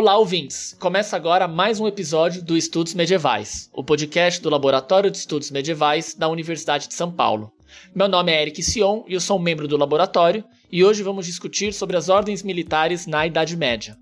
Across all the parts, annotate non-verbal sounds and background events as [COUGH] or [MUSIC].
Olá, ouvintes! Começa agora mais um episódio do Estudos Medievais, o podcast do Laboratório de Estudos Medievais da Universidade de São Paulo. Meu nome é Eric Sion e eu sou um membro do laboratório, e hoje vamos discutir sobre as ordens militares na Idade Média.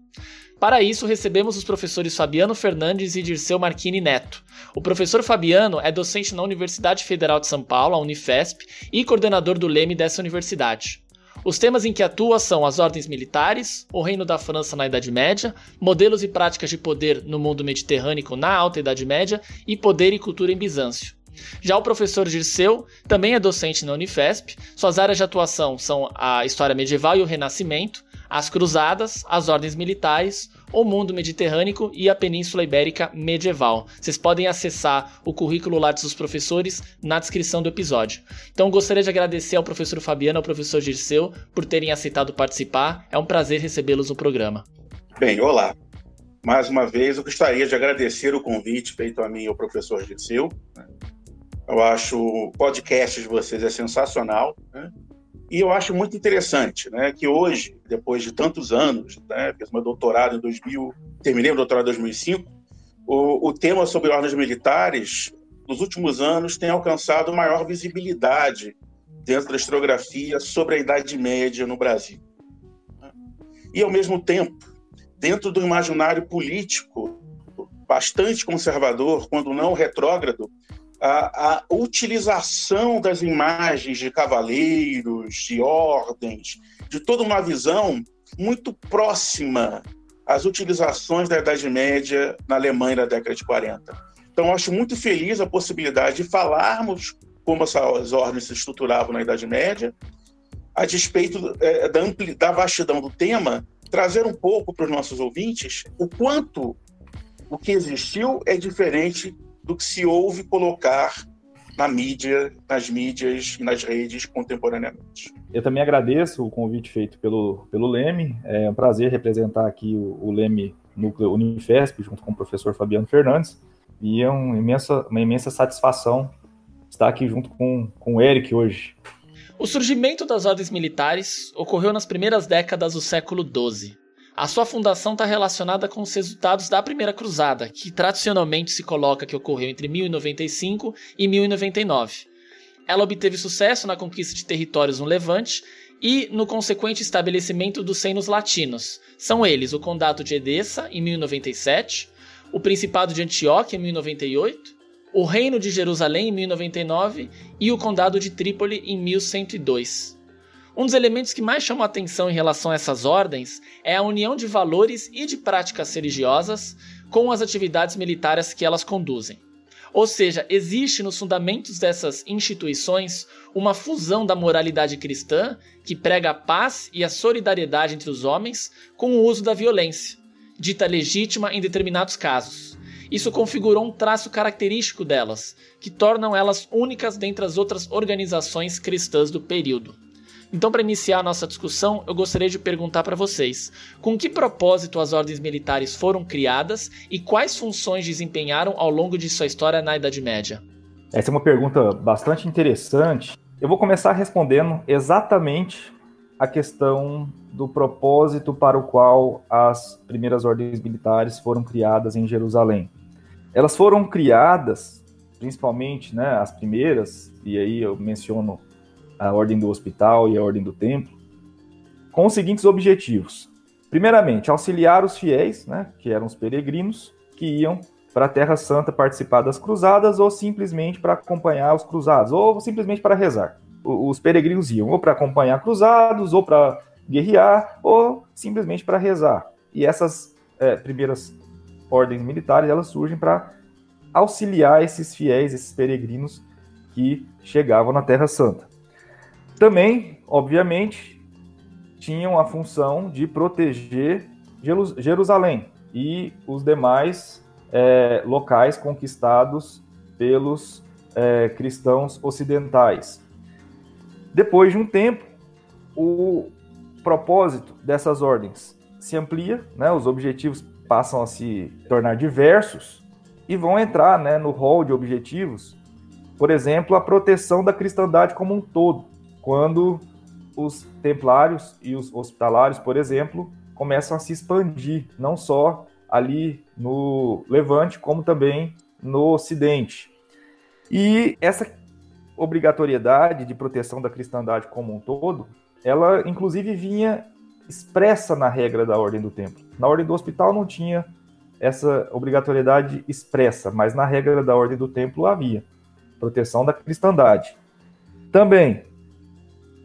Para isso, recebemos os professores Fabiano Fernandes e Dirceu Marchini Neto. O professor Fabiano é docente na Universidade Federal de São Paulo, a Unifesp, e coordenador do LEME dessa universidade. Os temas em que atua são as ordens militares, o reino da França na Idade Média, modelos e práticas de poder no mundo mediterrâneo na Alta Idade Média e poder e cultura em Bizâncio. Já o professor Dirceu também é docente na Unifesp. Suas áreas de atuação são a história medieval e o Renascimento, as cruzadas, as ordens militares, o mundo mediterrâneo e a Península Ibérica medieval. Vocês podem acessar o currículo Lattes dos professores na descrição do episódio. Então gostaria de agradecer ao professor Fabiano e ao professor Dirceu por terem aceitado participar. É um prazer recebê-los no programa. Bem, olá. Mais uma vez, eu gostaria de agradecer o convite feito a mim e ao professor Dirceu. Eu acho o podcast de vocês é sensacional. Né? E eu acho muito interessante né, que hoje, depois de tantos anos, né, fiz meu doutorado em 2000, terminei o doutorado em 2005, o, o tema sobre ordens militares, nos últimos anos, tem alcançado maior visibilidade dentro da historiografia sobre a Idade Média no Brasil. E, ao mesmo tempo, dentro do imaginário político bastante conservador, quando não retrógrado, a, a, utilização das imagens de cavaleiros, de ordens, de toda uma visão muito próxima às utilizações da Idade Média na Alemanha da década de 40. Então, acho muito feliz a possibilidade de falarmos como essas ordens se estruturavam na Idade Média, a despeito é, da, ampli, da vastidão do tema, trazer um pouco para os nossos ouvintes o quanto o que existiu é diferente do que se ouve colocar na mídia, nas mídias e nas redes contemporaneamente. Eu também agradeço o convite feito pelo, pelo Leme. É um prazer representar aqui o, o Leme Núcleo Unifesp, junto com o professor Fabiano Fernandes. E é uma imensa, uma imensa satisfação estar aqui junto com, com o Eric hoje. O surgimento das ordens militares ocorreu nas primeiras décadas do século XII. A sua fundação está relacionada com os resultados da Primeira Cruzada, que tradicionalmente se coloca que ocorreu entre 1095 e 1099. Ela obteve sucesso na conquista de territórios no Levante e no consequente estabelecimento dos seinos latinos. São eles o Condado de Edessa, em 1097, o Principado de Antioquia, em 1098, o Reino de Jerusalém, em 1099 e o Condado de Trípoli, em 1102. Um dos elementos que mais chamam a atenção em relação a essas ordens é a união de valores e de práticas religiosas com as atividades militares que elas conduzem. Ou seja, existe nos fundamentos dessas instituições uma fusão da moralidade cristã, que prega a paz e a solidariedade entre os homens, com o uso da violência, dita legítima em determinados casos. Isso configurou um traço característico delas, que tornam elas únicas dentre as outras organizações cristãs do período. Então, para iniciar a nossa discussão, eu gostaria de perguntar para vocês: com que propósito as ordens militares foram criadas e quais funções desempenharam ao longo de sua história na Idade Média? Essa é uma pergunta bastante interessante. Eu vou começar respondendo exatamente a questão do propósito para o qual as primeiras ordens militares foram criadas em Jerusalém. Elas foram criadas, principalmente né, as primeiras, e aí eu menciono a ordem do hospital e a ordem do templo, com os seguintes objetivos. Primeiramente, auxiliar os fiéis, né, que eram os peregrinos, que iam para a Terra Santa participar das cruzadas ou simplesmente para acompanhar os cruzados, ou simplesmente para rezar. Os peregrinos iam ou para acompanhar cruzados, ou para guerrear, ou simplesmente para rezar. E essas é, primeiras ordens militares, elas surgem para auxiliar esses fiéis, esses peregrinos que chegavam na Terra Santa. Também, obviamente, tinham a função de proteger Jerusalém e os demais é, locais conquistados pelos é, cristãos ocidentais. Depois de um tempo, o propósito dessas ordens se amplia, né, os objetivos passam a se tornar diversos e vão entrar né, no rol de objetivos, por exemplo, a proteção da cristandade como um todo quando os templários e os hospitalários, por exemplo, começam a se expandir, não só ali no Levante, como também no Ocidente. E essa obrigatoriedade de proteção da cristandade como um todo, ela inclusive vinha expressa na regra da Ordem do Templo. Na Ordem do Hospital não tinha essa obrigatoriedade expressa, mas na regra da Ordem do Templo havia proteção da cristandade. Também,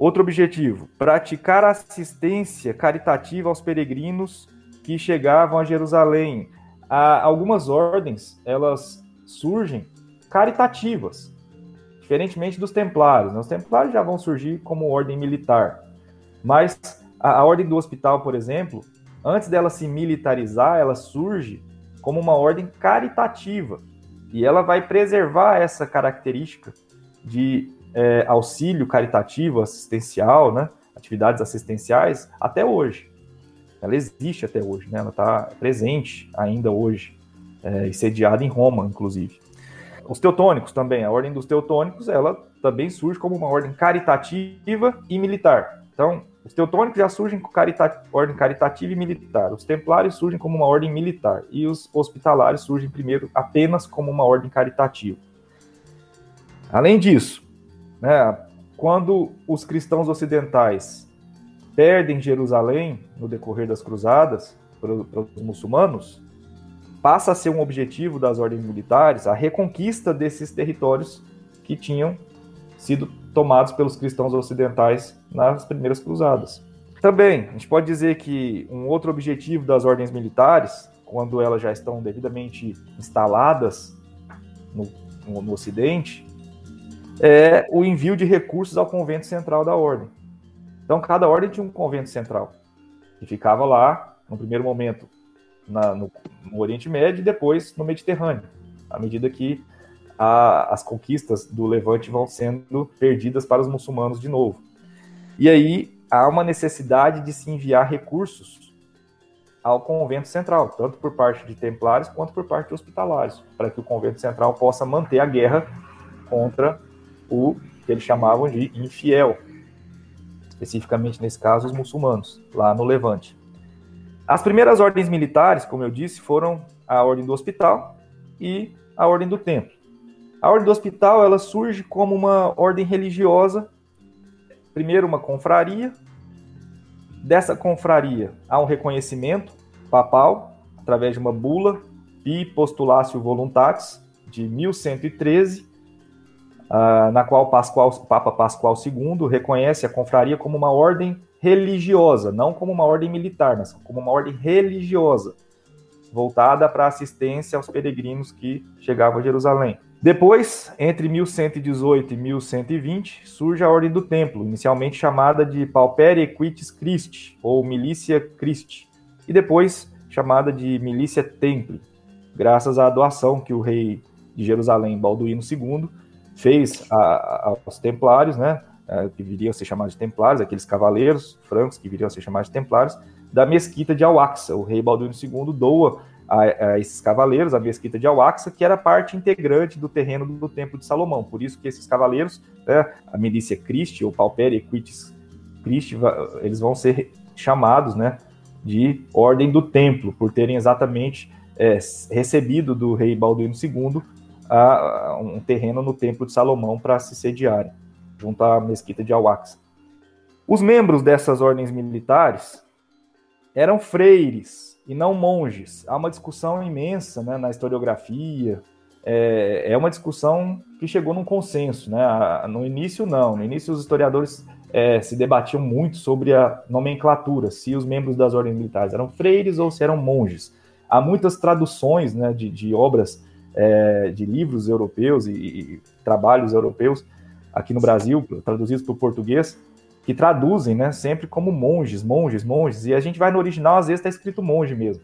outro objetivo, praticar assistência caritativa aos peregrinos que chegavam a Jerusalém. Há algumas ordens, elas surgem caritativas, diferentemente dos templários. Né? Os templários já vão surgir como ordem militar, mas a, a ordem do hospital, por exemplo, antes dela se militarizar, ela surge como uma ordem caritativa e ela vai preservar essa característica de é, auxílio caritativo, assistencial, né? atividades assistenciais, até hoje. Ela existe até hoje, né? ela está presente ainda hoje, é, e sediada em Roma, inclusive. Os teutônicos também, a ordem dos teutônicos, ela também surge como uma ordem caritativa e militar. Então, os teutônicos já surgem com carita ordem caritativa e militar. Os templários surgem como uma ordem militar. E os hospitalários surgem primeiro apenas como uma ordem caritativa. Além disso, né, quando os cristãos ocidentais perdem Jerusalém no decorrer das cruzadas para os muçulmanos, passa a ser um objetivo das ordens militares a reconquista desses territórios que tinham sido tomados pelos cristãos ocidentais nas primeiras cruzadas. Também, a gente pode dizer que um outro objetivo das ordens militares, quando elas já estão devidamente instaladas no, no, no Ocidente, é o envio de recursos ao convento central da ordem. Então, cada ordem tinha um convento central, que ficava lá, no primeiro momento, na, no, no Oriente Médio e depois no Mediterrâneo, à medida que a, as conquistas do Levante vão sendo perdidas para os muçulmanos de novo. E aí há uma necessidade de se enviar recursos ao convento central, tanto por parte de templários quanto por parte de hospitalários, para que o convento central possa manter a guerra contra o que eles chamavam de infiel, especificamente nesse caso os muçulmanos, lá no Levante. As primeiras ordens militares, como eu disse, foram a ordem do hospital e a ordem do templo. A ordem do hospital ela surge como uma ordem religiosa, primeiro uma confraria. Dessa confraria há um reconhecimento papal através de uma bula Pi Postulatio Voluntatis de 1113, uh, na qual Pascoal, Papa Pascoal II reconhece a confraria como uma ordem religiosa, não como uma ordem militar, mas como uma ordem religiosa, voltada para assistência aos peregrinos que chegavam a Jerusalém. Depois, entre 1118 e 1120, surge a Ordem do Templo, inicialmente chamada de Paupere Equitis Christi, ou Milícia Christi, e depois chamada de Milícia Templi, graças à doação que o rei de Jerusalém, Balduíno II, fez a, aos templários, né, é, que viriam a ser chamados de templários, aqueles cavaleiros francos que viriam a ser chamados de templários, da mesquita de Al-Aqsa. O rei Balduíno II doa a, a esses cavaleiros, a mesquita de Al-Aqsa, que era parte integrante do terreno do Templo de Salomão. Por isso que esses cavaleiros, né, a milícia Christi, ou Pauperi Equites Christi, eles vão ser chamados né, de Ordem do Templo, por terem exatamente é, recebido do rei Balduino II a, um terreno no Templo de Salomão para se sediarem, junto à mesquita de Al-Aqsa. Os membros dessas ordens militares eram freires, e não monges. Há uma discussão imensa né, na historiografia, é, é, uma discussão que chegou num consenso. Né? No início, não. No início, os historiadores é, se debatiam muito sobre a nomenclatura, se os membros das ordens militares eram freires ou se eram monges. Há muitas traduções né, de, de obras, é, de livros europeus e, e trabalhos europeus aqui no Brasil, traduzidos para o português, que traduzem, né, sempre como monges, monges, monges, e a gente vai no original, às vezes está escrito monge mesmo.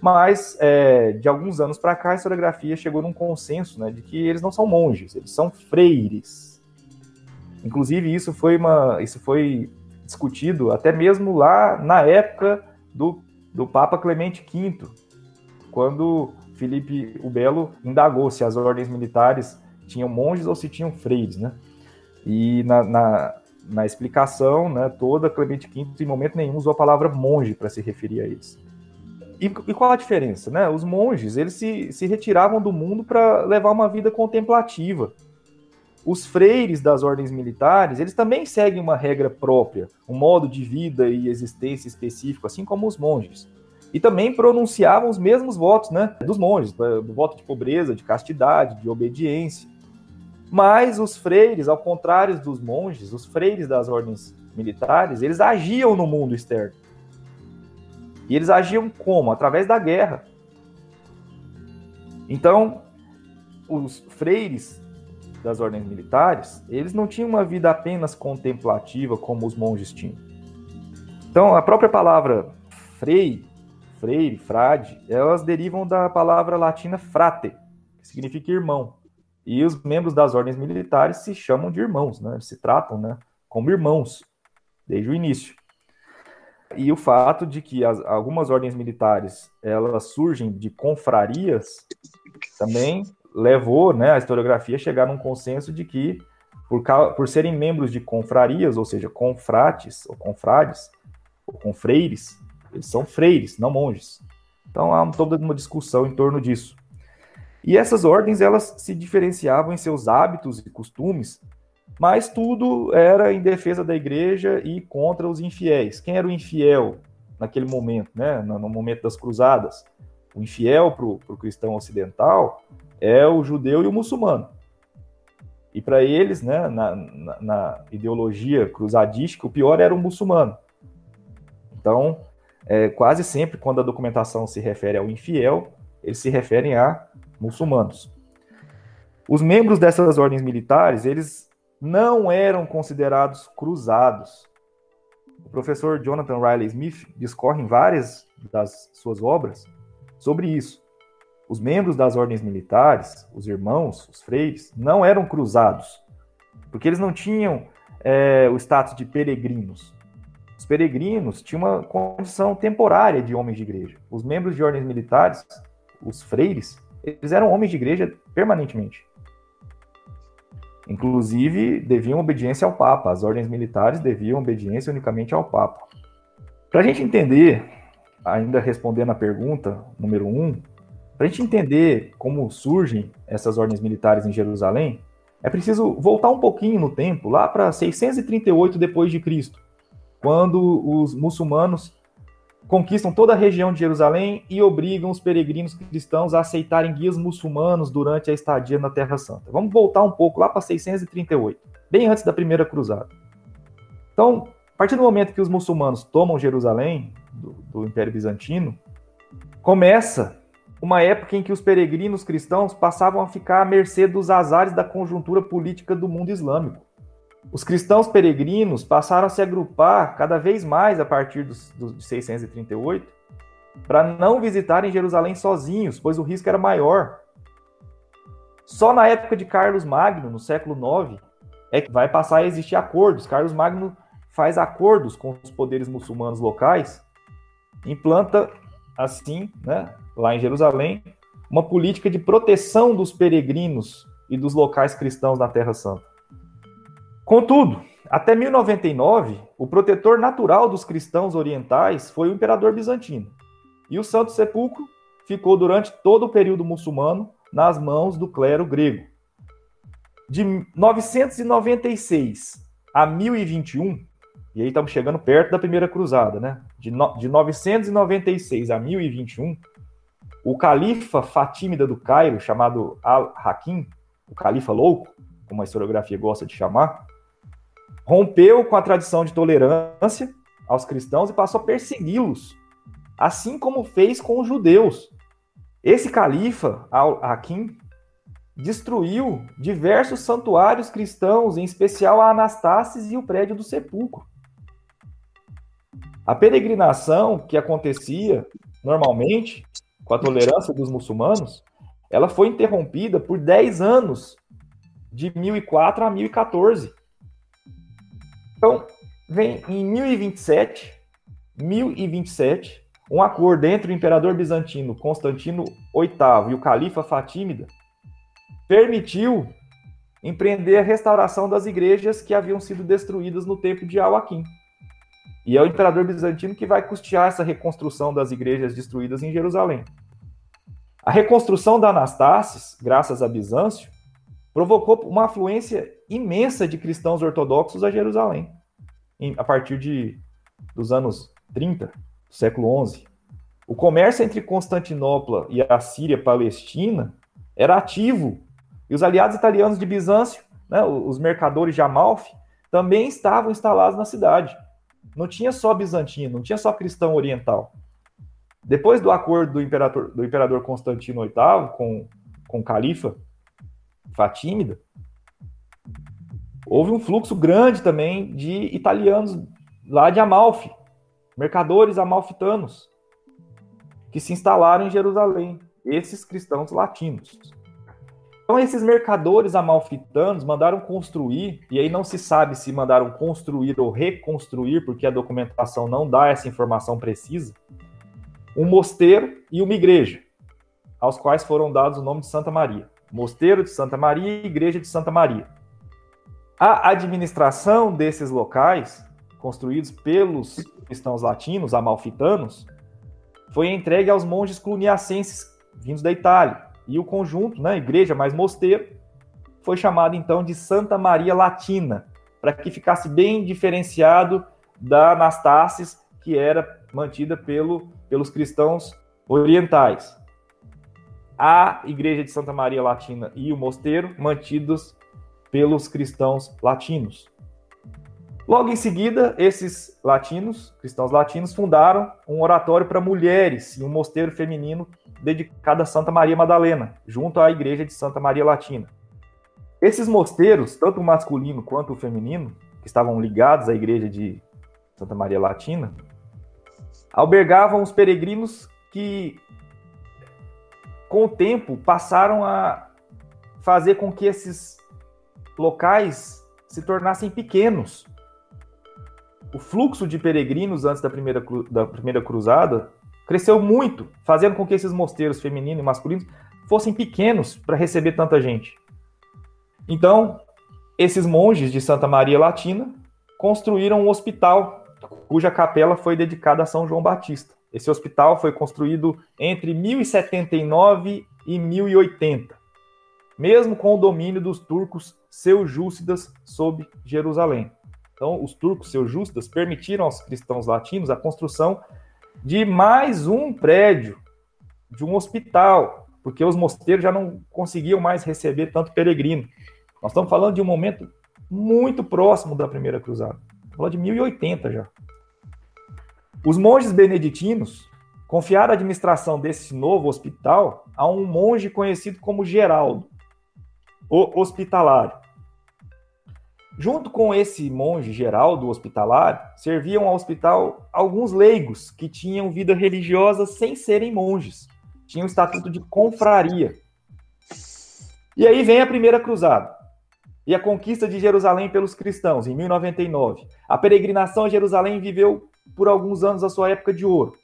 Mas, é, de alguns anos para cá, a historiografia chegou num consenso né, de que eles não são monges, eles são freires. Inclusive, isso foi, uma, isso foi discutido até mesmo lá na época do, do Papa Clemente V, quando Felipe o Belo indagou se as ordens militares tinham monges ou se tinham freires, né? E na, na na explicação, né, toda Clemente V em momento nenhum usou a palavra monge para se referir a eles. E, e, qual a diferença? Né? Os monges eles se, se retiravam do mundo para levar uma vida contemplativa. Os freires das ordens militares eles também seguem uma regra própria, um modo de vida e existência específico, assim como os monges. E também pronunciavam os mesmos votos né, dos monges, do voto de pobreza, de castidade, de obediência. Mas os freires, ao contrário dos monges, os freires das ordens militares, eles agiam no mundo externo. E eles agiam como? Através da guerra. Então, os freires das ordens militares, eles não tinham uma vida apenas contemplativa como os monges tinham. Então, a própria palavra frei, freire, frade, elas derivam da palavra latina frate, que significa irmão. E os membros das ordens militares se chamam de irmãos, né? Se tratam, né, como irmãos desde o início. E o fato de que as, algumas ordens militares elas surgem de confrarias também levou, né, a historiografia a chegar num consenso de que por, por serem membros de confrarias, ou seja, confrates ou confrades ou confreires, eles são freires, não monges. Então há toda uma discussão em torno disso. E essas ordens elas se diferenciavam em seus hábitos e costumes, mas tudo era em defesa da igreja e contra os infiéis. Quem era o infiel naquele momento, né, no momento das cruzadas? O infiel para o cristão ocidental é o judeu e o muçulmano. E para eles, né, na, na, na, ideologia cruzadística, o pior era o muçulmano. Então, é, quase sempre, quando a documentação se refere ao infiel, eles se referem a muçulmanos. Os membros dessas ordens militares, eles não eram considerados cruzados. O professor Jonathan Riley Smith discorre em várias das suas obras sobre isso. Os membros das ordens militares, os irmãos, os freires, não eram cruzados, porque eles não tinham é, o status de peregrinos. Os peregrinos tinham uma condição temporária de homens de igreja. Os membros de ordens militares, os freires, eles eram homens de igreja permanentemente. Inclusive, deviam obediência ao Papa. As ordens militares deviam obediência unicamente ao Papa. Para a gente entender, ainda respondendo a pergunta número um, para a gente entender como surgem essas ordens militares em Jerusalém, é preciso voltar um pouquinho no tempo, lá para 638 depois de Cristo, quando os muçulmanos conquistam toda a região de Jerusalém e obrigam os peregrinos cristãos a aceitarem guias muçulmanos durante a estadia na Terra Santa. Vamos voltar um pouco lá para 638, bem antes da primeira cruzada. Então, a partir do momento que os muçulmanos tomam Jerusalém, do, do Império Bizantino, começa uma época em que os peregrinos cristãos passavam a ficar à mercê dos azares da conjuntura política do mundo islâmico. Os cristãos peregrinos passaram a se agrupar cada vez mais a partir dos, dos de 638 para não visitarem Jerusalém sozinhos, pois o risco era maior. Só na época de Carlos Magno, no século IX, é que vai passar a existir acordos. Carlos Magno faz acordos com os poderes muçulmanos locais, implanta assim, né, lá em Jerusalém, uma política de proteção dos peregrinos e dos locais cristãos na Terra Santa. Contudo, até 1099, o protetor natural dos cristãos orientais foi o imperador bizantino. E o Santo Sepulcro ficou durante todo o período muçulmano nas mãos do clero grego. De 996 a 1021, e aí estamos chegando perto da primeira cruzada, né? De, no, de 996 a 1021, o califa fatímida do Cairo, chamado Al-Hakim, o califa louco, como a historiografia gosta de chamar, rompeu com a tradição de tolerância aos cristãos e passou a persegui-los, assim como fez com os judeus. Esse califa, Al-Hakim, destruiu diversos santuários cristãos, em especial a Anastácias e o prédio do sepulcro. A peregrinação que acontecia normalmente, com a tolerância dos muçulmanos, ela foi interrompida por 10 anos, de 1004 a 1014. Então, vem em 1027, 1027, um acordo entre o imperador bizantino Constantino VIII e o califa Fatímida permitiu empreender a restauração das igrejas que haviam sido destruídas no tempo de Joaquim. E é o imperador bizantino que vai custear essa reconstrução das igrejas destruídas em Jerusalém. A reconstrução da Anastácio, graças a Bizâncio, provocou uma afluência imensa de cristãos ortodoxos a Jerusalém, a partir de, dos anos 30, do século XI. O comércio entre Constantinopla e a Síria Palestina era ativo, e os aliados italianos de Bizâncio, né, os mercadores de Amalfi, também estavam instalados na cidade. Não tinha só bizantino, não tinha só cristão oriental. Depois do acordo do imperador, do imperador Constantino VIII com, com o califa Fatímida, houve um fluxo grande também de italianos lá de Amalfi, mercadores amalfitanos, que se instalaram em Jerusalém, esses cristãos latinos. Então, esses mercadores amalfitanos mandaram construir, e aí não se sabe se mandaram construir ou reconstruir, porque a documentação não dá essa informação precisa, um mosteiro e uma igreja, aos quais foram dados o nome de Santa Maria. Mosteiro de Santa Maria e Igreja de Santa Maria. A administração desses locais, construídos pelos cristãos latinos, amalfitanos, foi entregue aos monges cluniacenses vindos da Itália. E o conjunto, né, igreja mais mosteiro, foi chamado então de Santa Maria Latina, para que ficasse bem diferenciado da Anastácia, que era mantida pelo, pelos cristãos orientais a Igreja de Santa Maria Latina e o mosteiro, mantidos pelos cristãos latinos. Logo em seguida, esses latinos, cristãos latinos, fundaram um oratório para mulheres e um mosteiro feminino dedicado a Santa Maria Madalena, junto à Igreja de Santa Maria Latina. Esses mosteiros, tanto o masculino quanto o feminino, que estavam ligados à Igreja de Santa Maria Latina, albergavam os peregrinos que com o tempo, passaram a fazer com que esses locais se tornassem pequenos. O fluxo de peregrinos antes da primeira, da primeira cruzada cresceu muito, fazendo com que esses mosteiros femininos e masculinos fossem pequenos para receber tanta gente. Então, esses monges de Santa Maria Latina construíram um hospital, cuja capela foi dedicada a São João Batista. Esse hospital foi construído entre 1079 e 1080, mesmo com o domínio dos turcos seljúcidas sobre Jerusalém. Então, os turcos seljúcidas permitiram aos cristãos latinos a construção de mais um prédio, de um hospital, porque os mosteiros já não conseguiam mais receber tanto peregrino. Nós estamos falando de um momento muito próximo da primeira cruzada. Falando de 1080 já. Os monges beneditinos confiaram a administração desse novo hospital a um monge conhecido como Geraldo, o hospitalário. Junto com esse monge Geraldo hospitalário, serviam ao hospital alguns leigos que tinham vida religiosa sem serem monges. Tinham estatuto de confraria. E aí vem a primeira cruzada e a conquista de Jerusalém pelos cristãos, em 1099. A peregrinação a Jerusalém viveu por alguns anos a sua época de ouro.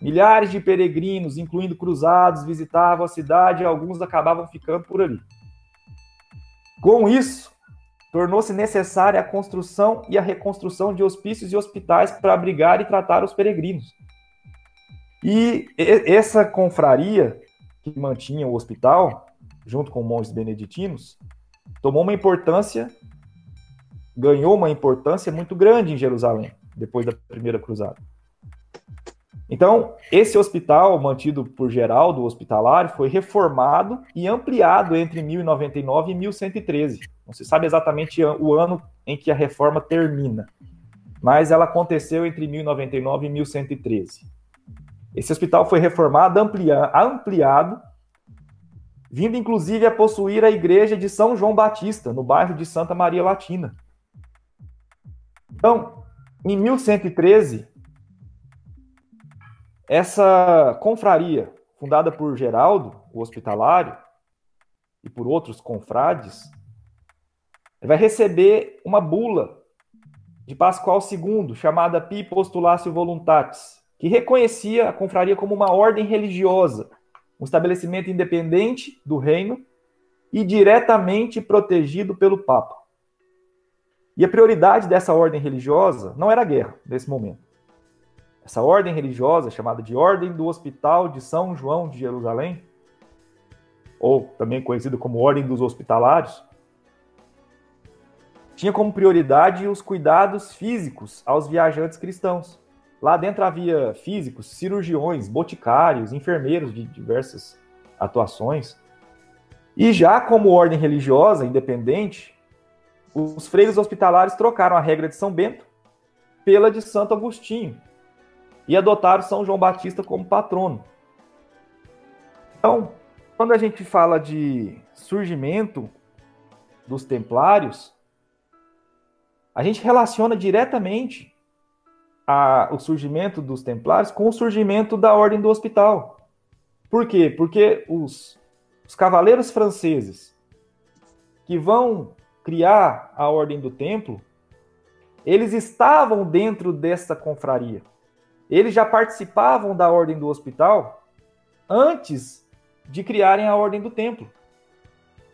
Milhares de peregrinos, incluindo cruzados, visitavam a cidade e alguns acabavam ficando por ali. Com isso, tornou-se necessária a construção e a reconstrução de hospícios e hospitais para abrigar e tratar os peregrinos. E essa confraria que mantinha o hospital, junto com monges beneditinos, tomou uma importância, ganhou uma importância muito grande em Jerusalém depois da primeira cruzada. Então, esse hospital, mantido por Geraldo Hospitalário, foi reformado e ampliado entre 1099 e 1113. Não se sabe exatamente o ano em que a reforma termina, mas ela aconteceu entre 1099 e 1113. Esse hospital foi reformado, amplia, ampliado, vindo inclusive a possuir a igreja de São João Batista, no bairro de Santa Maria Latina. Então, em 1113, essa confraria, fundada por Geraldo, o hospitalário, e por outros confrades, vai receber uma bula de Pascoal II, chamada Pi Postulatio Voluntatis, que reconhecia a confraria como uma ordem religiosa, um estabelecimento independente do reino e diretamente protegido pelo Papa. E a prioridade dessa ordem religiosa não era a guerra, nesse momento. Essa ordem religiosa, chamada de Ordem do Hospital de São João de Jerusalém, ou também conhecida como Ordem dos Hospitalários, tinha como prioridade os cuidados físicos aos viajantes cristãos. Lá dentro havia físicos, cirurgiões, boticários, enfermeiros de diversas atuações. E já como ordem religiosa independente, os freios hospitalares trocaram a regra de São Bento pela de Santo Agostinho e adotaram São João Batista como patrono. Então, quando a gente fala de surgimento dos templários, a gente relaciona diretamente a, o surgimento dos templários com o surgimento da ordem do hospital. Por quê? Porque os, os cavaleiros franceses que vão criar a ordem do templo, eles estavam dentro dessa confraria. Eles já participavam da ordem do hospital antes de criarem a ordem do templo.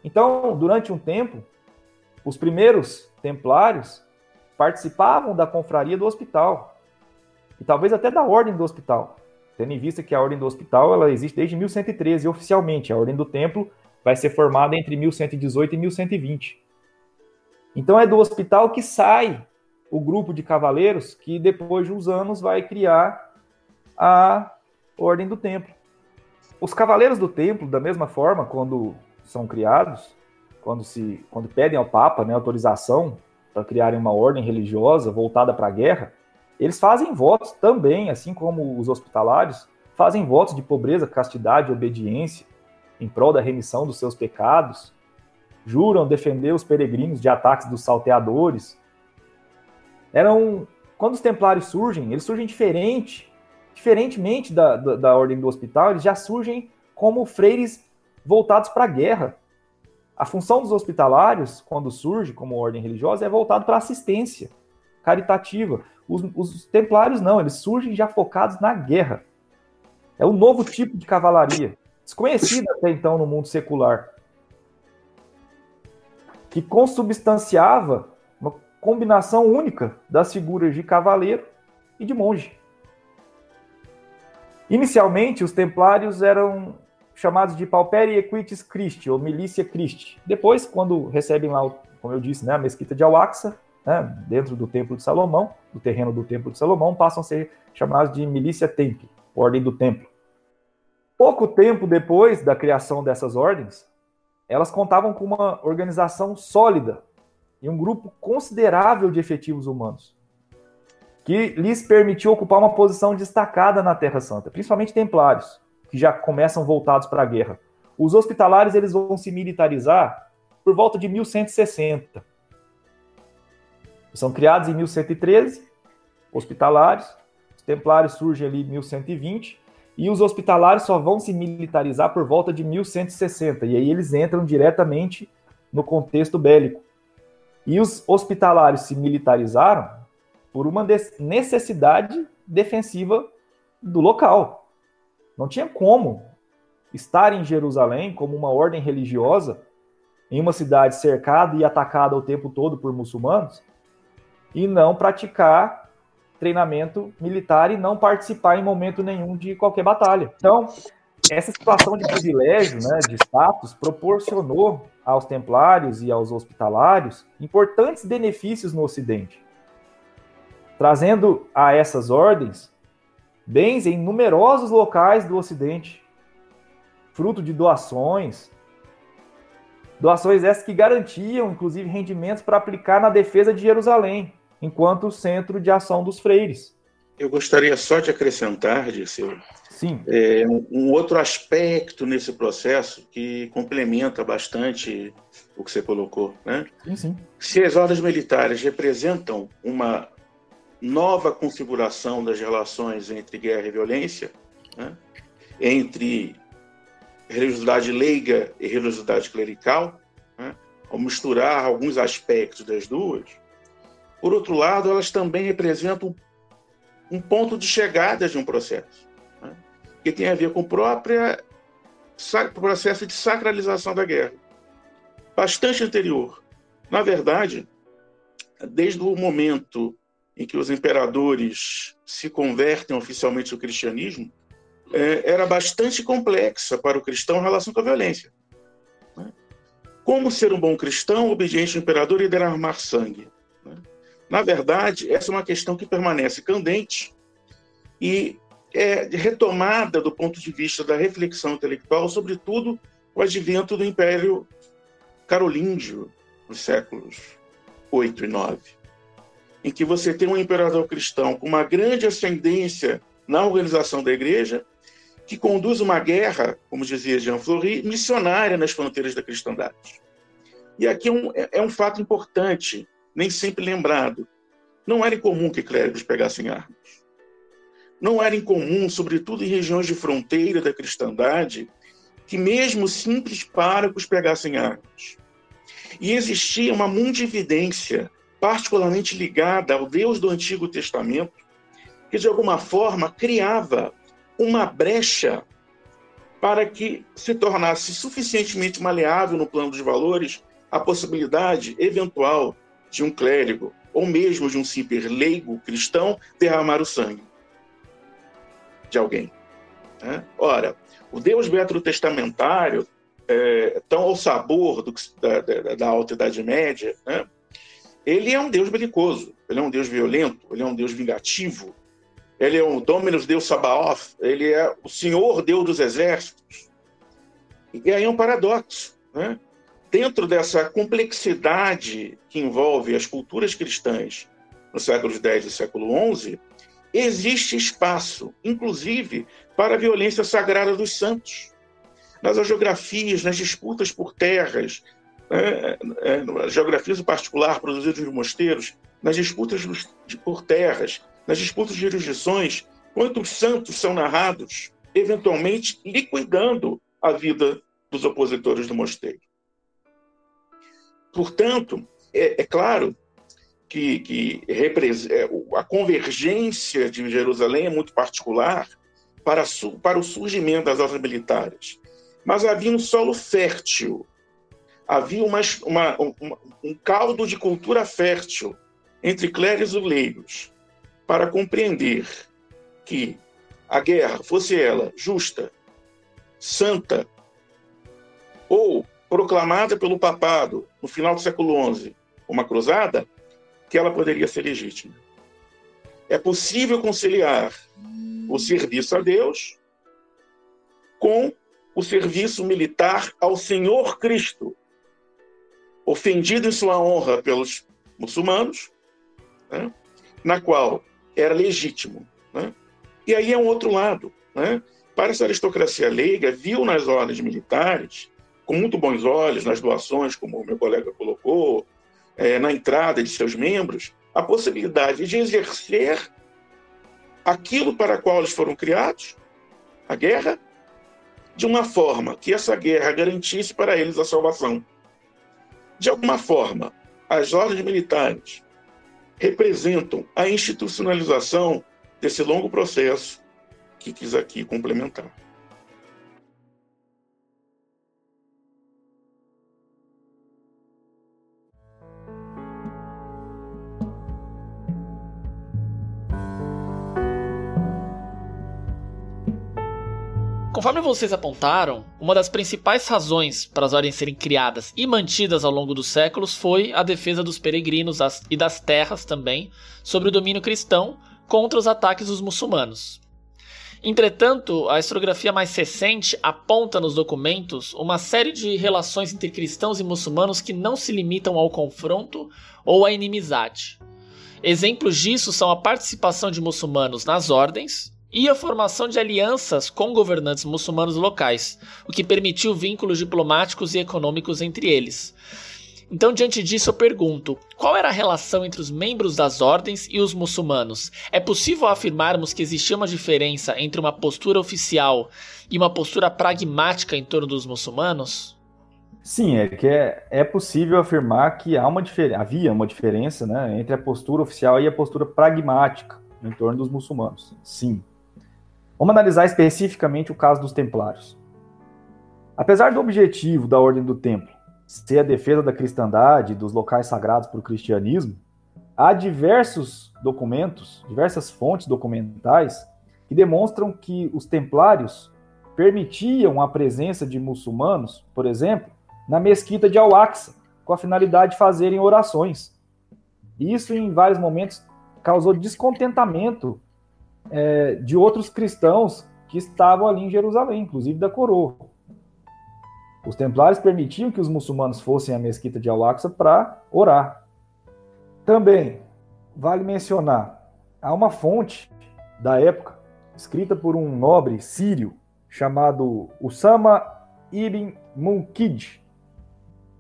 Então, durante um tempo, os primeiros templários participavam da confraria do hospital. E talvez até da ordem do hospital. Tendo em vista que a ordem do hospital ela existe desde 1113 oficialmente. A ordem do templo vai ser formada entre 1118 e 1120. Então é do hospital que sai o grupo de cavaleiros que depois de uns anos vai criar a ordem do templo. Os cavaleiros do templo, da mesma forma, quando são criados, quando se quando pedem ao papa né, autorização para criarem uma ordem religiosa voltada para a guerra, eles fazem votos também, assim como os hospitalários, fazem votos de pobreza, castidade obediência em prol da remissão dos seus pecados, juram defender os peregrinos de ataques dos salteadores. Eram quando os templários surgem, eles surgem diferente, diferentemente da, da, da ordem do hospital, eles já surgem como freires voltados para a guerra. A função dos hospitalários, quando surge como ordem religiosa, é voltado para assistência caritativa. Os, os, templários não, eles surgem já focados na guerra. É um novo tipo de cavalaria, desconhecida até então no mundo secular, que consubstanciava uma combinação única das figuras de cavaleiro e de monge. Inicialmente, os templários eram chamados de Pauperi Equitis Christi, ou Milícia Christi. Depois, quando recebem lá, como eu disse, né, a mesquita de Al-Aqsa, né, dentro do Templo de Salomão, do terreno do Templo de Salomão, passam a ser chamados de Milícia Templi, Ordem do Templo. Pouco tempo depois da criação dessas ordens, elas contavam com uma organização sólida e um grupo considerável de efetivos humanos, que lhes permitiu ocupar uma posição destacada na Terra Santa, principalmente templários, que já começam voltados para a guerra. Os hospitalários eles vão se militarizar por volta de 1160. São criados em 1113, hospitalários. Os templários surgem ali em 1120 e os hospitalários só vão se militarizar por volta de 1160. E aí eles entram diretamente no contexto bélico. E os hospitalários se militarizaram por uma necessidade defensiva do local. Não tinha como estar em Jerusalém como uma ordem religiosa em uma cidade cercada e atacada o tempo todo por muçulmanos e não praticar treinamento militar e não participar em momento nenhum de qualquer batalha. Então, essa situação de privilégio, né, de status, proporcionou aos templários e aos hospitalários importantes benefícios no Ocidente, trazendo a essas ordens bens em numerosos locais do Ocidente, fruto de doações. Doações essas que garantiam, inclusive, rendimentos para aplicar na defesa de Jerusalém, enquanto centro de ação dos freires. Eu gostaria só de acrescentar, Dirceu, Sim. É, um outro aspecto nesse processo que complementa bastante o que você colocou. Né? Sim, sim. Se as ordens militares representam uma nova configuração das relações entre guerra e violência, né? entre religiosidade leiga e religiosidade clerical, né? ao misturar alguns aspectos das duas. Por outro lado, elas também representam um ponto de chegada de um processo, né? que tem a ver com o próprio processo de sacralização da guerra. bastante anterior. Na verdade, desde o momento em que os imperadores se convertem oficialmente ao cristianismo, é, era bastante complexa para o cristão a relação com a violência. Né? Como ser um bom cristão, obediente ao imperador e derramar sangue? Né? Na verdade, essa é uma questão que permanece candente e é retomada do ponto de vista da reflexão intelectual, sobretudo o advento do Império Carolíngio, nos séculos 8 e 9, em que você tem um imperador cristão com uma grande ascendência na organização da igreja, que conduz uma guerra, como dizia Jean Fleury, missionária nas fronteiras da cristandade. E aqui é um, é um fato importante, nem sempre lembrado. Não era incomum que clérigos pegassem armas. Não era incomum, sobretudo em regiões de fronteira da cristandade, que mesmo simples párocos pegassem armas. E existia uma mundividência particularmente ligada ao Deus do Antigo Testamento, que de alguma forma criava uma brecha para que se tornasse suficientemente maleável no plano dos valores a possibilidade eventual de um clérigo ou mesmo de um simples leigo cristão derramar o sangue de alguém. Né? Ora, o Deus veterotestamentário, é, tão ao sabor do, da, da, da, Alta Idade Média, né? Ele é um Deus belicoso, ele é um Deus violento, ele é um Deus vingativo, ele é o Dominus Deus Sabaoth, ele é o Senhor Deus dos Exércitos. E aí é um paradoxo. Né? Dentro dessa complexidade que envolve as culturas cristãs nos séculos X e século XI, existe espaço, inclusive, para a violência sagrada dos santos. Nas geografias, nas disputas por terras, é, nas geografias em particular produzidas nos mosteiros, nas disputas por terras, nas disputas de jurisdições, quantos santos são narrados, eventualmente liquidando a vida dos opositores do mosteiro. Portanto, é, é claro que, que é, a convergência de Jerusalém é muito particular para, para o surgimento das ordens militares. Mas havia um solo fértil, havia uma, uma, um caldo de cultura fértil entre clérigos e leigos para compreender que a guerra, fosse ela justa, santa, ou proclamada pelo papado no final do século XI, uma cruzada, que ela poderia ser legítima. É possível conciliar o serviço a Deus com o serviço militar ao Senhor Cristo, ofendido em sua honra pelos muçulmanos, né, na qual era legítimo. Né? E aí é um outro lado. Né? Para essa aristocracia leiga, viu nas ordens militares, com muito bons olhos, nas doações, como o meu colega colocou, é, na entrada de seus membros a possibilidade de exercer aquilo para qual eles foram criados, a guerra, de uma forma que essa guerra garantisse para eles a salvação. De alguma forma, as ordens militares representam a institucionalização desse longo processo que quis aqui complementar. Conforme vocês apontaram, uma das principais razões para as ordens serem criadas e mantidas ao longo dos séculos foi a defesa dos peregrinos e das terras também sobre o domínio cristão contra os ataques dos muçulmanos. Entretanto, a historiografia mais recente aponta nos documentos uma série de relações entre cristãos e muçulmanos que não se limitam ao confronto ou à inimizade. Exemplos disso são a participação de muçulmanos nas ordens, e a formação de alianças com governantes muçulmanos locais, o que permitiu vínculos diplomáticos e econômicos entre eles. Então, diante disso, eu pergunto: qual era a relação entre os membros das ordens e os muçulmanos? É possível afirmarmos que existia uma diferença entre uma postura oficial e uma postura pragmática em torno dos muçulmanos? Sim, é que é, é possível afirmar que há uma havia uma diferença né, entre a postura oficial e a postura pragmática em torno dos muçulmanos. Sim, Vamos analisar especificamente o caso dos Templários. Apesar do objetivo da Ordem do Templo ser a defesa da cristandade, dos locais sagrados para o cristianismo, há diversos documentos, diversas fontes documentais que demonstram que os templários permitiam a presença de muçulmanos, por exemplo, na mesquita de Al-Aqsa, com a finalidade de fazerem orações. Isso, em vários momentos, causou descontentamento é, de outros cristãos que estavam ali em Jerusalém, inclusive da coroa. Os templários permitiam que os muçulmanos fossem à mesquita de Al-Aqsa para orar. Também vale mencionar, há uma fonte da época, escrita por um nobre sírio chamado Usama ibn Munkid,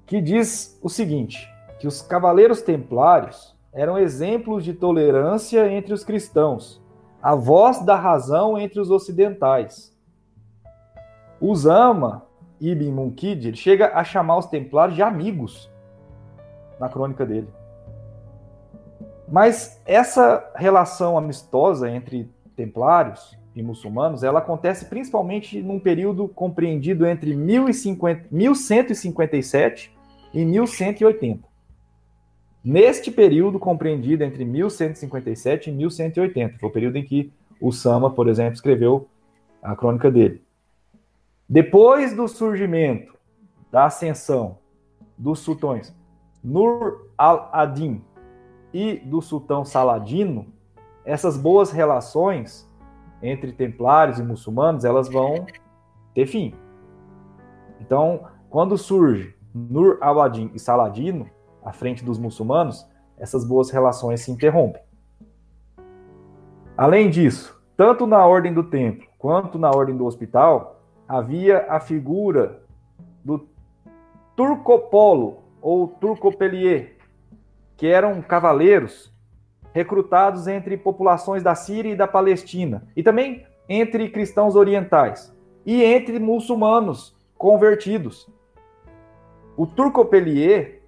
que diz o seguinte: que os cavaleiros templários eram exemplos de tolerância entre os cristãos, a voz da razão entre os ocidentais. Usama ibn Munkid chega a chamar os templários de amigos na crônica dele. Mas essa relação amistosa entre templários e muçulmanos, ela acontece principalmente num período compreendido entre 1050, 1157 e 1180. Neste período compreendido entre 1157 e 1180, foi o período em que o Sama, por exemplo, escreveu a crônica dele. Depois do surgimento, da ascensão dos sultões Nur al-Adin e do sultão Saladino, essas boas relações entre templários e muçulmanos, elas vão ter fim. Então, quando surge Nur al-Adin e Saladino à frente dos muçulmanos, essas boas relações se interrompem. Além disso, tanto na ordem do templo quanto na ordem do hospital, havia a figura do Turcopolo ou Turcopelier, que eram cavaleiros recrutados entre populações da Síria e da Palestina, e também entre cristãos orientais e entre muçulmanos convertidos. O Turcopelier,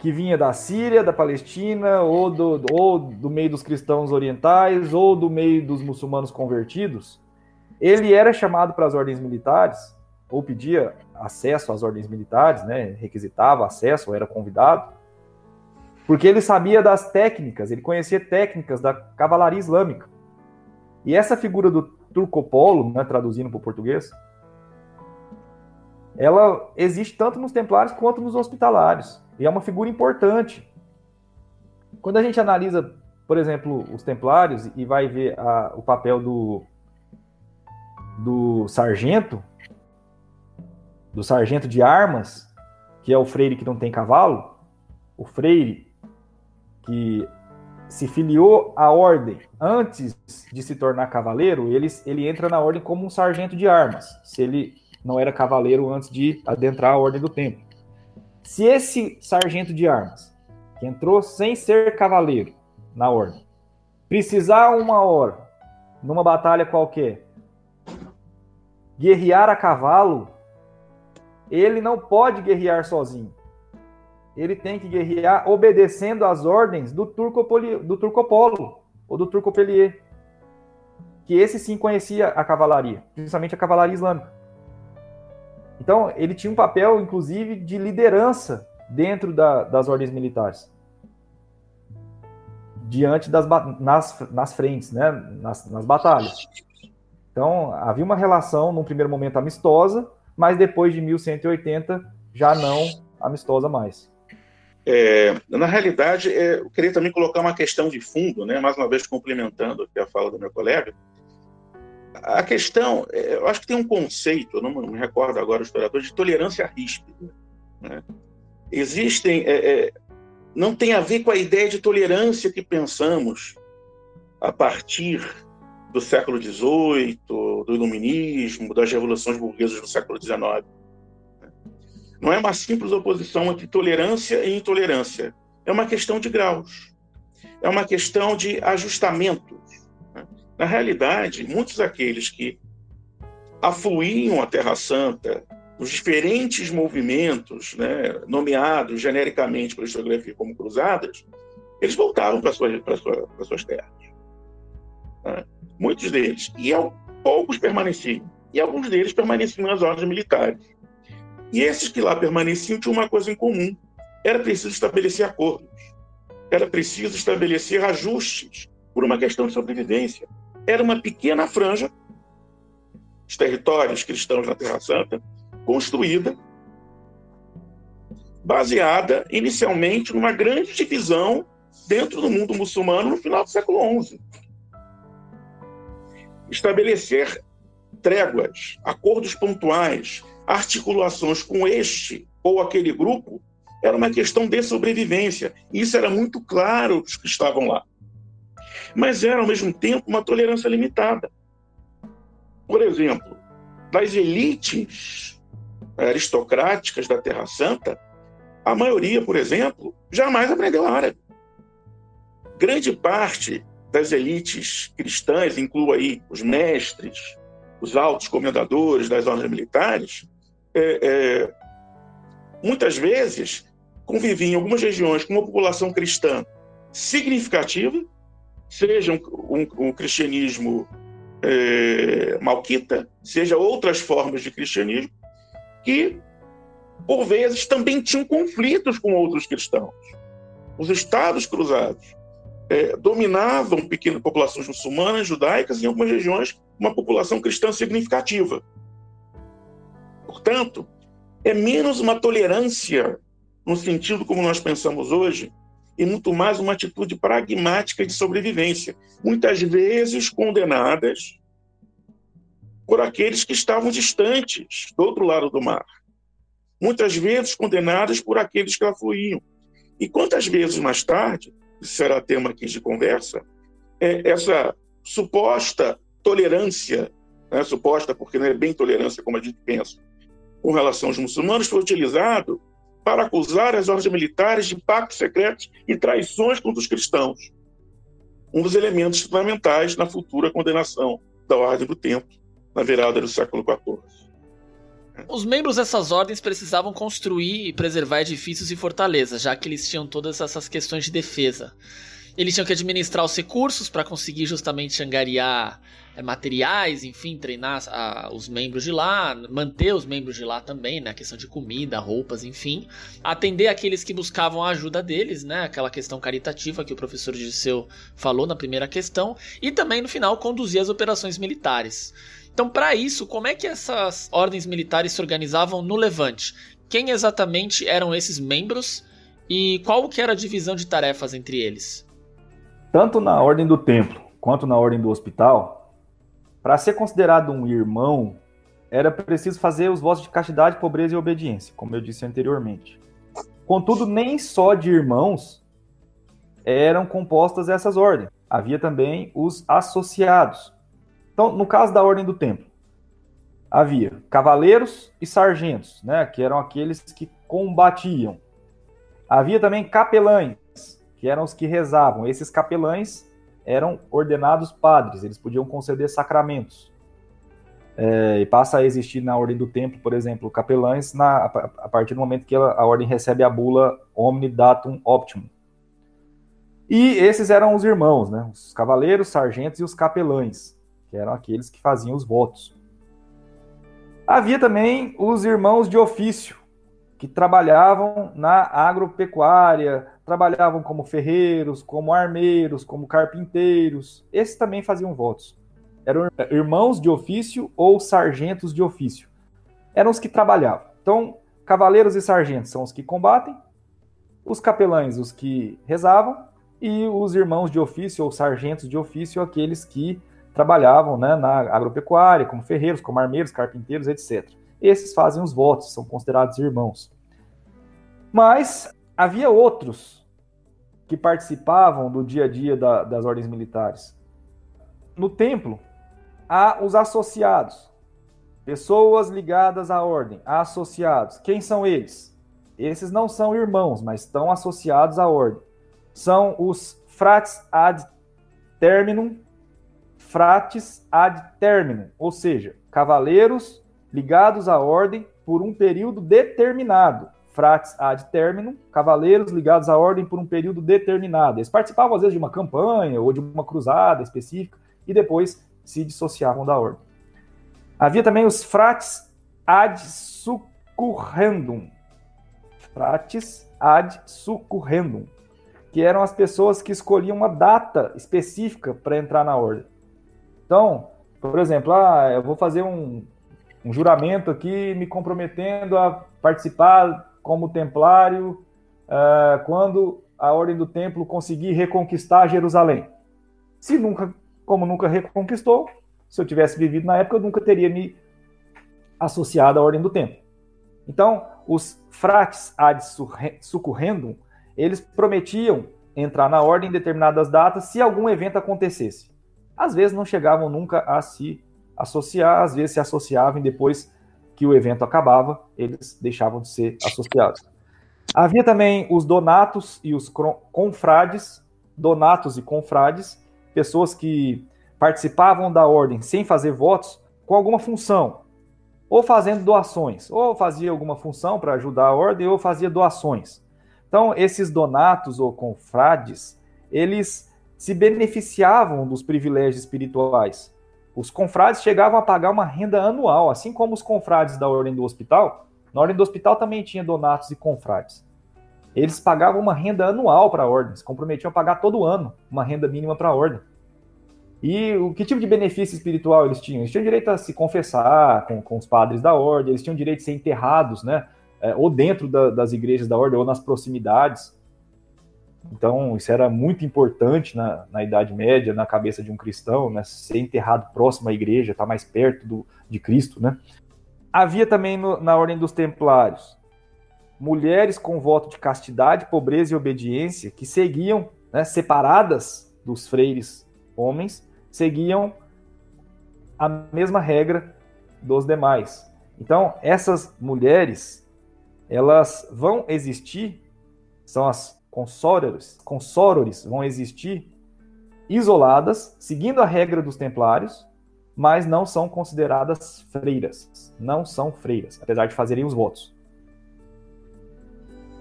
que vinha da Síria, da Palestina, ou do, ou do meio dos cristãos orientais, ou do meio dos muçulmanos convertidos, ele era chamado para as ordens militares, ou pedia acesso às ordens militares, né, requisitava acesso, ou era convidado, porque ele sabia das técnicas, ele conhecia técnicas da cavalaria islâmica. E essa figura do turcopolo, né, traduzindo para o português, ela existe tanto nos templários quanto nos hospitalários. E é uma figura importante. Quando a gente analisa, por exemplo, os templários e vai ver a, o papel do, do sargento, do sargento de armas, que é o freire que não tem cavalo, o freire que se filiou à ordem antes de se tornar cavaleiro, ele, ele entra na ordem como um sargento de armas, se ele não era cavaleiro antes de adentrar a ordem do templo. Se esse sargento de armas, que entrou sem ser cavaleiro na ordem, precisar uma hora, numa batalha qualquer, guerrear a cavalo, ele não pode guerrear sozinho ele tem que guerrear obedecendo às ordens do, Turcopoli, do Turcopolo, ou do Turcopelier, que esse sim conhecia a cavalaria, principalmente a cavalaria islâmica. Então, ele tinha um papel, inclusive, de liderança dentro da, das ordens militares. Diante das nas, nas frentes, né? nas, nas batalhas. Então, havia uma relação, num primeiro momento, amistosa, mas depois de 1180, já não amistosa mais. É, na realidade, é, eu queria também colocar uma questão de fundo, né? mais uma vez complementando a fala do meu colega. A questão, é, eu acho que tem um conceito, eu não me recordo agora o historiador, de tolerância ríspida. Né? Existem, é, é, não tem a ver com a ideia de tolerância que pensamos a partir do século XVIII, do iluminismo, das revoluções burguesas do século XIX não é uma simples oposição entre tolerância e intolerância. É uma questão de graus. É uma questão de ajustamentos. Na realidade, muitos daqueles que afluíam a Terra Santa, os diferentes movimentos, né, nomeados genericamente pela historiografia como cruzadas, eles voltavam para suas, para sua, para suas terras. Né? Muitos deles. E poucos permaneciam. E alguns deles permaneciam nas ordens militares. E esses que lá permaneciam tinham uma coisa em comum: era preciso estabelecer acordos, era preciso estabelecer ajustes por uma questão de sobrevivência. Era uma pequena franja, os territórios cristãos na Terra Santa, construída, baseada inicialmente numa grande divisão dentro do mundo muçulmano no final do século XI. Estabelecer tréguas, acordos pontuais, articulações com este ou aquele grupo era uma questão de sobrevivência. Isso era muito claro os que estavam lá. Mas era, ao mesmo tempo, uma tolerância limitada. Por exemplo, das elites aristocráticas da Terra Santa, a maioria, por exemplo, jamais aprendeu árabe. Grande parte das elites cristãs, inclua aí os mestres, os altos comendadores das ordens militares, é, é, muitas vezes conviviam em algumas regiões com uma população cristã significativa, seja um, um, um cristianismo é, malquita, seja outras formas de cristianismo, que, por vezes, também tinham conflitos com outros cristãos. Os estados cruzados é, dominavam pequenas populações muçulmanas, judaicas, em algumas regiões, uma população cristã significativa. Portanto, é menos uma tolerância no sentido como nós pensamos hoje, e muito mais uma atitude pragmática de sobrevivência, muitas vezes condenadas por aqueles que estavam distantes, do outro lado do mar. Muitas vezes condenadas por aqueles que afluíam. E quantas vezes mais tarde, isso será tema aqui de conversa, é essa suposta tolerância, né, suposta porque não é bem tolerância como a gente pensa, com relação aos muçulmanos foi utilizado para acusar as ordens militares de pactos secretos e traições contra os cristãos. Um dos elementos fundamentais na futura condenação da Ordem do Templo, na virada do século XIV. Os membros dessas ordens precisavam construir e preservar edifícios e fortalezas, já que eles tinham todas essas questões de defesa. Eles tinham que administrar os recursos para conseguir justamente angariar é, materiais, enfim, treinar a, os membros de lá, manter os membros de lá também, né? A questão de comida, roupas, enfim. Atender aqueles que buscavam a ajuda deles, né? Aquela questão caritativa que o professor Disseu falou na primeira questão. E também, no final, conduzir as operações militares. Então, para isso, como é que essas ordens militares se organizavam no Levante? Quem exatamente eram esses membros e qual que era a divisão de tarefas entre eles? Tanto na ordem do templo quanto na ordem do hospital, para ser considerado um irmão, era preciso fazer os votos de castidade, pobreza e obediência, como eu disse anteriormente. Contudo, nem só de irmãos eram compostas essas ordens. Havia também os associados. Então, no caso da ordem do templo, havia cavaleiros e sargentos, né, que eram aqueles que combatiam. Havia também capelães, que eram os que rezavam. Esses capelães eram ordenados padres, eles podiam conceder sacramentos. É, e passa a existir na ordem do templo, por exemplo, capelães na, a partir do momento que a, a ordem recebe a bula Omni Datum Optimum. E esses eram os irmãos, né? os cavaleiros, sargentos e os capelães, que eram aqueles que faziam os votos. Havia também os irmãos de ofício, que trabalhavam na agropecuária, trabalhavam como ferreiros, como armeiros, como carpinteiros. Esses também faziam votos. Eram irmãos de ofício ou sargentos de ofício. Eram os que trabalhavam. Então, cavaleiros e sargentos são os que combatem, os capelães os que rezavam e os irmãos de ofício ou sargentos de ofício aqueles que trabalhavam né, na agropecuária, como ferreiros, como armeiros, carpinteiros, etc esses fazem os votos, são considerados irmãos. Mas havia outros que participavam do dia a dia da, das ordens militares. No templo, há os associados, pessoas ligadas à ordem, associados. Quem são eles? Esses não são irmãos, mas estão associados à ordem. São os frates ad terminum, frates ad terminum, ou seja, cavaleiros ligados à ordem por um período determinado. Frates ad terminum, cavaleiros ligados à ordem por um período determinado. Eles participavam, às vezes, de uma campanha ou de uma cruzada específica e depois se dissociavam da ordem. Havia também os frates ad succurrendum. Frates ad succurrendum. Que eram as pessoas que escolhiam uma data específica para entrar na ordem. Então, por exemplo, ah, eu vou fazer um, um juramento aqui me comprometendo a participar como templário uh, quando a ordem do templo conseguir reconquistar Jerusalém. Se nunca, como nunca reconquistou, se eu tivesse vivido na época, eu nunca teria me associado à ordem do templo. Então, os frates ad succurrendum, eles prometiam entrar na ordem em determinadas datas se algum evento acontecesse. Às vezes não chegavam nunca a se associar, às vezes se associavam e depois que o evento acabava, eles deixavam de ser associados. Havia também os donatos e os confrades, donatos e confrades, pessoas que participavam da ordem sem fazer votos com alguma função, ou fazendo doações, ou fazia alguma função para ajudar a ordem, ou fazia doações. Então, esses donatos ou confrades, eles se beneficiavam dos privilégios espirituais. Os confrades chegavam a pagar uma renda anual, assim como os confrades da Ordem do Hospital. Na Ordem do Hospital também tinha donatos e confrades. Eles pagavam uma renda anual para a ordem, se comprometiam a pagar todo ano uma renda mínima para a ordem. E o que tipo de benefício espiritual eles tinham? Eles tinham direito a se confessar com, com os padres da ordem, eles tinham direito de ser enterrados, né? É, ou dentro da, das igrejas da ordem, ou nas proximidades. Então, isso era muito importante na, na Idade Média, na cabeça de um cristão, né? Ser enterrado próximo à igreja, estar tá mais perto do, de Cristo, né? Havia também no, na Ordem dos Templários mulheres com voto de castidade, pobreza e obediência que seguiam, né, separadas dos freires homens, seguiam a mesma regra dos demais. Então, essas mulheres, elas vão existir, são as consórores, consórores vão existir isoladas, seguindo a regra dos templários, mas não são consideradas freiras. Não são freiras, apesar de fazerem os votos.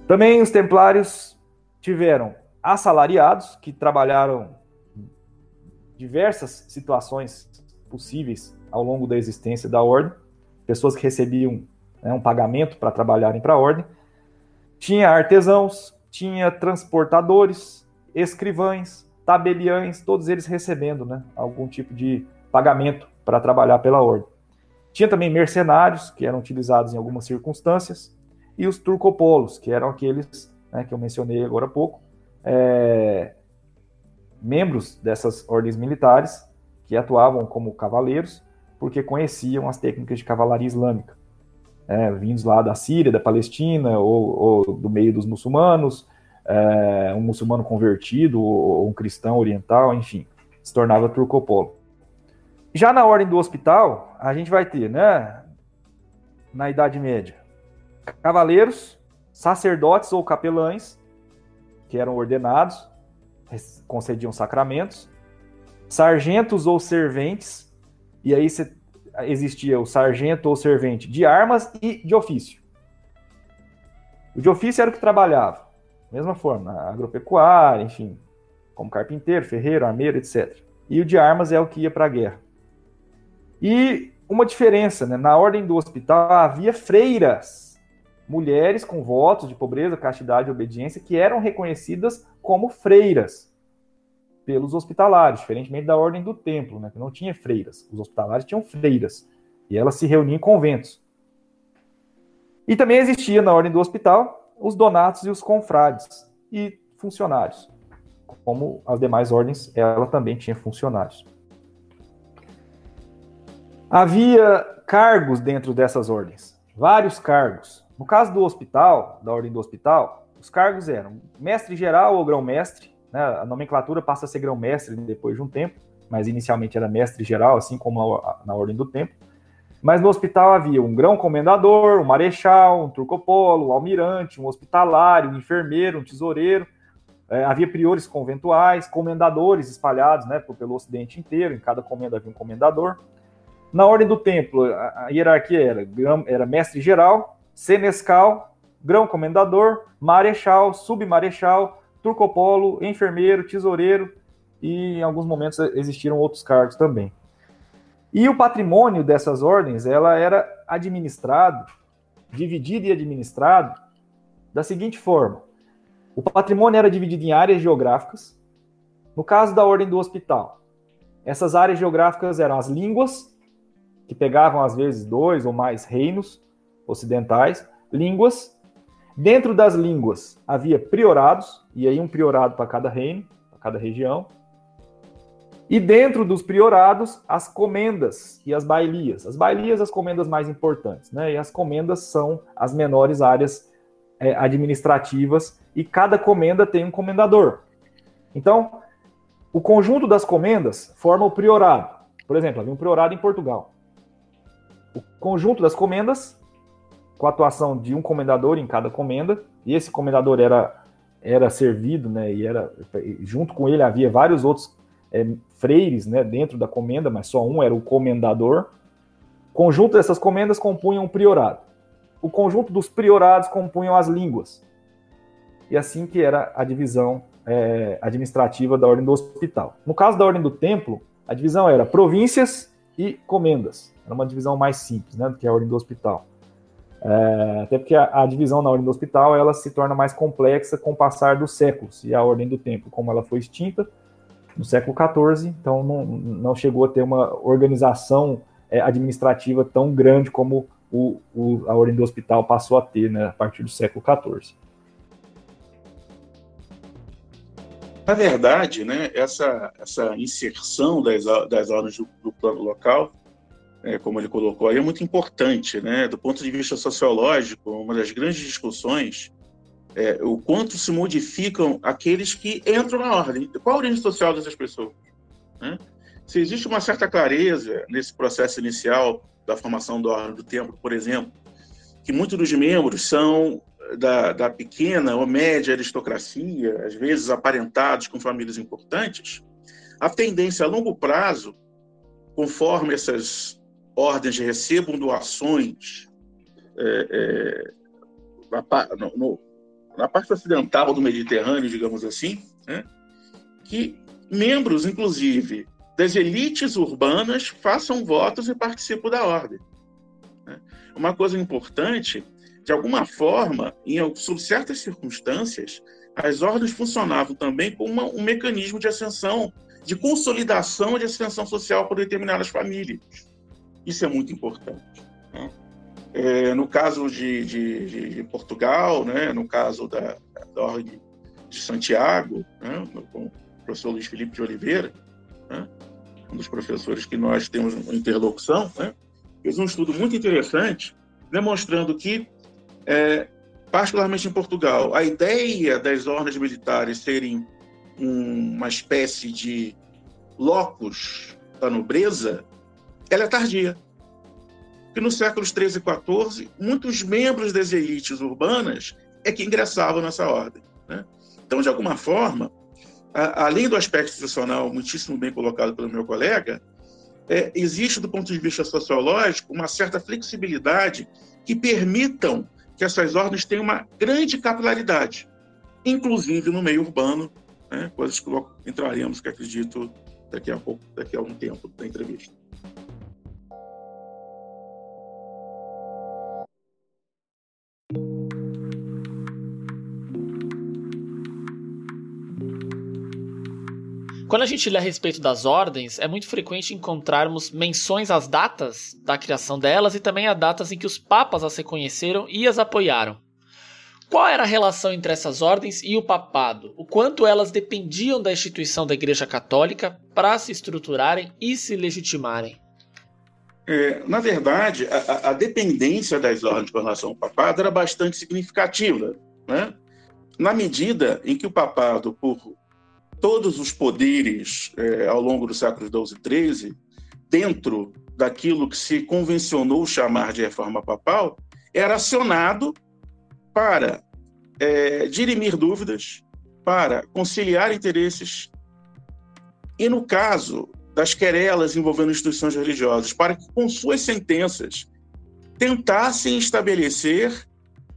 Também os templários tiveram assalariados que trabalharam diversas situações possíveis ao longo da existência da ordem, pessoas que recebiam né, um pagamento para trabalharem para a ordem. Tinha artesãos, tinha transportadores, escrivães, tabeliães, todos eles recebendo né, algum tipo de pagamento para trabalhar pela ordem. Tinha também mercenários, que eram utilizados em algumas circunstâncias, e os turcopolos, que eram aqueles né, que eu mencionei agora há pouco, é, membros dessas ordens militares que atuavam como cavaleiros, porque conheciam as técnicas de cavalaria islâmica, é, vindos lá da Síria, da Palestina, ou, ou do meio dos muçulmanos, é, um muçulmano convertido, ou, um cristão oriental, enfim, se tornava turcopolo. Já na ordem do hospital, a gente vai ter, né, na Idade Média, cavaleiros, sacerdotes ou capelães, que eram ordenados, concediam sacramentos, sargentos ou serventes, e aí existia o sargento ou servente de armas e de ofício. O de ofício era o que trabalhava, mesma forma, agropecuária, enfim, como carpinteiro, ferreiro, armeiro, etc. E o de armas é o que ia para a guerra. E uma diferença, né? na ordem do hospital havia freiras, mulheres com votos de pobreza, castidade e obediência, que eram reconhecidas como freiras pelos hospitalários, diferentemente da ordem do templo, né, que não tinha freiras. Os hospitalários tinham freiras e elas se reuniam em conventos. E também existia na ordem do hospital os donatos e os confrades e funcionários. Como as demais ordens, ela também tinha funcionários. Havia cargos dentro dessas ordens, vários cargos. No caso do hospital, da ordem do hospital, os cargos eram mestre geral ou grão-mestre, né? a nomenclatura passa a ser grão-mestre depois de um tempo, mas inicialmente era mestre geral, assim como na, ordem do tempo. Mas no hospital havia um grão-comendador, um marechal, um turcopolo, um almirante, um hospitalário, um enfermeiro, um tesoureiro. É, havia priores conventuais, comendadores espalhados né, pelo ocidente inteiro, em cada comenda havia um comendador. Na ordem do templo, a, a hierarquia era, era mestre geral, senescal, grão-comendador, marechal, submarechal, turcopolo, enfermeiro, tesoureiro e em alguns momentos existiram outros cargos também. E o patrimônio dessas ordens, ela era administrado dividido e administrado da seguinte forma: o patrimônio era dividido em áreas geográficas. No caso da ordem do hospital, essas áreas geográficas eram as línguas, que pegavam às vezes dois ou mais reinos ocidentais, línguas. Dentro das línguas havia priorados, e aí um priorado para cada reino, para cada região. E dentro dos priorados, as comendas e as bailias. As bailias, as comendas mais importantes, né? E as comendas são as menores áreas é, administrativas e cada comenda tem um comendador. Então, o conjunto das comendas forma o priorado. Por exemplo, havia um priorado em Portugal. O conjunto das comendas, com a atuação de um comendador em cada comenda, e esse comendador era, era servido, né, e era junto com ele havia vários outros é, freires né, dentro da comenda, mas só um era o comendador. O conjunto dessas comendas compunham um priorado o conjunto dos priorados compunham as línguas. E assim que era a divisão é, administrativa da ordem do hospital. No caso da ordem do templo, a divisão era províncias e comendas. Era uma divisão mais simples né, do que a ordem do hospital. É, até porque a, a, divisão na ordem do hospital ela se torna mais complexa com o passar dos séculos. E a ordem do templo, como ela foi extinta no século XIV, então não, não chegou a ter uma organização é, administrativa tão grande como o, o, a ordem do hospital passou a ter né, a partir do século XIV. Na verdade, né, essa, essa inserção das, das ordens do, do plano local, é, como ele colocou aí, é muito importante. Né? Do ponto de vista sociológico, uma das grandes discussões é o quanto se modificam aqueles que entram na ordem. Qual a origem social dessas pessoas? Né? Se existe uma certa clareza nesse processo inicial da formação do órgão do templo, por exemplo, que muitos dos membros são da, da pequena ou média aristocracia, às vezes aparentados com famílias importantes, a tendência a longo prazo, conforme essas ordens recebam doações é, é, na, no, na, parte ocidental do Mediterrâneo, digamos assim, né, que membros, inclusive, das elites urbanas façam votos e participem da ordem. Né? Uma coisa importante, de alguma forma, em sob certas circunstâncias, as ordens funcionavam também como uma, um mecanismo de ascensão, de consolidação de ascensão social por determinadas famílias. Isso é muito importante. Né? É, no caso de, de, de, Portugal, né? no caso da, da de Santiago, né? com o professor Luiz Felipe de Oliveira, né? um dos professores que nós temos uma interlocução, né, fez um estudo muito interessante demonstrando que, é, particularmente em Portugal, a ideia das ordens militares serem um, uma espécie de locus da nobreza, ela é tardia. Que nos séculos 13 e 14, muitos membros das elites urbanas é que ingressavam nessa ordem. Né? Então, de alguma forma, além do aspecto institucional muitíssimo bem colocado pelo meu colega, é, existe, do ponto de vista sociológico, uma certa flexibilidade que permitam que essas ordens tenham uma grande capilaridade, inclusive no meio urbano, né, coisas que entraremos, que acredito, daqui a pouco, daqui a algum tempo da entrevista. Quando a gente lê a respeito das ordens, é muito frequente encontrarmos menções às datas da criação delas e também a datas em que os papas as reconheceram e as apoiaram. Qual era a relação entre essas ordens e o papado? O quanto elas dependiam da instituição da Igreja Católica para se estruturarem e se legitimarem? É, na verdade, a, a, dependência das ordens com relação ao papado era bastante significativa, né? na medida em que o papado, por todos os poderes é, ao longo dos séculos XII e XIII, dentro daquilo que se convencionou chamar de reforma papal, era acionado para é, dirimir dúvidas, para conciliar interesses e, no caso das querelas envolvendo instituições religiosas, para que, com suas sentenças, tentassem estabelecer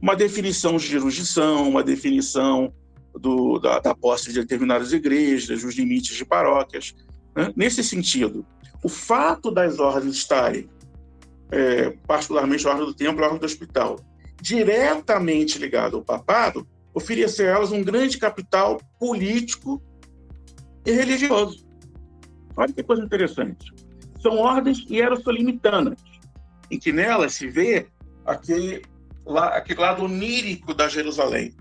uma definição de jurisdição, uma definição do, da, da, posse de determinadas igrejas, os limites de paróquias. Né? Nesse sentido, o fato das ordens estarem, é, particularmente a ordem do templo e a ordem do hospital, diretamente ligado ao papado, oferecer a elas um grande capital político e religioso. Olha que coisa interessante. São ordens hierossolimitanas, em que nelas se vê aquele, aquele lado onírico da Jerusalém.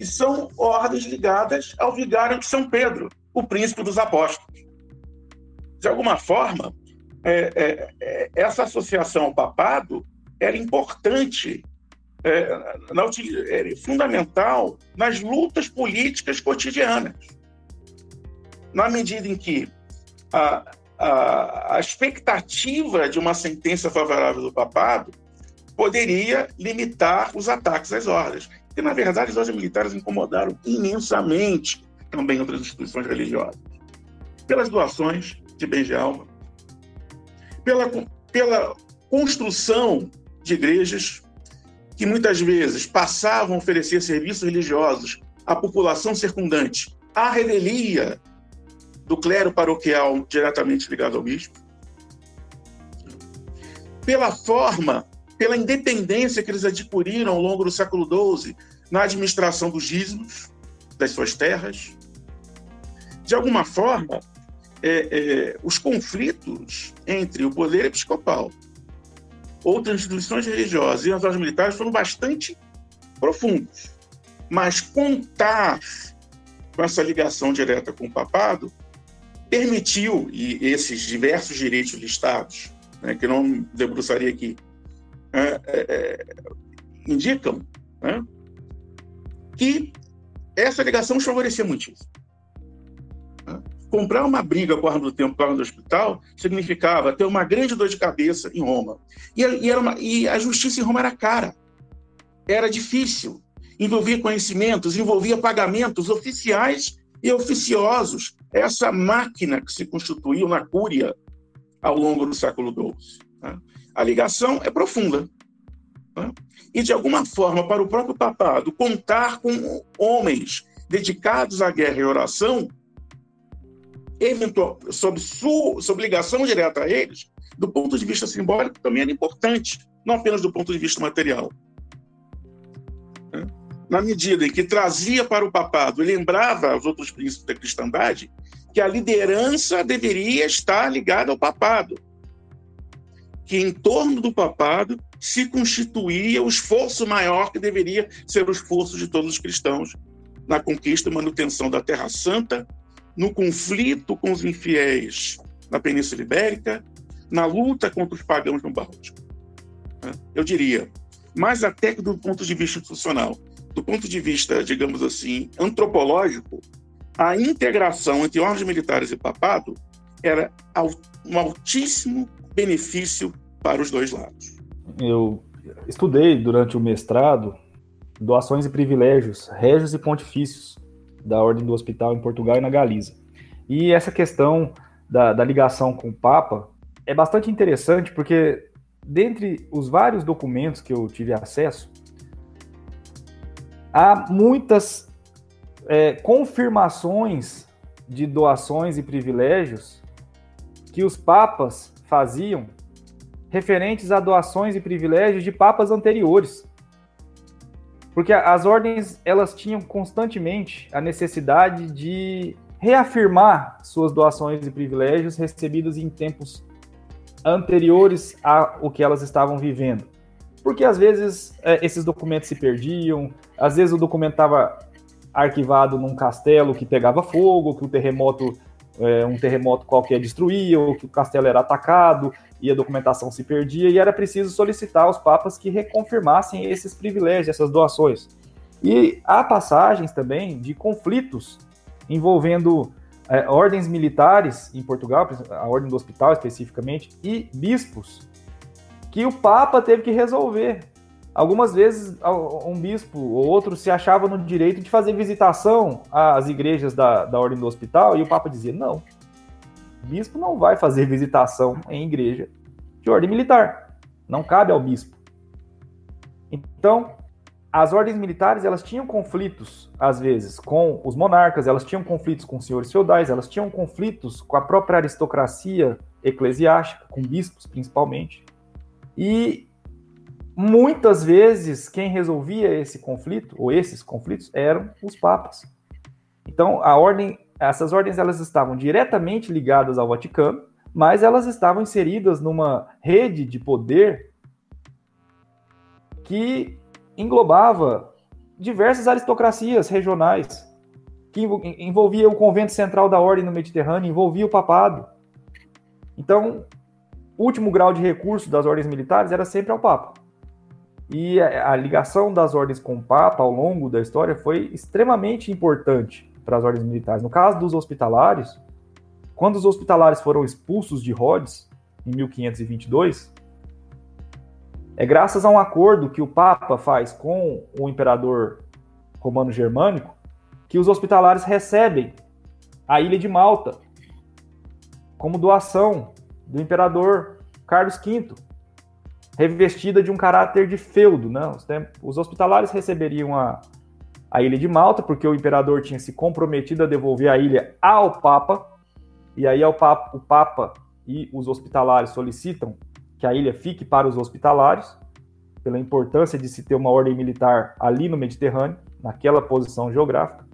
E são ordens ligadas ao vigário de São Pedro, o príncipe dos apóstolos. De alguma forma, é, é, é, essa associação ao papado era importante, é, na, era fundamental nas lutas políticas cotidianas. Na medida em que a, a, a expectativa de uma sentença favorável do papado poderia limitar os ataques às ordens. Na verdade, ordens militares incomodaram imensamente também outras instituições religiosas. Pelas doações de bens de alma, pela, pela construção de igrejas que muitas vezes passavam a oferecer serviços religiosos à população circundante, à revelia do clero paroquial diretamente ligado ao bispo, pela forma, pela independência que eles adquiriram ao longo do século XII na administração dos dízimos das suas terras. De alguma forma, é, é, os conflitos entre o poder episcopal, outras instituições religiosas e as ordens militares foram bastante profundos. Mas contar com essa ligação direta com o papado permitiu, e esses diversos direitos listados, né, que não debruçaria aqui, é, é, é indicam né, que essa ligação os favorecia muitíssimo comprar uma briga com a arma do tempo com a arma do hospital significava ter uma grande dor de cabeça em Roma. E, e, uma, e a justiça em Roma era cara, era difícil, envolvia conhecimentos, envolvia pagamentos oficiais e oficiosos. Essa máquina que se constituiu na Cúria ao longo do século XII. Né? A ligação é profunda. E, de alguma forma, para o próprio papado contar com homens dedicados à guerra e oração eventual, sob sua sob ligação direta a eles, do ponto de vista simbólico, também era importante, não apenas do ponto de vista material. Né? Na medida em que trazia para o papado e lembrava aos outros príncipes da cristandade que a liderança deveria estar ligada ao papado, que em torno do papado se constituía o esforço maior que deveria ser o esforço de todos os cristãos na conquista e manutenção da Terra Santa no conflito com os infiéis na Península Ibérica, na luta contra os pagãos no Báltico. Eu diria, mais até que do ponto de vista institucional, do ponto de vista, digamos assim, antropológico, a integração entre ordens militares e papado era um altíssimo benefício para os dois lados. Eu estudei durante o mestrado doações e privilégios, régios e pontifícios da Ordem do Hospital em Portugal e na Galiza. E essa questão da, da ligação com o Papa é bastante interessante porque, dentre os vários documentos que eu tive acesso, há muitas é, confirmações de doações e privilégios que os papas faziam referentes a doações e privilégios de papas anteriores. Porque as ordens elas tinham constantemente a necessidade de reafirmar suas doações e privilégios recebidos em tempos anteriores ao que elas estavam vivendo. Porque às vezes é, esses documentos se perdiam, às vezes o documento estava arquivado num castelo que pegava fogo, que o terremoto, é, um terremoto qualquer destruía, ou que o castelo era atacado, e a documentação se perdia, e era preciso solicitar aos papas que reconfirmassem esses privilégios, essas doações. E há passagens também de conflitos envolvendo é, ordens militares em Portugal, a ordem do hospital especificamente, e bispos, que o Papa teve que resolver. Algumas vezes um bispo ou outro se achava no direito de fazer visitação às igrejas da, da ordem do hospital e o Papa dizia: não, bispo não vai fazer visitação em igreja de ordem militar. Não cabe ao bispo. Então, as ordens militares elas tinham conflitos às vezes com os monarcas, elas tinham conflitos com os senhores feudais, elas tinham conflitos com a própria aristocracia eclesiástica, com bispos principalmente. E muitas vezes quem resolvia esse conflito, ou esses conflitos, eram os papas. Então, a ordem, essas ordens elas estavam diretamente ligadas ao Vaticano, mas elas estavam inseridas numa rede de poder que englobava diversas aristocracias regionais, que envolvia o convento central da ordem no Mediterrâneo, envolvia o papado. Então, o último grau de recurso das ordens militares era sempre ao papa. E a, ligação das ordens com o papa ao longo da história foi extremamente importante para as ordens militares. No caso dos hospitalários, quando os hospitalários foram expulsos de Rhodes, em 1522, é graças a um acordo que o Papa faz com o imperador romano germânico que os hospitalários recebem a ilha de Malta como doação do imperador Carlos V, revestida de um caráter de feudo. Né? Os hospitalários receberiam a, a ilha de Malta, porque o imperador tinha se comprometido a devolver a ilha ao Papa, e aí o Papa, o Papa e os hospitalários solicitam que a ilha fique para os hospitalários, pela importância de se ter uma ordem militar ali no Mediterrâneo, naquela posição geográfica,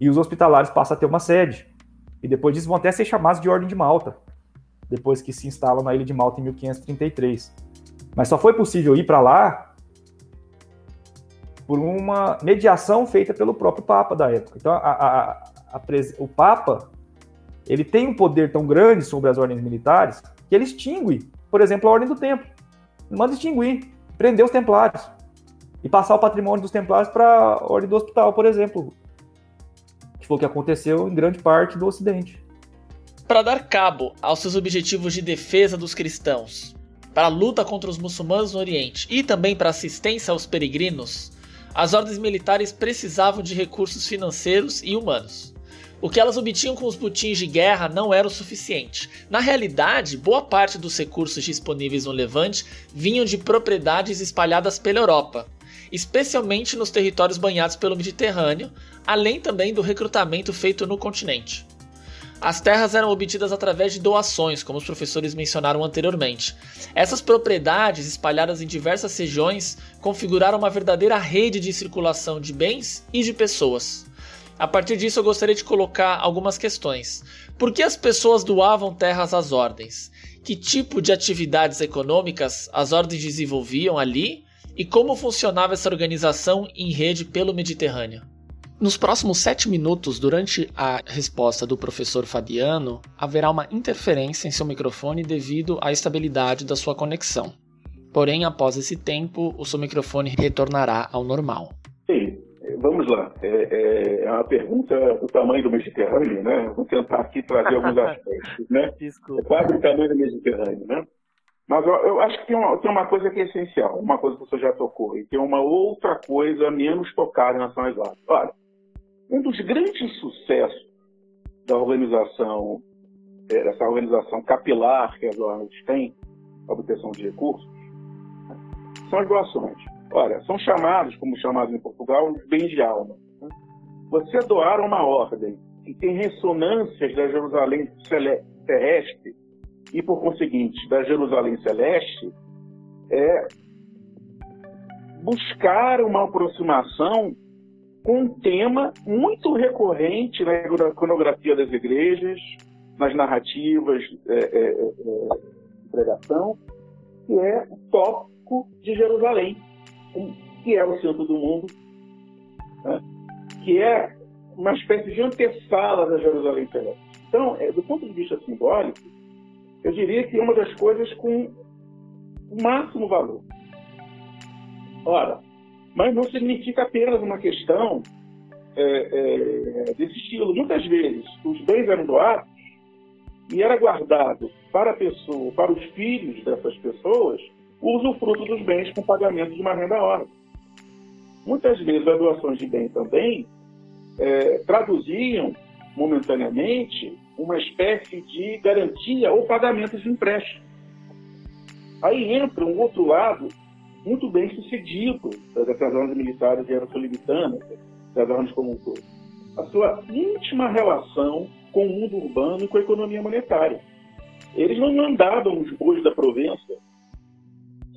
e os hospitalários passam a ter uma sede. E depois disso vão até ser chamados de Ordem de Malta, depois que se instalam na ilha de Malta em 1533. Mas só foi possível ir para lá por uma mediação feita pelo próprio Papa da época. Então, a, a, a, o Papa ele tem um poder tão grande sobre as ordens militares que ele extingue, por exemplo, a Ordem do Templo. Ele manda extinguir, prender os templários e passar o patrimônio dos templários para a Ordem do Hospital, por exemplo, que foi o que aconteceu em grande parte do Ocidente. Para dar cabo aos seus objetivos de defesa dos cristãos, para a luta contra os muçulmanos no Oriente e também para assistência aos peregrinos, as ordens militares precisavam de recursos financeiros e humanos. O que elas obtinham com os botins de guerra não era o suficiente. Na realidade, boa parte dos recursos disponíveis no Levante vinham de propriedades espalhadas pela Europa, especialmente nos territórios banhados pelo Mediterrâneo, além também do recrutamento feito no continente. As terras eram obtidas através de doações, como os professores mencionaram anteriormente. Essas propriedades, espalhadas em diversas regiões, configuraram uma verdadeira rede de circulação de bens e de pessoas. A partir disso, eu gostaria de colocar algumas questões. Por que as pessoas doavam terras às ordens? Que tipo de atividades econômicas as ordens desenvolviam ali? E como funcionava essa organização em rede pelo Mediterrâneo? Nos próximos sete minutos, durante a resposta do professor Fabiano, haverá uma interferência em seu microfone devido à estabilidade da sua conexão. Porém, após esse tempo, o seu microfone retornará ao normal. Sim, vamos lá. É, é, é, uma pergunta do tamanho do Mediterrâneo, né? Vou tentar aqui trazer alguns [LAUGHS] aspectos, né? Desculpa. É quase o tamanho do Mediterrâneo, né? Mas eu, eu acho que tem uma, tem uma, coisa que é essencial, uma coisa que você já tocou, e tem uma outra coisa menos tocada em relação às artes. Olha, um dos grandes sucessos da organização, é, dessa organização capilar que as ordens têm, a obtenção de recursos, são as doações. Olha, são chamados, como chamados em Portugal, bens de alma. Você doar uma ordem que tem ressonâncias da Jerusalém terrestre e, por conseguinte, da Jerusalém celeste, é buscar uma aproximação com um tema muito recorrente na iconografia das igrejas, nas narrativas é, é, é, de pregação, que é o tópico de Jerusalém que é o centro do mundo, né? que é uma espécie de antessala da Jerusalém Celeste. Então, é, do ponto de vista simbólico, eu diria que é uma das coisas com o máximo valor. Ora, mas não significa apenas uma questão é, é, desse estilo. Muitas vezes, os bens eram doados e era guardado para a pessoa, para os filhos dessas pessoas, o usufruto dos bens com pagamento de uma renda hora. Muitas vezes as doações de bem também é, traduziam momentaneamente uma espécie de garantia ou pagamento de empréstimo. Aí entra um outro lado muito bem sucedido das ordens militares jerosolimitanas, das ordens como um todo. A sua íntima relação com o mundo urbano e com a economia monetária. Eles não mandavam os bois da Provença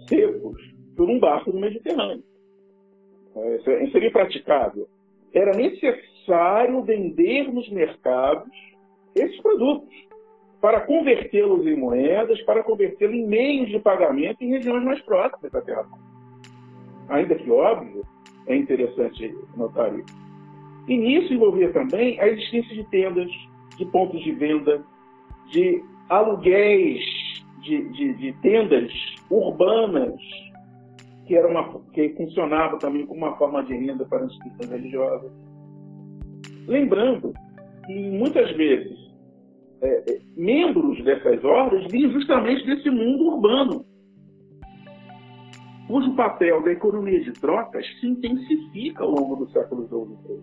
secos por um barco no Mediterrâneo. É, seria praticável. Era necessário vender nos mercados esses produtos para convertê-los em moedas, para convertê-los em meios de pagamento em regiões mais próximas da Terra. Ainda que óbvio, é interessante notar isso. E nisso envolvia também a existência de tendas, de pontos de venda, de aluguéis de, de, de tendas urbanas, que, era uma, que funcionava também como uma forma de renda para instituições religiosas. Lembrando que muitas vezes é, é, membros dessas ordens vinham justamente desse mundo urbano, cujo papel da economia de trocas se intensifica ao longo do século XII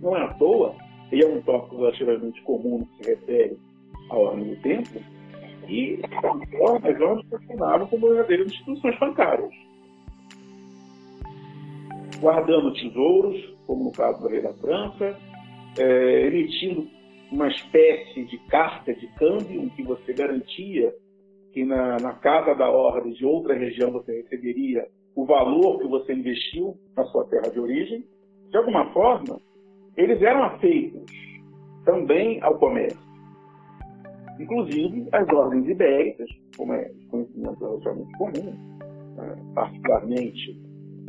Não é à toa, e é um tópico relativamente comum que se refere à ordem do tempo, e as ordens funcionavam como verdadeiras instituições bancárias, guardando tesouros, como no caso da Lei da França, é, emitindo uma espécie de carta de câmbio que você garantia que na, na casa da ordem de outra região você receberia o valor que você investiu na sua terra de origem. De alguma forma, eles eram afeitos também ao comércio. Inclusive as ordens ibéricas, como é conhecimento relativamente comum, né? particularmente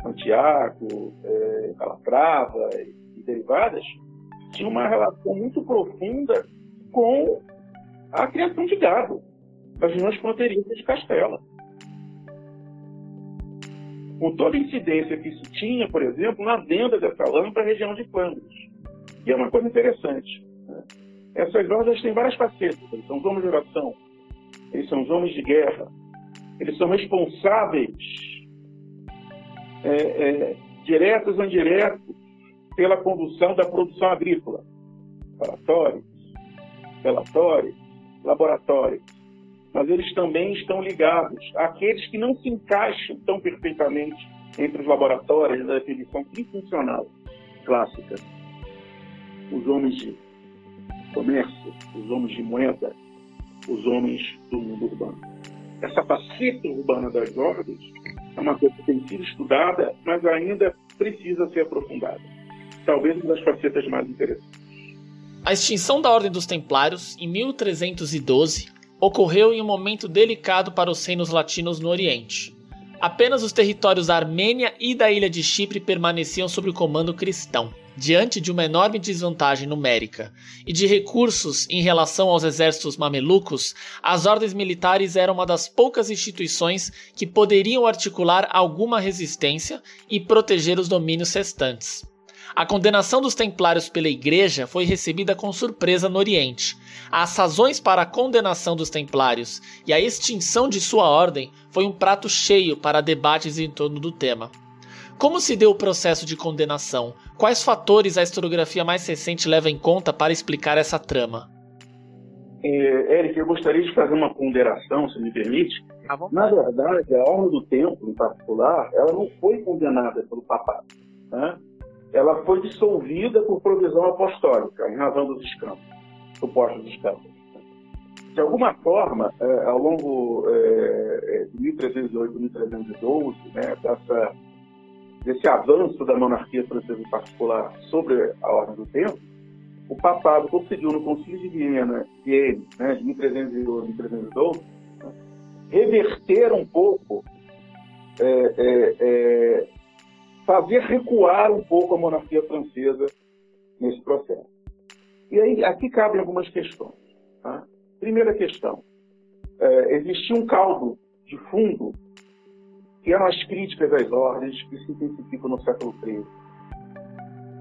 Santiago, é, Calatrava e, e derivadas, tinha uma relação muito profunda com a criação de gado das regiões fronteiriças de Castela. Com toda a incidência que isso tinha, por exemplo, na venda dessa lã para a região de Flandres. E é uma coisa interessante. Né? Essas lojas têm várias facetas. Eles são os homens de oração, eles são os homens de guerra, eles são responsáveis, é, é, diretos ou indiretos, pela condução da produção agrícola. Relatórios, relatórios, laboratórios. Mas eles também estão ligados àqueles que não se encaixam tão perfeitamente entre os laboratórios da definição trifuncional clássica. Os homens de comércio, os homens de moeda, os homens do mundo urbano. Essa faceta urbana das ordens é uma coisa que tem sido estudada, mas ainda precisa ser aprofundada talvez uma das facetas mais interessantes. A extinção da Ordem dos Templários, em 1312, ocorreu em um momento delicado para os reinos latinos no Oriente. Apenas os territórios da Armênia e da ilha de Chipre permaneciam sob o comando cristão. Diante de uma enorme desvantagem numérica e de recursos em relação aos exércitos mamelucos, as ordens militares eram uma das poucas instituições que poderiam articular alguma resistência e proteger os domínios restantes. A condenação dos templários pela igreja foi recebida com surpresa no Oriente. As razões para a condenação dos templários e a extinção de sua ordem foi um prato cheio para debates em torno do tema. Como se deu o processo de condenação? Quais fatores a historiografia mais recente leva em conta para explicar essa trama? É, Eric, eu gostaria de fazer uma ponderação, se me permite. Na verdade, a Ordem do Templo, em particular, ela não foi condenada pelo papado. Né? Ela foi dissolvida por provisão apostólica, em razão dos escândalos, supostos escândalos. De alguma forma, é, ao longo é, de 1308 e 1312, né, dessa, desse avanço da monarquia francesa em particular sobre a ordem do tempo, o papado conseguiu no Concílio de Viena, Vienne, né, de 1311 e 1312, né, reverter um pouco é, é, é fazer recuar um pouco a monarquia francesa nesse processo. E aí, aqui cabem algumas questões. Tá? Primeira questão: é, existia um caldo de fundo que eram as críticas às ordens que se intensificam no século XIII.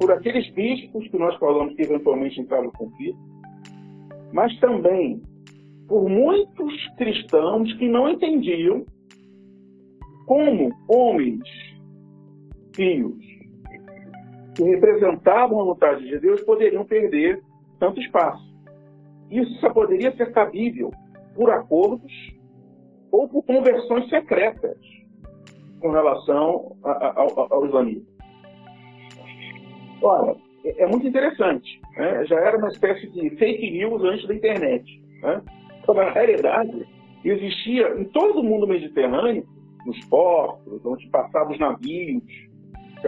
Por aqueles bispos que nós falamos que eventualmente entraram no conflito, mas também por muitos cristãos que não entendiam como homens fios que representavam a vontade de Deus poderiam perder tanto espaço. Isso só poderia ser cabível por acordos ou por conversões secretas com relação ao, ao islamismo. Ora, é, é muito interessante. Né? Já era uma espécie de fake news antes da internet. Né? Então, na realidade, existia em todo o mundo mediterrâneo nos portos, onde passavam os navios.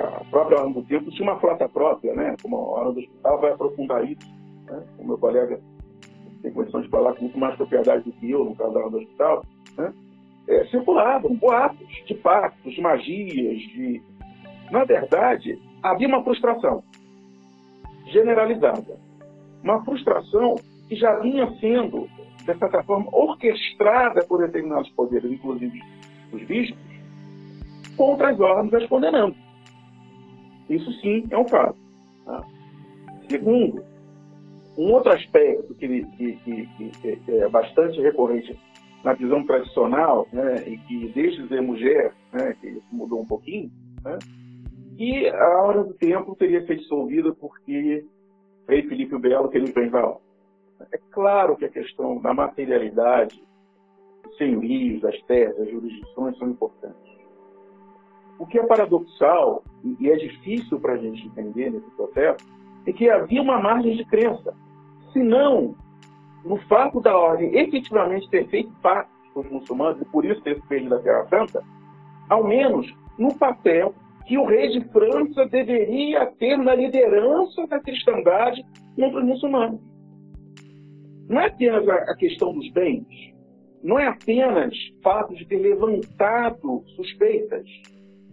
A própria Ordem do Tempo tinha uma frota própria, né? Como a Ordem do Hospital vai aprofundar isso. Né? O meu colega tem condições de falar com muito mais propriedade do que eu, no caso da Ordem do Hospital. Né? É, circulavam boatos de pactos, de magias, de... Na verdade, havia uma frustração generalizada. Uma frustração que já vinha sendo, de certa forma, orquestrada por determinados poderes, inclusive os bispos, contra as ordens as condenando. Isso sim é um fato. Tá? Segundo, um outro aspecto que, que, que, que, é bastante recorrente na visão tradicional, né, e que desde Zé Mulher, né, que mudou um pouquinho, né, que a hora do templo teria sido dissolvida porque o rei Filipe Belo queria imprentar É claro que a questão da materialidade, senhorios, das terras, das jurisdições são importantes. O que é paradoxal, e é difícil para a gente entender nesse processo, é que havia uma margem de crença. Se não, no fato da ordem efetivamente ter feito parte dos muçulmanos, e por isso ter feito da Terra Santa, ao menos no papel que o rei de França deveria ter na liderança da cristandade contra os muçulmanos. Não é apenas a questão dos bens, não é apenas o fato de ter levantado suspeitas,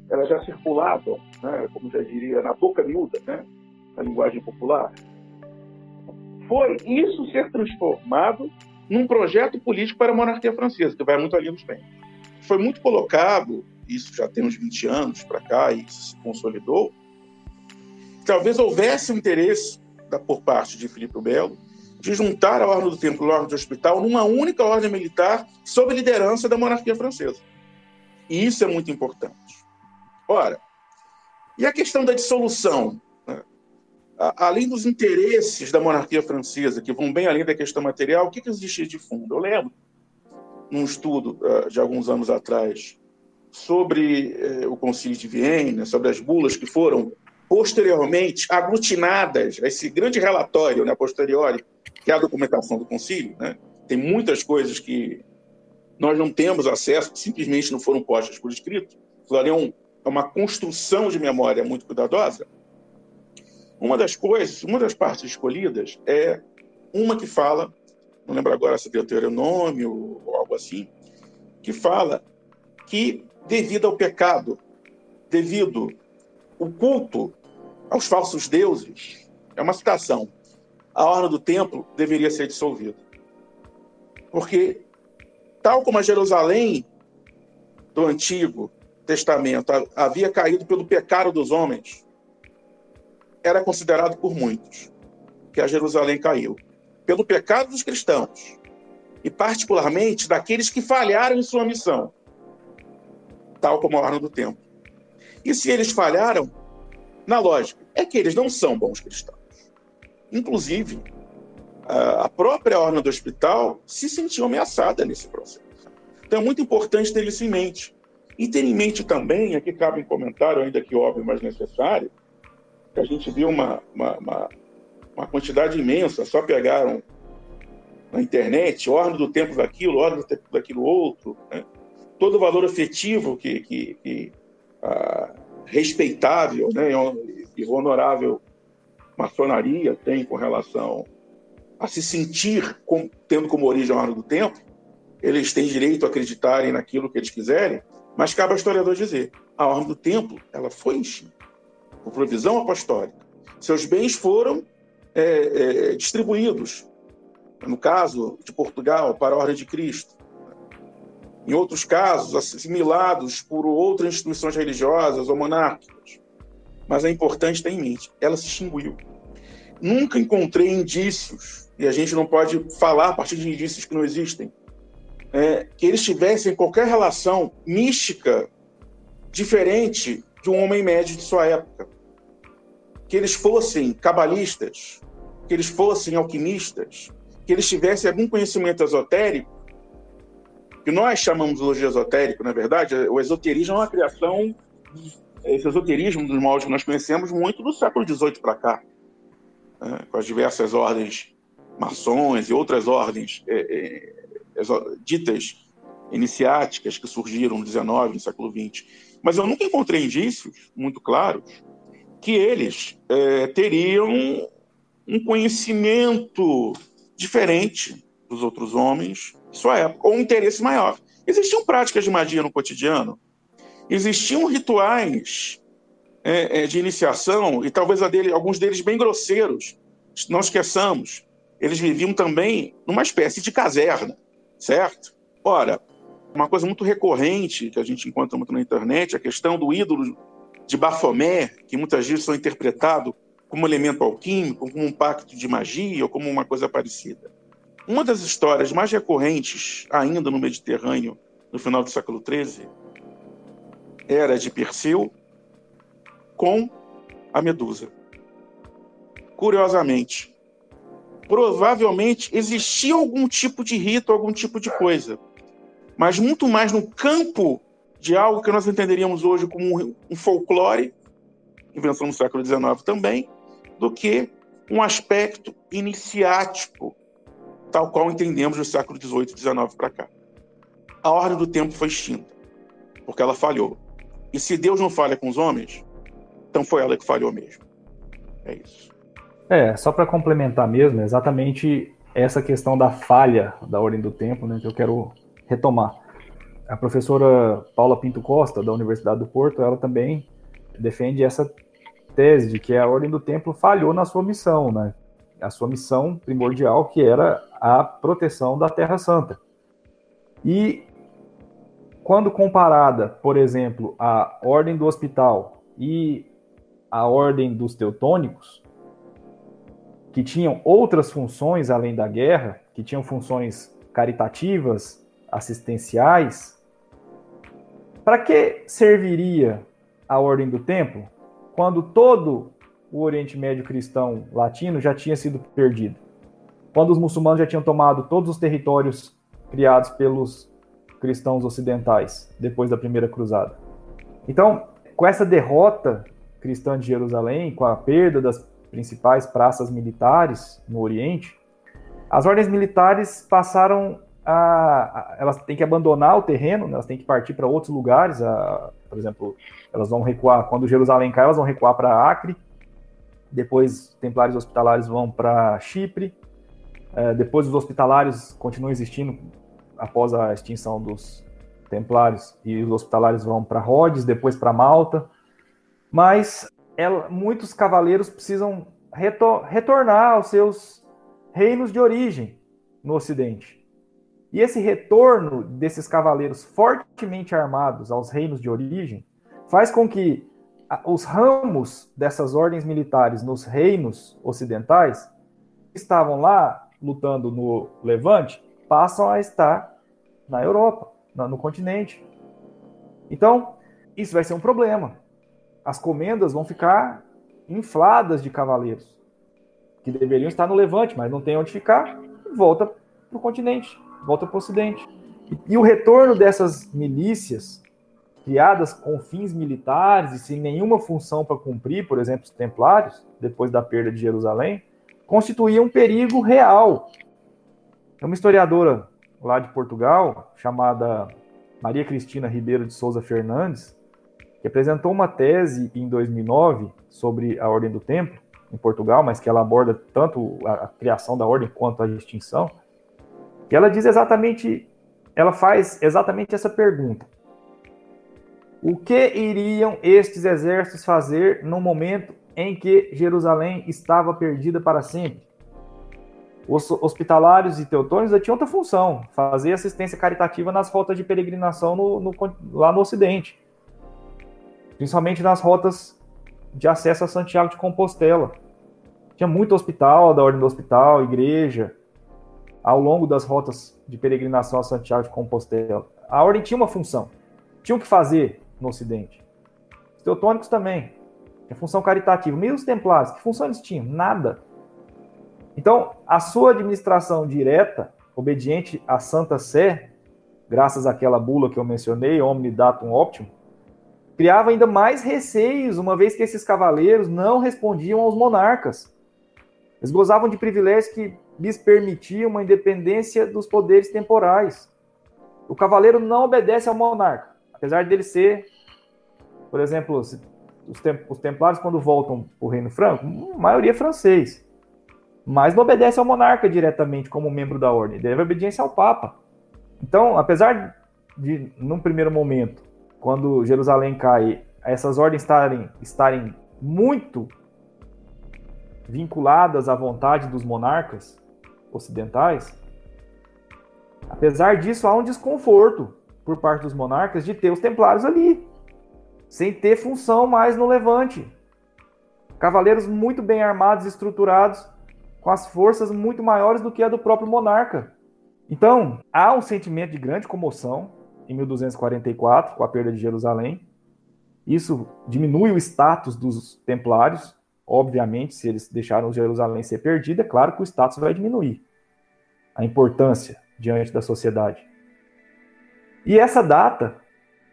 elas já circulavam, né, como já diria, na boca miúda, né, na linguagem popular. Foi isso ser transformado num projeto político para a monarquia francesa, que vai muito ali nos bens. Foi muito colocado isso já tem uns 20 anos para cá e isso se consolidou, talvez houvesse interesse da, por parte de Filipe Belo de juntar a Ordem do Templo e a Ordem do Hospital numa única ordem militar sob liderança da monarquia francesa. E isso é muito importante. Ora, e a questão da dissolução? Além dos interesses da monarquia francesa, que vão bem além da questão material, o que, que existia de fundo? Eu lembro, num estudo uh, de alguns anos atrás, sobre eh, o Concílio de Viena, sobre as bulas que foram posteriormente aglutinadas, esse grande relatório né, posteriori, que é a documentação do Concílio. Né? Tem muitas coisas que nós não temos acesso, simplesmente não foram postas por escrito. Aquilo é uma construção de memória muito cuidadosa. Uma das coisas, uma das partes escolhidas é uma que fala, não lembro agora se é Deuteronômio ou algo assim, que fala que devido ao pecado, devido o culto aos falsos deuses. É uma citação. A ordem do templo deveria ser dissolvida. Porque, tal como a Jerusalém do Antigo Testamento havia caído pelo pecado dos homens, era considerado por muitos que a Jerusalém caiu pelo pecado dos cristãos e, particularmente, daqueles que falharam em sua missão tal como a ordem do tempo. E se eles falharam, na lógica, é que eles não são bons cristãos. Inclusive, a própria ordem do hospital se sentiu ameaçada nesse processo. Então é muito importante ter isso em mente. E ter em mente também, aqui cabe um comentário, ainda que óbvio, mas necessário, que a gente viu uma, uma, uma, uma quantidade imensa, só pegaram na internet, ordem do tempo daquilo, ordem do tempo daquilo outro, né? todo o valor afetivo que, que, que ah, respeitável né, e honorável maçonaria tem com relação a se sentir com, tendo como origem a ordem do tempo, eles têm direito a acreditarem naquilo que eles quiserem, mas cabe ao historiador dizer, a ordem do templo ela foi enchida por provisão apostólica. Seus bens foram é, é, distribuídos, no caso de Portugal, para a ordem de Cristo em outros casos, assimilados por outras instituições religiosas ou monárquicas. Mas é importante ter em mente, ela se extinguiu. Nunca encontrei indícios, e a gente não pode falar a partir de indícios que não existem, é, que eles tivessem qualquer relação mística diferente de um homem médio de sua época. Que eles fossem cabalistas, que eles fossem alquimistas, que eles tivessem algum conhecimento esotérico que nós chamamos hoje de esotérico, na verdade, o esoterismo é uma criação, esse esoterismo dos moldes que nós conhecemos muito do século XVIII para cá, né? com as diversas ordens maçons e outras ordens é, é, ditas iniciáticas que surgiram no XIX, no século XX. Mas eu nunca encontrei indícios muito claros que eles é, teriam um conhecimento diferente dos outros homens de sua época, ou um interesse maior. Existiam práticas de magia no cotidiano, existiam rituais é, é, de iniciação, e talvez dele, alguns deles bem grosseiros. Não esqueçamos, eles viviam também numa espécie de caserna, certo? Ora, uma coisa muito recorrente que a gente encontra muito na internet, a questão do ídolo de Bafomé, que muitas vezes são interpretado como elemento alquímico, como um pacto de magia ou como uma coisa parecida. Uma das histórias mais recorrentes ainda no Mediterrâneo no final do século XIII era de Perseu com a Medusa. Curiosamente, provavelmente existia algum tipo de rito, algum tipo de coisa, mas muito mais no campo de algo que nós entenderíamos hoje como um folclore, invenção do século XIX também, do que um aspecto iniciático, tal qual entendemos do século XVIII e XIX para cá. A ordem do tempo foi extinta, porque ela falhou. E se Deus não falha com os homens, então foi ela que falhou mesmo. É isso. É, só para complementar mesmo, é exatamente essa questão da falha da ordem do tempo, né, que eu quero retomar. A professora Paula Pinto Costa, da Universidade do Porto, ela também defende essa tese de que a ordem do templo falhou na sua missão, né? A sua missão primordial, que era a proteção da Terra Santa. E quando comparada, por exemplo, a ordem do hospital e a ordem dos teutônicos, que tinham outras funções além da guerra, que tinham funções caritativas, assistenciais, para que serviria a ordem do templo quando todo o Oriente Médio cristão latino já tinha sido perdido? Quando os muçulmanos já tinham tomado todos os territórios criados pelos cristãos ocidentais depois da primeira cruzada. Então, com essa derrota cristã de Jerusalém, com a perda das principais praças militares no Oriente, as ordens militares passaram a, elas têm que abandonar o terreno, né? elas têm que partir para outros lugares. A, por exemplo, elas vão recuar quando Jerusalém cai, elas vão recuar para Acre. Depois, templários hospitalários vão para Chipre. É, depois, os hospitalários continuam existindo após a extinção dos templários e os hospitalários vão para Rhodes, depois para Malta. Mas ela, muitos cavaleiros precisam retor retornar aos seus reinos de origem no Ocidente. E esse retorno desses cavaleiros fortemente armados aos reinos de origem faz com que os ramos dessas ordens militares nos reinos ocidentais que estavam lá lutando no Levante passam a estar na Europa, no continente. Então, isso vai ser um problema. As comendas vão ficar infladas de cavaleiros que deveriam estar no Levante, mas não tem onde ficar, volta para o continente volta para o Ocidente. E, e o retorno dessas milícias, criadas com fins militares e sem nenhuma função para cumprir, por exemplo, os templários, depois da perda de Jerusalém, constituía um perigo real. Uma historiadora lá de Portugal, chamada Maria Cristina Ribeiro de Souza Fernandes, que apresentou uma tese em 2009 sobre a Ordem do Templo em Portugal, mas que ela aborda tanto a criação da ordem quanto a extinção. E ela diz exatamente, ela faz exatamente essa pergunta. O que iriam estes exércitos fazer no momento em que Jerusalém estava perdida para sempre? Os hospitalários e teutônicos tinham outra função, fazer assistência caritativa nas rotas de peregrinação no, no, lá no Ocidente, principalmente nas rotas de acesso a Santiago de Compostela. Tinha muito hospital, da ordem do hospital, igreja, ao longo das rotas de peregrinação a Santiago de Compostela. A ordem tinha uma função, tinha o que fazer no Ocidente. Os teutônicos também, tinha função caritativa. Mesmo os templários, que função eles tinham? Nada. Então, a sua administração direta, obediente à Santa Sé, graças àquela bula que eu mencionei, Omni Datum Optimum, criava ainda mais receios, uma vez que esses cavaleiros não respondiam aos monarcas. Eles gozavam de privilégios que lhes permitia uma independência dos poderes temporais. O cavaleiro não obedece ao monarca, apesar dele ser, por exemplo, os, os templários quando voltam para o Reino Franco, a maioria é francês, mas não obedece ao monarca diretamente como membro da ordem, deve obediência ao Papa. Então, apesar de, num primeiro momento, quando Jerusalém cai, essas ordens estarem, estarem muito vinculadas à vontade dos monarcas ocidentais, apesar disso, há um desconforto por parte dos monarcas de ter os templários ali, sem ter função mais no levante. Cavaleiros muito bem armados estruturados, com as forças muito maiores do que a do próprio monarca. Então, há um sentimento de grande comoção em 1244, com a perda de Jerusalém. Isso diminui o status dos templários, obviamente, se eles deixaram Jerusalém ser perdida, é claro que o status vai diminuir. A importância diante da sociedade. E essa data,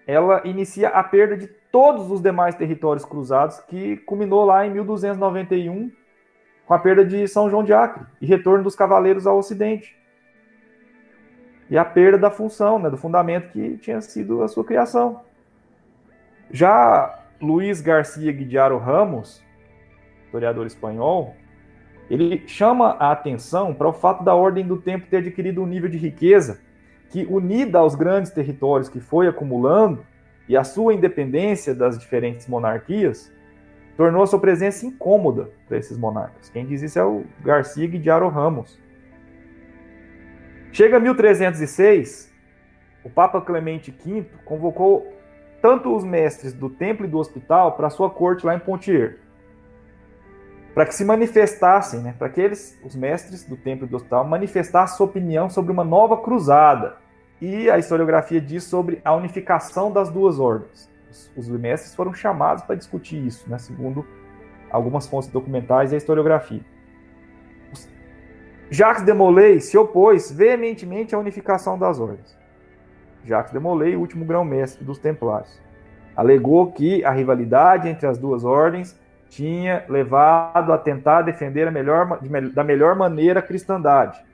ela inicia a perda de todos os demais territórios cruzados, que culminou lá em 1291, com a perda de São João de Acre e retorno dos cavaleiros ao ocidente. E a perda da função, né, do fundamento que tinha sido a sua criação. Já Luiz Garcia Guidiaro Ramos, historiador espanhol, ele chama a atenção para o fato da Ordem do Tempo ter adquirido um nível de riqueza que, unida aos grandes territórios que foi acumulando e a sua independência das diferentes monarquias, tornou a sua presença incômoda para esses monarcas. Quem diz isso é o Garcia Guidiaro Ramos. Chega 1306, o Papa Clemente V convocou tanto os mestres do templo e do hospital para sua corte lá em Pontier, para que se manifestassem, né, para que eles, os mestres do templo e do hospital, manifestassem sua opinião sobre uma nova cruzada. E a historiografia diz sobre a unificação das duas ordens. Os, mestres foram chamados para discutir isso, né, segundo algumas fontes documentais e a historiografia. Jacques de Molay se opôs veementemente à unificação das ordens. Jacques de Molay, o último grão-mestre dos Templários, alegou que a rivalidade entre as duas ordens tinha levado a tentar defender a melhor, da melhor maneira a cristandade,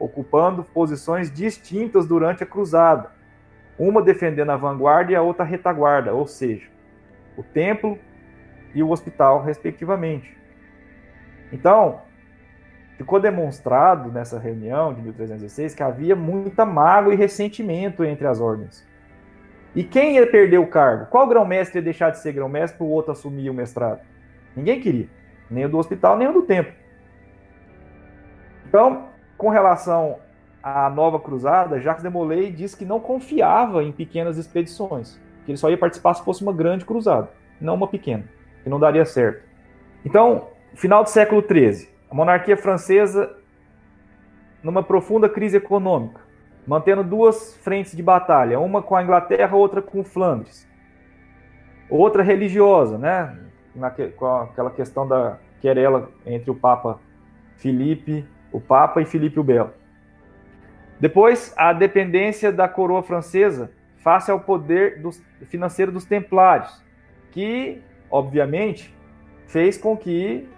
ocupando posições distintas durante a cruzada, uma defendendo a vanguarda e a outra a retaguarda, ou seja, o templo e o hospital, respectivamente. Então, ficou demonstrado nessa reunião de 1316 que havia muita mágoa e ressentimento entre as ordens. E quem ia perder o cargo? Qual grão-mestre ia deixar de ser grão-mestre para o outro assumir o mestrado? Ninguém queria. Nem o do hospital, nem o do templo. Então, com relação à nova cruzada, Jacques de Molay disse que não confiava em pequenas expedições, que ele só ia participar se fosse uma grande cruzada, não uma pequena, que não daria certo. Então, final do século XIII, a monarquia francesa numa profunda crise econômica, mantendo duas frentes de batalha, uma com a Inglaterra, outra com Flandres. Outra religiosa, né? Naque, com aquela questão da querela entre o Papa Filipe, o Papa e Filipe o Belo. Depois, a dependência da coroa francesa face ao poder dos, financeiro dos templários, que, obviamente, fez com que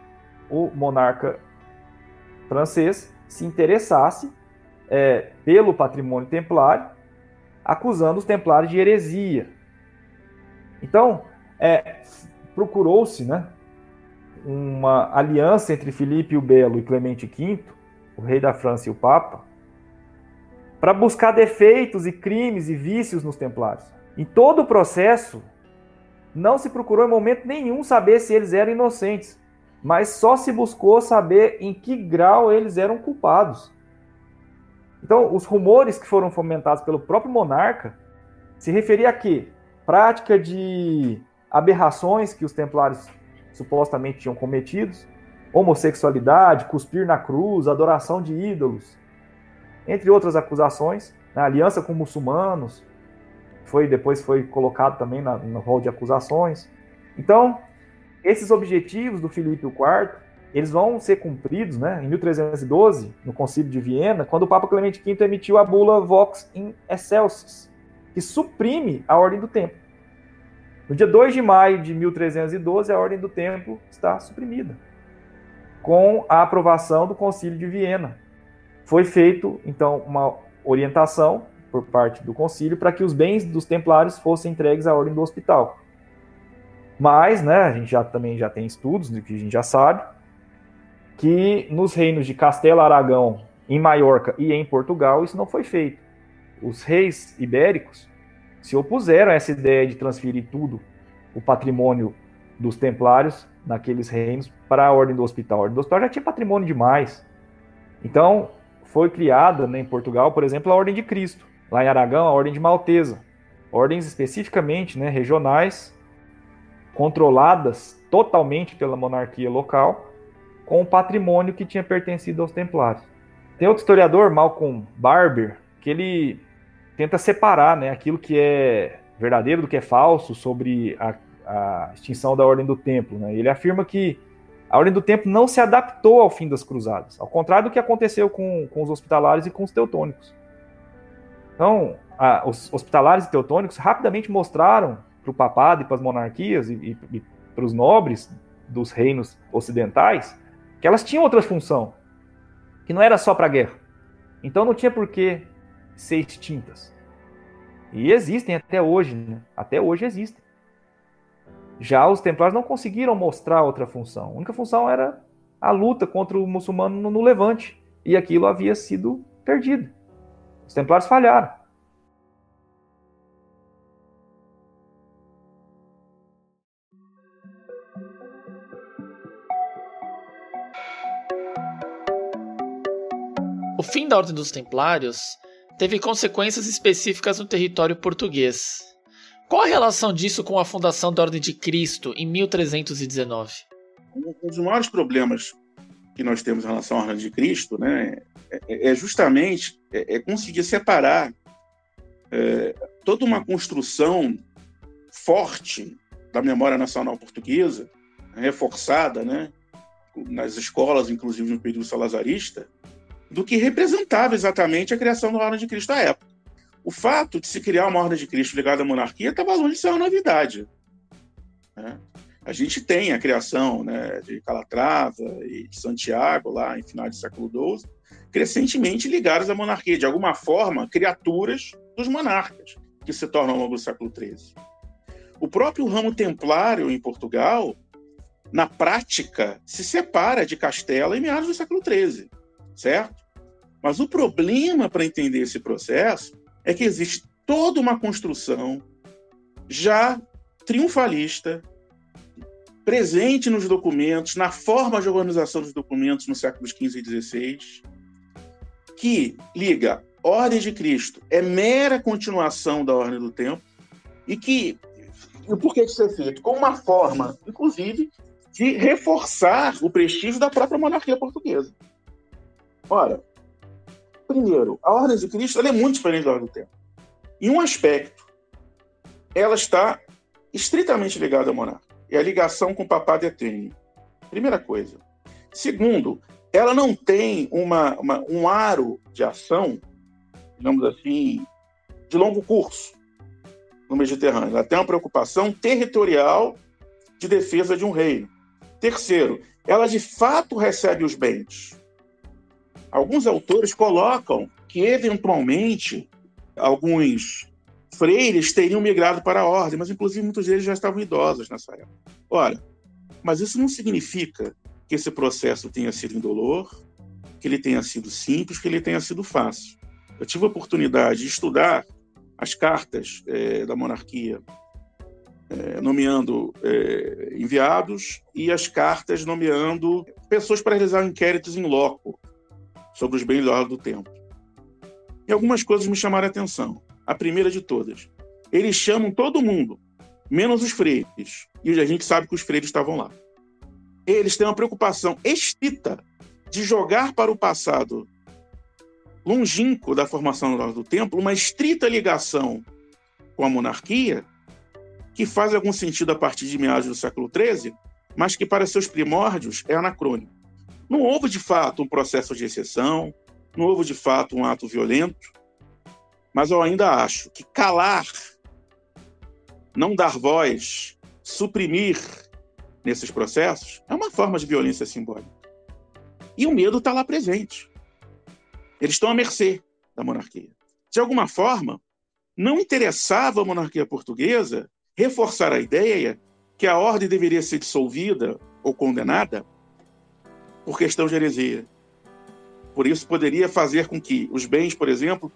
o monarca francês se interessasse é, pelo patrimônio templário, acusando os templários de heresia. Então, é, procurou-se né, uma aliança entre Filipe o Belo e Clemente V, o rei da França e o Papa, para buscar defeitos e crimes e vícios nos templários. Em todo o processo, não se procurou em momento nenhum saber se eles eram inocentes mas só se buscou saber em que grau eles eram culpados. Então, os rumores que foram fomentados pelo próprio monarca se referia a quê? Prática de aberrações que os templários supostamente tinham cometidos, homossexualidade, cuspir na cruz, adoração de ídolos, entre outras acusações, aliança com muçulmanos, foi depois foi colocado também na, no rol de acusações. Então, esses objetivos do Filipe IV, eles vão ser cumpridos, né, em 1312, no Concílio de Viena, quando o Papa Clemente V emitiu a bula Vox in Excelsis, que suprime a Ordem do Templo. No dia 2 de maio de 1312, a Ordem do Templo está suprimida, com a aprovação do Concílio de Viena. Foi feito, então, uma orientação por parte do concílio para que os bens dos templários fossem entregues à ordem do hospital. Mas, né, a gente já também já tem estudos do que a gente já sabe que nos reinos de Castela Aragão, em Maiorca e em Portugal isso não foi feito. Os reis ibéricos se opuseram a essa ideia de transferir tudo o patrimônio dos templários naqueles reinos para a ordem do hospital. A ordem do hospital já tinha patrimônio demais. Então, foi criada né, em Portugal, por exemplo, a Ordem de Cristo. Lá em Aragão, a Ordem de Maltesa. Ordens especificamente né, regionais, controladas totalmente pela monarquia local, com o patrimônio que tinha pertencido aos templários. Tem outro historiador, Malcolm Barber, que ele tenta separar né, aquilo que é verdadeiro do que é falso sobre a, a extinção da Ordem do Templo. Né? Ele afirma que a Ordem do Templo não se adaptou ao fim das cruzadas, ao contrário do que aconteceu com, com os hospitalares e com os teutônicos. Então, a, os hospitalares e teutônicos rapidamente mostraram para o papado e para as monarquias e, e, e para os nobres dos reinos ocidentais que elas tinham outra função, que não era só para guerra. Então não tinha por que ser extintas. E existem até hoje, né? até hoje existem. Já os templários não conseguiram mostrar outra função. A única função era a luta contra o muçulmano no, no Levante. E aquilo havia sido perdido. Os templários falharam. Fim da Ordem dos Templários teve consequências específicas no território português. Qual a relação disso com a fundação da Ordem de Cristo em 1319? Um dos maiores problemas que nós temos em relação à Ordem de Cristo né, é, é justamente é, é conseguir separar é, toda uma construção forte da memória nacional portuguesa, reforçada né, nas escolas, inclusive no período salazarista, do que representava exatamente a criação da Ordem de Cristo à época. O fato de se criar uma Ordem de Cristo ligada à monarquia estava longe de ser uma novidade. Né? A gente tem a criação né, de Calatrava e de Santiago, lá em final do século XII, crescentemente ligadas à monarquia, de alguma forma, criaturas dos monarcas, que se tornam ao longo do século XIII. O próprio ramo templário em Portugal, na prática, se separa de Castela em meados do século XIII, certo? Mas o problema para entender esse processo é que existe toda uma construção já triunfalista, presente nos documentos, na forma de organização dos documentos nos séculos XV e XVI, que liga Ordem de Cristo é mera continuação da Ordem do Tempo e que e por que isso é feito? Com uma forma, inclusive, de reforçar o prestígio da própria monarquia portuguesa. Ora, Primeiro, a Ordem de Cristo é muito diferente da Ordem do Tempo. Em um aspecto, ela está estritamente ligada ao monarca. E a ligação com o papado é tênue. Primeira coisa. Segundo, ela não tem uma, uma, um aro de ação, digamos assim, de longo curso no Mediterrâneo. Ela tem uma preocupação territorial de defesa de um reino. Terceiro, ela de fato recebe os bens Alguns autores colocam que, eventualmente, alguns freires teriam migrado para a ordem, mas, inclusive, muitos deles já estavam idosos nessa época. Ora, mas isso não significa que esse processo tenha sido indolor, que ele tenha sido simples, que ele tenha sido fácil. Eu tive a oportunidade de estudar as cartas é, da monarquia, é, nomeando é, enviados, e as cartas nomeando pessoas para realizar inquéritos em loco sobre os bens do tempo. E algumas coisas me chamaram a atenção. A primeira de todas, eles chamam todo mundo, menos os freires. E a gente sabe que os freires estavam lá. Eles têm uma preocupação estrita de jogar para o passado longínquo da formação do templo uma estrita ligação com a monarquia, que faz algum sentido a partir de meados do século XIII, mas que para seus primórdios é anacrônico. Não houve, de fato, um processo de exceção, não houve, de fato, um ato violento, mas eu ainda acho que calar, não dar voz, suprimir nesses processos é uma forma de violência simbólica. E o medo está lá presente. Eles estão à mercê da monarquia. de alguma forma, não interessava a monarquia portuguesa reforçar a ideia que a ordem deveria ser dissolvida ou condenada por questão de heresia. Por isso, poderia fazer com que os bens, por exemplo,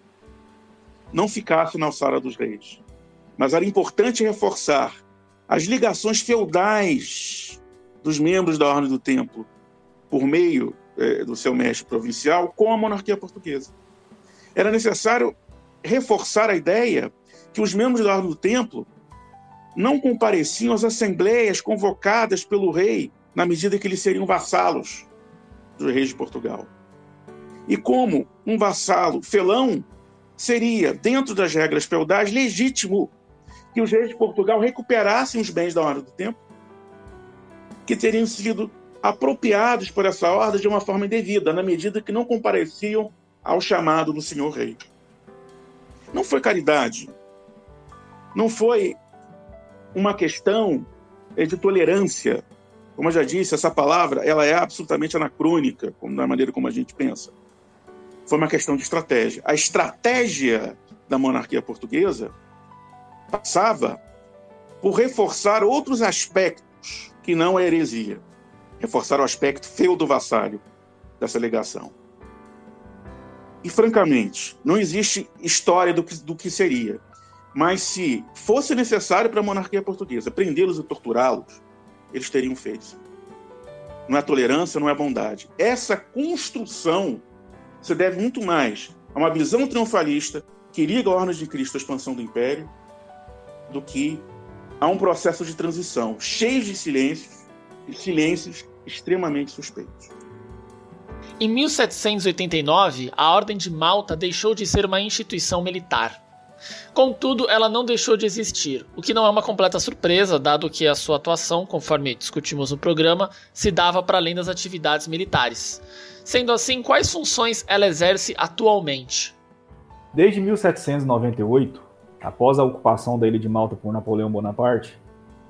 não ficassem na alçada dos reis. Mas era importante reforçar as ligações feudais dos membros da Ordem do Templo por meio é, do seu mestre provincial com a monarquia portuguesa. Era necessário reforçar a ideia que os membros da Ordem do Templo não compareciam às assembleias convocadas pelo rei na medida que eles seriam vassalos dos reis de Portugal. E como um vassalo felão seria, dentro das regras feudais, legítimo que os reis de Portugal recuperassem os bens da Ordem do Tempo, que teriam sido apropriados por essa ordem de uma forma indevida, na medida que não compareciam ao chamado do senhor rei. Não foi caridade, não foi uma questão de tolerância. Como eu já disse, essa palavra ela é absolutamente anacrônica, como da maneira como a gente pensa. Foi uma questão de estratégia. A estratégia da monarquia portuguesa passava por reforçar outros aspectos que não a heresia. Reforçar o aspecto feudo-vassalho dessa legação. E, francamente, não existe história do que, do que seria. Mas se fosse necessário para a monarquia portuguesa prendê-los e torturá-los, eles teriam feito. Não é tolerância, não é bondade. Essa construção se deve muito mais a uma visão triunfalista que liga a ordem de Cristo à expansão do império do que a um processo de transição cheio de silêncios e silêncios extremamente suspeitos. Em 1789, a Ordem de Malta deixou de ser uma instituição militar. Contudo, ela não deixou de existir, o que não é uma completa surpresa, dado que a sua atuação, conforme discutimos no programa, se dava para além das atividades militares. Sendo assim, quais funções ela exerce atualmente? Desde 1798, após a ocupação da ilha de Malta por Napoleão Bonaparte,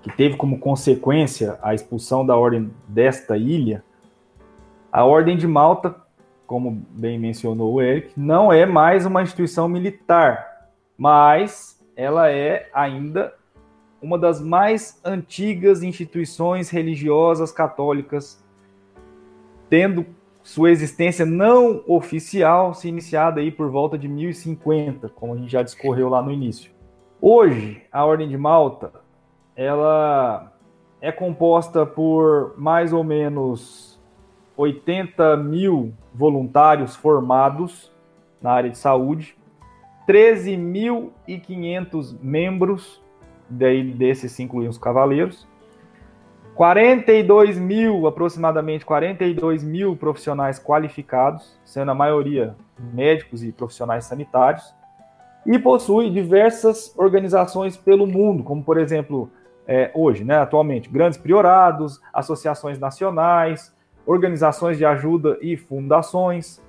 que teve como consequência a expulsão da ordem desta ilha, a Ordem de Malta, como bem mencionou o Eric, não é mais uma instituição militar, mas ela é ainda uma das mais antigas instituições religiosas católicas, tendo sua existência não oficial se iniciada aí por volta de 1050, como a gente já discorreu lá no início. Hoje, a Ordem de Malta, ela é composta por mais ou menos 80 mil voluntários formados na área de saúde, 13.500 membros, daí desses se incluem os cavaleiros, 42 mil, aproximadamente 42 mil profissionais qualificados, sendo a maioria médicos e profissionais sanitários, e possui diversas organizações pelo mundo, como por exemplo, é, hoje, né, atualmente, grandes priorados, associações nacionais, organizações de ajuda e fundações.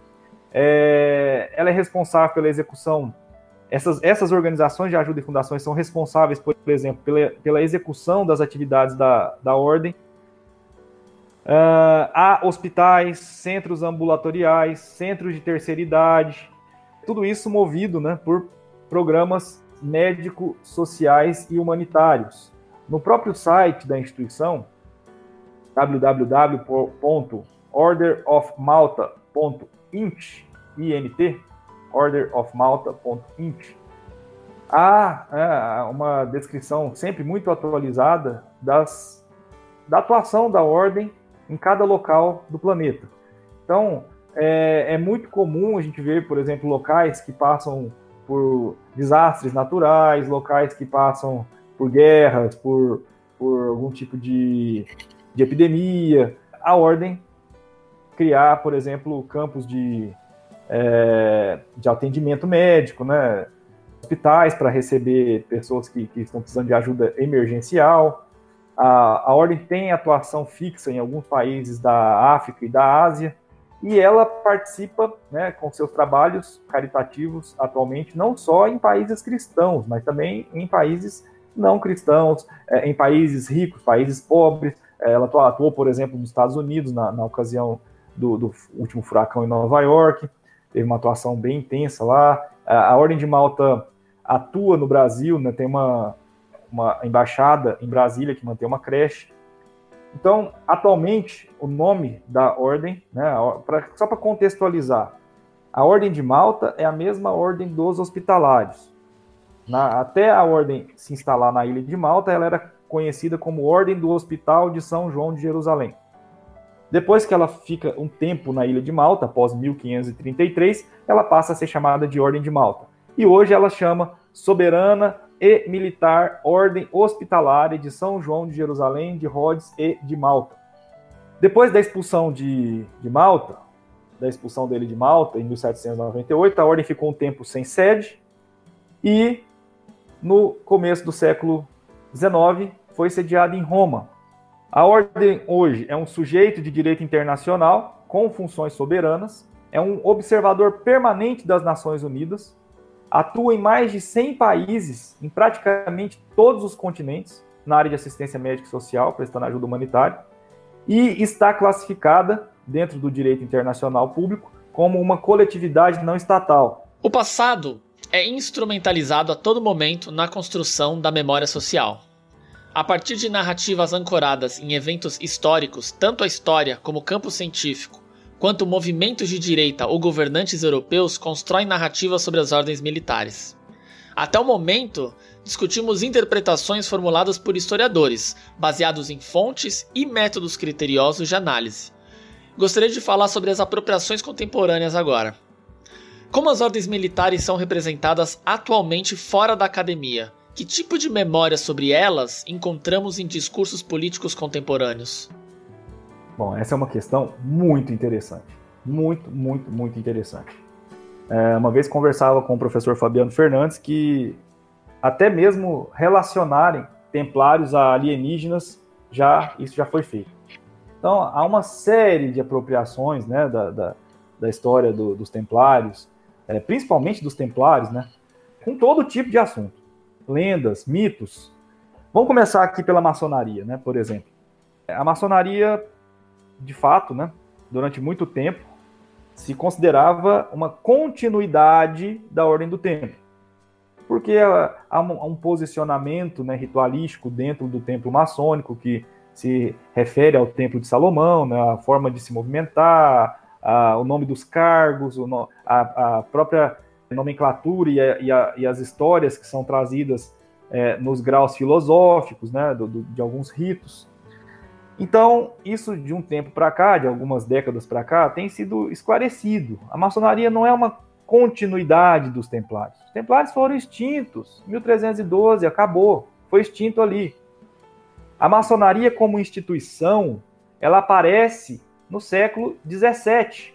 É, ela é responsável pela execução essas, essas organizações de ajuda e fundações são responsáveis, por exemplo, pela, pela execução das atividades da, da ordem. Uh, há hospitais, centros ambulatoriais, centros de terceira idade, tudo isso movido né, por programas médico-sociais e humanitários. No próprio site da instituição, www.orderofmalta.int, INT, orderofmalta.int, há é, uma descrição sempre muito atualizada das, da atuação da ordem em cada local do planeta. Então, é, é, muito comum a gente ver, por exemplo, locais que passam por desastres naturais, locais que passam por guerras, por, por algum tipo de, de epidemia. A ordem criar, por exemplo, campos de é, de atendimento médico, né? hospitais para receber pessoas que, que, estão precisando de ajuda emergencial. A, a Ordem tem atuação fixa em alguns países da África e da Ásia, e ela participa né, com seus trabalhos caritativos atualmente, não só em países cristãos, mas também em países não cristãos, é, em países ricos, países pobres. É, ela atuou, por exemplo, nos Estados Unidos, na, na ocasião do, do último furacão em Nova York teve uma atuação bem intensa lá, A, a Ordem de Malta atua no Brasil, né, tem uma, uma embaixada em Brasília que mantém uma creche. Então, atualmente, o nome da ordem, né, pra, só para contextualizar, a Ordem de Malta é a mesma ordem dos hospitalários. Na, até a ordem se instalar na ilha de Malta, ela era conhecida como Ordem do Hospital de São João de Jerusalém. Depois que ela fica um tempo na ilha de Malta, após 1533, ela passa a ser chamada de Ordem de Malta. E hoje ela chama Soberana e Militar Ordem Hospitalária de São João de Jerusalém, de Rhodes e de Malta. Depois da expulsão de, de Malta, da expulsão dele de Malta, em 1798, a ordem ficou um tempo sem sede e no começo do século XIX foi sediada em Roma. A ordem hoje é um sujeito de direito internacional com funções soberanas, é um observador permanente das Nações Unidas, atua em mais de 100 países, em praticamente todos os continentes, na área de assistência médica e social, prestando ajuda humanitária, e está classificada, dentro do direito internacional público, como uma coletividade não estatal. O passado é instrumentalizado a todo momento na construção da memória social. A partir de narrativas ancoradas em eventos históricos, tanto a história como o campo científico, quanto movimentos de direita ou governantes europeus constroem narrativas sobre as ordens militares. Até o momento, discutimos interpretações formuladas por historiadores, baseados em fontes e métodos criteriosos de análise. Gostaria de falar sobre as apropriações contemporâneas agora. Como as ordens militares são representadas atualmente fora da academia, que tipo de memória sobre elas encontramos em discursos políticos contemporâneos? Bom, essa é uma questão muito interessante. Muito, muito, muito interessante. É, uma vez conversava com o professor Fabiano Fernandes que até mesmo relacionarem templários a alienígenas, já isso já foi feito. Então, há uma série de apropriações né, da, da, da história do, dos templários, é, principalmente dos templários, né, com todo tipo de assunto lendas, mitos. Vamos começar aqui pela maçonaria, né, por exemplo. A maçonaria, de fato, né, durante muito tempo, se considerava uma continuidade da Ordem do Templo. Porque há um posicionamento né, ritualístico dentro do templo maçônico que se refere ao Templo de Salomão, né, a forma de se movimentar, a, o nome dos cargos, o, a, a própria nomenclatura e, a, e, a, e, as histórias que são trazidas é, nos graus filosóficos, né, do, do, de alguns ritos. Então, isso de um tempo para cá, de algumas décadas para cá, tem sido esclarecido. A maçonaria não é uma continuidade dos templários. Os templários foram extintos. 1312 acabou, foi extinto ali. A maçonaria como instituição, ela aparece no século 17,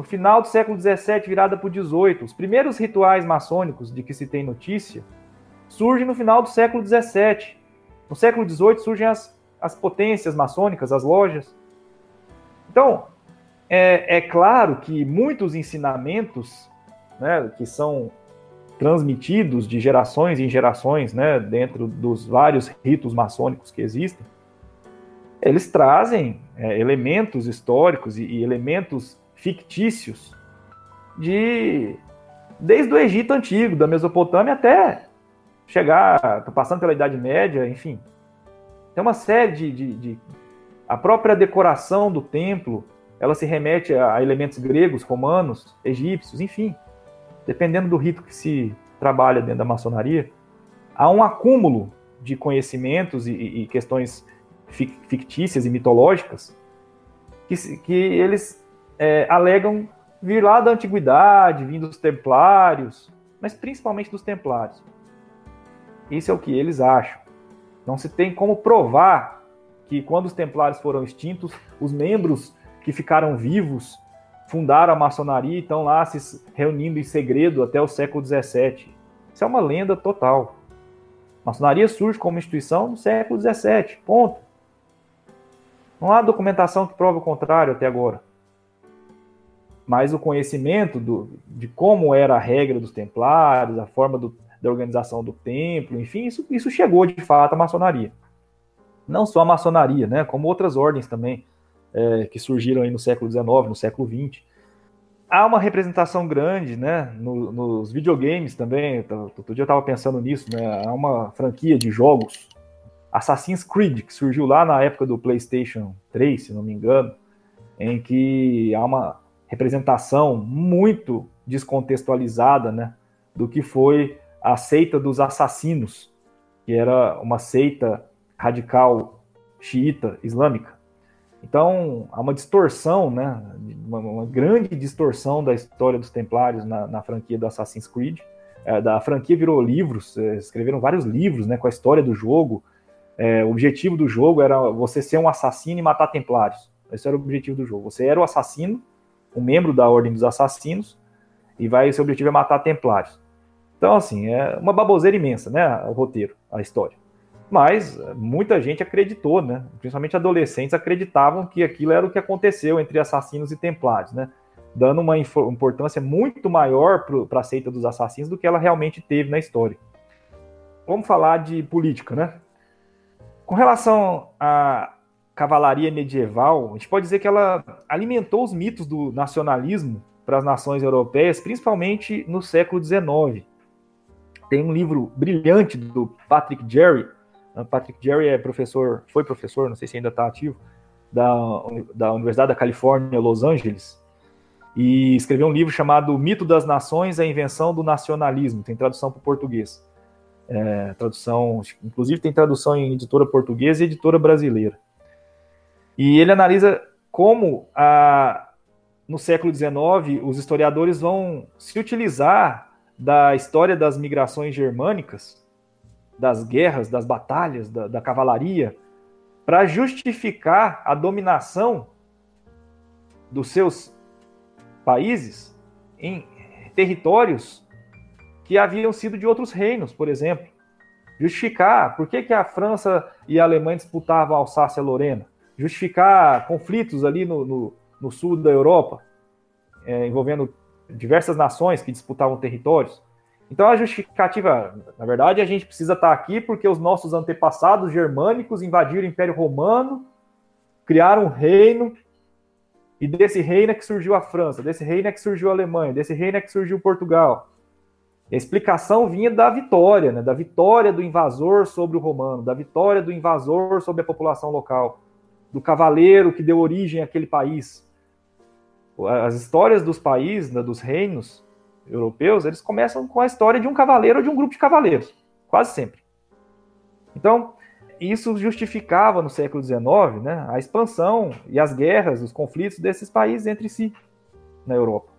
no final do século XVII, virada para o XVIII, os primeiros rituais maçônicos de que se tem notícia surgem no final do século XVII. No século XVIII surgem as, as potências maçônicas, as lojas. Então, é, é claro que muitos ensinamentos né, que são transmitidos de gerações em gerações, né, dentro dos vários ritos maçônicos que existem, eles trazem é, elementos históricos e, e elementos fictícios de desde o Egito antigo, da Mesopotâmia até chegar, passando pela Idade Média, enfim. Tem uma série de, de, de, a própria decoração do templo, ela se remete a elementos gregos, romanos, egípcios, enfim. Dependendo do rito que se trabalha dentro da maçonaria, há um acúmulo de conhecimentos e, e questões fictícias e mitológicas que, que eles é, alegam vir lá da antiguidade, vindo dos templários, mas principalmente dos templários. Isso é o que eles acham. Não se tem como provar que quando os templários foram extintos, os membros que ficaram vivos fundaram a maçonaria e estão lá se reunindo em segredo até o século XVII. Isso é uma lenda total. A maçonaria surge como instituição no século XVII, ponto. Não há documentação que prove o contrário até agora mas o conhecimento do, de como era a regra dos templários, a forma do, da organização do templo, enfim, isso, isso chegou de fato à maçonaria. Não só a maçonaria, né, como outras ordens também é, que surgiram aí no século XIX, no século XX. há uma representação grande, né, no, nos videogames também. Outro dia eu estava pensando nisso, né? Há uma franquia de jogos, Assassin's Creed, que surgiu lá na época do PlayStation 3, se não me engano, em que há uma representação muito descontextualizada, né, do que foi a seita dos assassinos, que era uma seita radical xiita islâmica. Então, há uma distorção, né, uma, uma grande distorção da história dos Templários na, na franquia do Assassin's Creed. É, da franquia virou livros, é, escreveram vários livros né, com a história do jogo. É, o objetivo do jogo era você ser um assassino e matar Templários. Esse era o objetivo do jogo. Você era o assassino, um membro da Ordem dos Assassinos, e vai, seu objetivo é matar Templários. Então, assim, é uma baboseira imensa, né? O roteiro, a história. Mas muita gente acreditou, né? Principalmente adolescentes acreditavam que aquilo era o que aconteceu entre assassinos e templários, né? Dando uma importância muito maior para a seita dos assassinos do que ela realmente teve na história. Vamos falar de política, né? Com relação à cavalaria medieval, a gente pode dizer que ela alimentou os mitos do nacionalismo para as nações europeias, principalmente no século XIX. Tem um livro brilhante do Patrick Jerry, Patrick Jerry é professor, foi professor, não sei se ainda está ativo, da, da Universidade da Califórnia, Los Angeles, e escreveu um livro chamado Mito das Nações, a Invenção do Nacionalismo, tem tradução para o português. É, tradução, inclusive tem tradução em editora portuguesa e editora brasileira. E ele analisa como a, no século XIX os historiadores vão se utilizar da história das migrações germânicas das guerras, das batalhas, da, da cavalaria, para justificar a dominação dos seus países em territórios que haviam sido de outros reinos, por exemplo. Justificar por que, que a França e a Alemanha disputavam a Alsácia-Lorena. Justificar conflitos ali no, no, no sul da Europa, é, envolvendo diversas nações que disputavam territórios. Então a justificativa, na verdade, a gente precisa estar aqui porque os nossos antepassados germânicos invadiram o Império Romano, criaram um reino, e desse reino é que surgiu a França, desse reino é que surgiu a Alemanha, desse reino é que surgiu Portugal. A explicação vinha da vitória, né? da vitória do invasor sobre o romano, da vitória do invasor sobre a população local, do cavaleiro que deu origem àquele país. As histórias dos países, né, dos reinos, europeus, eles começam com a história de um cavaleiro ou de um grupo de cavaleiros, quase sempre. Então, isso justificava no século XIX né, a expansão e as guerras, os conflitos desses países entre si na Europa.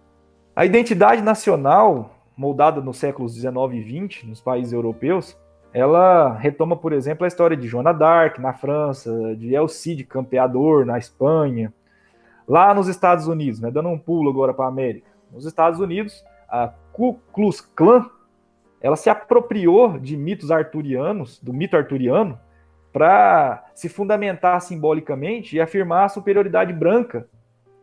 A identidade nacional, moldada nos séculos XIX e XX nos países europeus, ela retoma, por exemplo, a história de Joana d'Arc na França, de El Cid Campeador na Espanha, lá nos Estados Unidos, né, dando um pulo agora para a América. Nos Estados Unidos, a Ku Klux Klan, ela se apropriou de mitos arturianos, do mito arturiano, para se fundamentar simbolicamente e afirmar a superioridade branca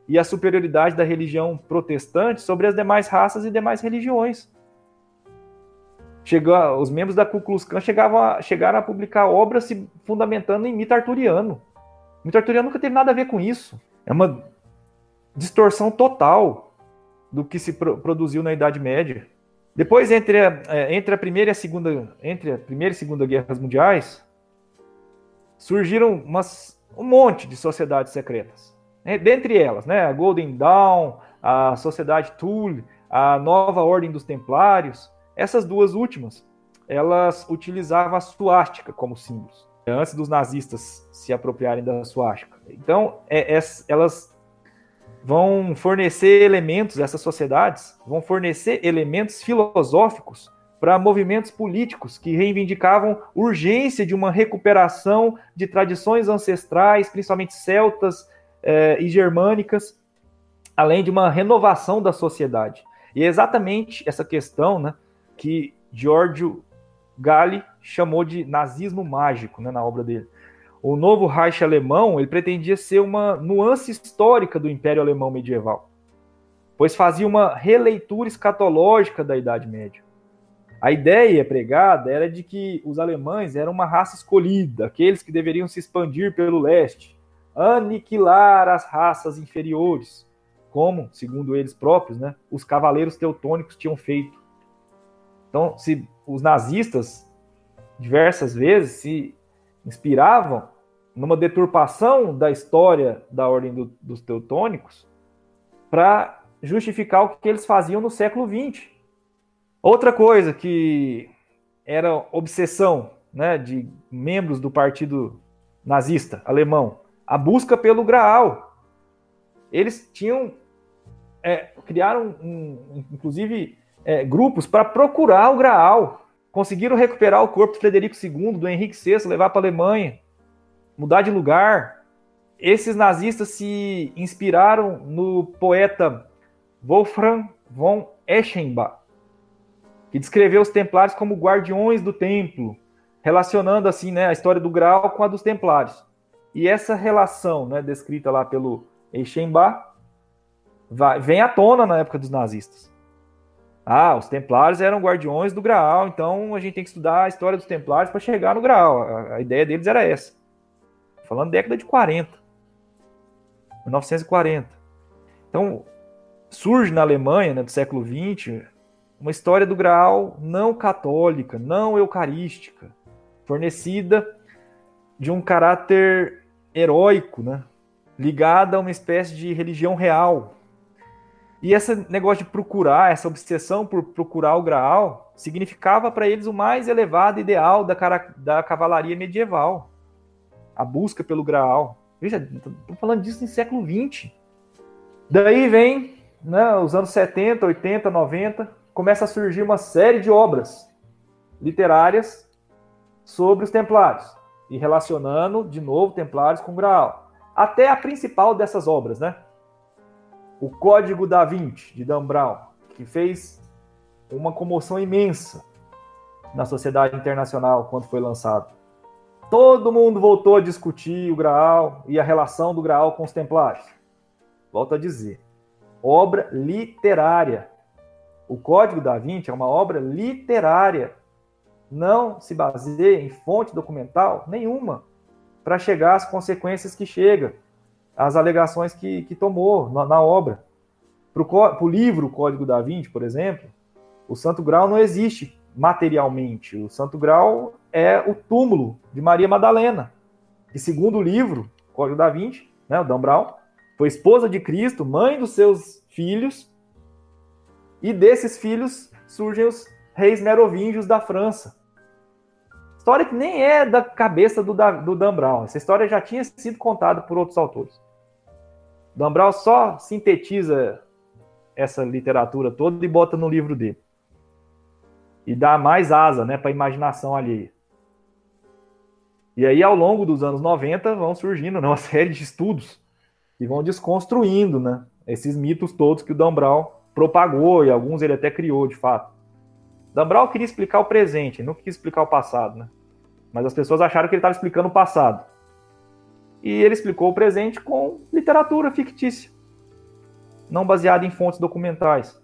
e a superioridade da religião protestante sobre as demais raças e demais religiões. Os membros da Ku Klux Klan chegavam a, chegaram a publicar obras se fundamentando em mito arturiano. O mito arturiano nunca teve nada a ver com isso. É uma distorção total do que se pro produziu na Idade Média. Depois, entre a, é, entre a primeira e a segunda, entre a primeira e segunda guerras mundiais, surgiram umas, um monte de sociedades secretas. Né? Dentre elas, né, a Golden Dawn, a Sociedade Thule, a Nova Ordem dos Templários, essas duas últimas, elas utilizavam a suástica como símbolos, antes dos nazistas se apropriarem da suástica. Então, é, é, elas vão fornecer elementos, essas sociedades vão fornecer elementos filosóficos para movimentos políticos que reivindicavam urgência de uma recuperação de tradições ancestrais, principalmente celtas eh, e germânicas, além de uma renovação da sociedade. E é exatamente essa questão né, que Giorgio Galli chamou de nazismo mágico né, na obra dele o novo Reich alemão ele pretendia ser uma nuance histórica do Império Alemão medieval, pois fazia uma releitura escatológica da Idade Média. A ideia pregada era de que os alemães eram uma raça escolhida, aqueles que deveriam se expandir pelo leste, aniquilar as raças inferiores. como, segundo eles próprios, né, os cavaleiros teutônicos tinham feito. Então, se os nazistas diversas vezes se inspiravam numa deturpação da história da ordem do, dos teutônicos para justificar o que eles faziam no século XX. Outra coisa que era obsessão né, de membros do partido nazista alemão, a busca pelo Graal. Eles tinham é, criaram, um, inclusive, é, grupos para procurar o Graal. Conseguiram recuperar o corpo de Frederico II, do Henrique VI, levar para a Alemanha mudar de lugar. Esses nazistas se inspiraram no poeta Wolfram von Eschenbach, que descreveu os templários como guardiões do templo, relacionando assim né, a história do Graal com a dos templários. E essa relação, né, descrita lá pelo Eschenbach, vai, vem à tona na época dos nazistas. Ah, os templários eram guardiões do Graal, então a gente tem que estudar a história dos templários para chegar no Graal. A, a ideia deles era essa. Falando década de 40. 1940. Então, surge na Alemanha, né, do século XX, uma história do Graal não católica, não eucarística, fornecida de um caráter heróico, né, ligada a uma espécie de religião real. E esse negócio de procurar, essa obsessão por procurar o Graal, significava para eles o mais elevado ideal da, da cavalaria medieval a busca pelo Graal. Veja, estou falando disso em século XX. Daí vem né, os anos 70, 80, 90, começa a surgir uma série de obras literárias sobre os templários e relacionando de novo templários com Graal. Até a principal dessas obras, né? O Código da Vinci, de Dan Brown, que fez uma comoção imensa na sociedade internacional quando foi lançado. Todo mundo voltou a discutir o Graal e a relação do Graal com os Templários. Volto a dizer, obra literária. O Código da Vinci é uma obra literária. Não se baseia em fonte documental nenhuma para chegar às consequências que chega, às alegações que, que tomou na, na obra. Para o livro Código da Vinci, por exemplo, o Santo Grau não existe materialmente. O Santo Grau é o túmulo de Maria Madalena, que segundo o livro Código da Vinci, né, o Dan Brown, foi esposa de Cristo, mãe dos seus filhos, e desses filhos surgem os reis merovingios da França. História que nem é da cabeça do, do Dan Brown. Essa história já tinha sido contada por outros autores. Dan Brown só sintetiza essa literatura toda e bota no livro dele. E dá mais asa né, para a imaginação alheia. E aí, ao longo dos anos 90, vão surgindo né, uma [LAUGHS] série de estudos que vão desconstruindo né, esses mitos todos que o Dan Brown propagou e alguns ele até criou, de fato. Dan queria explicar o presente, não quis explicar o passado, né? Mas as pessoas acharam que ele estava explicando o passado. E ele explicou o presente com literatura fictícia, não baseada em fontes documentais.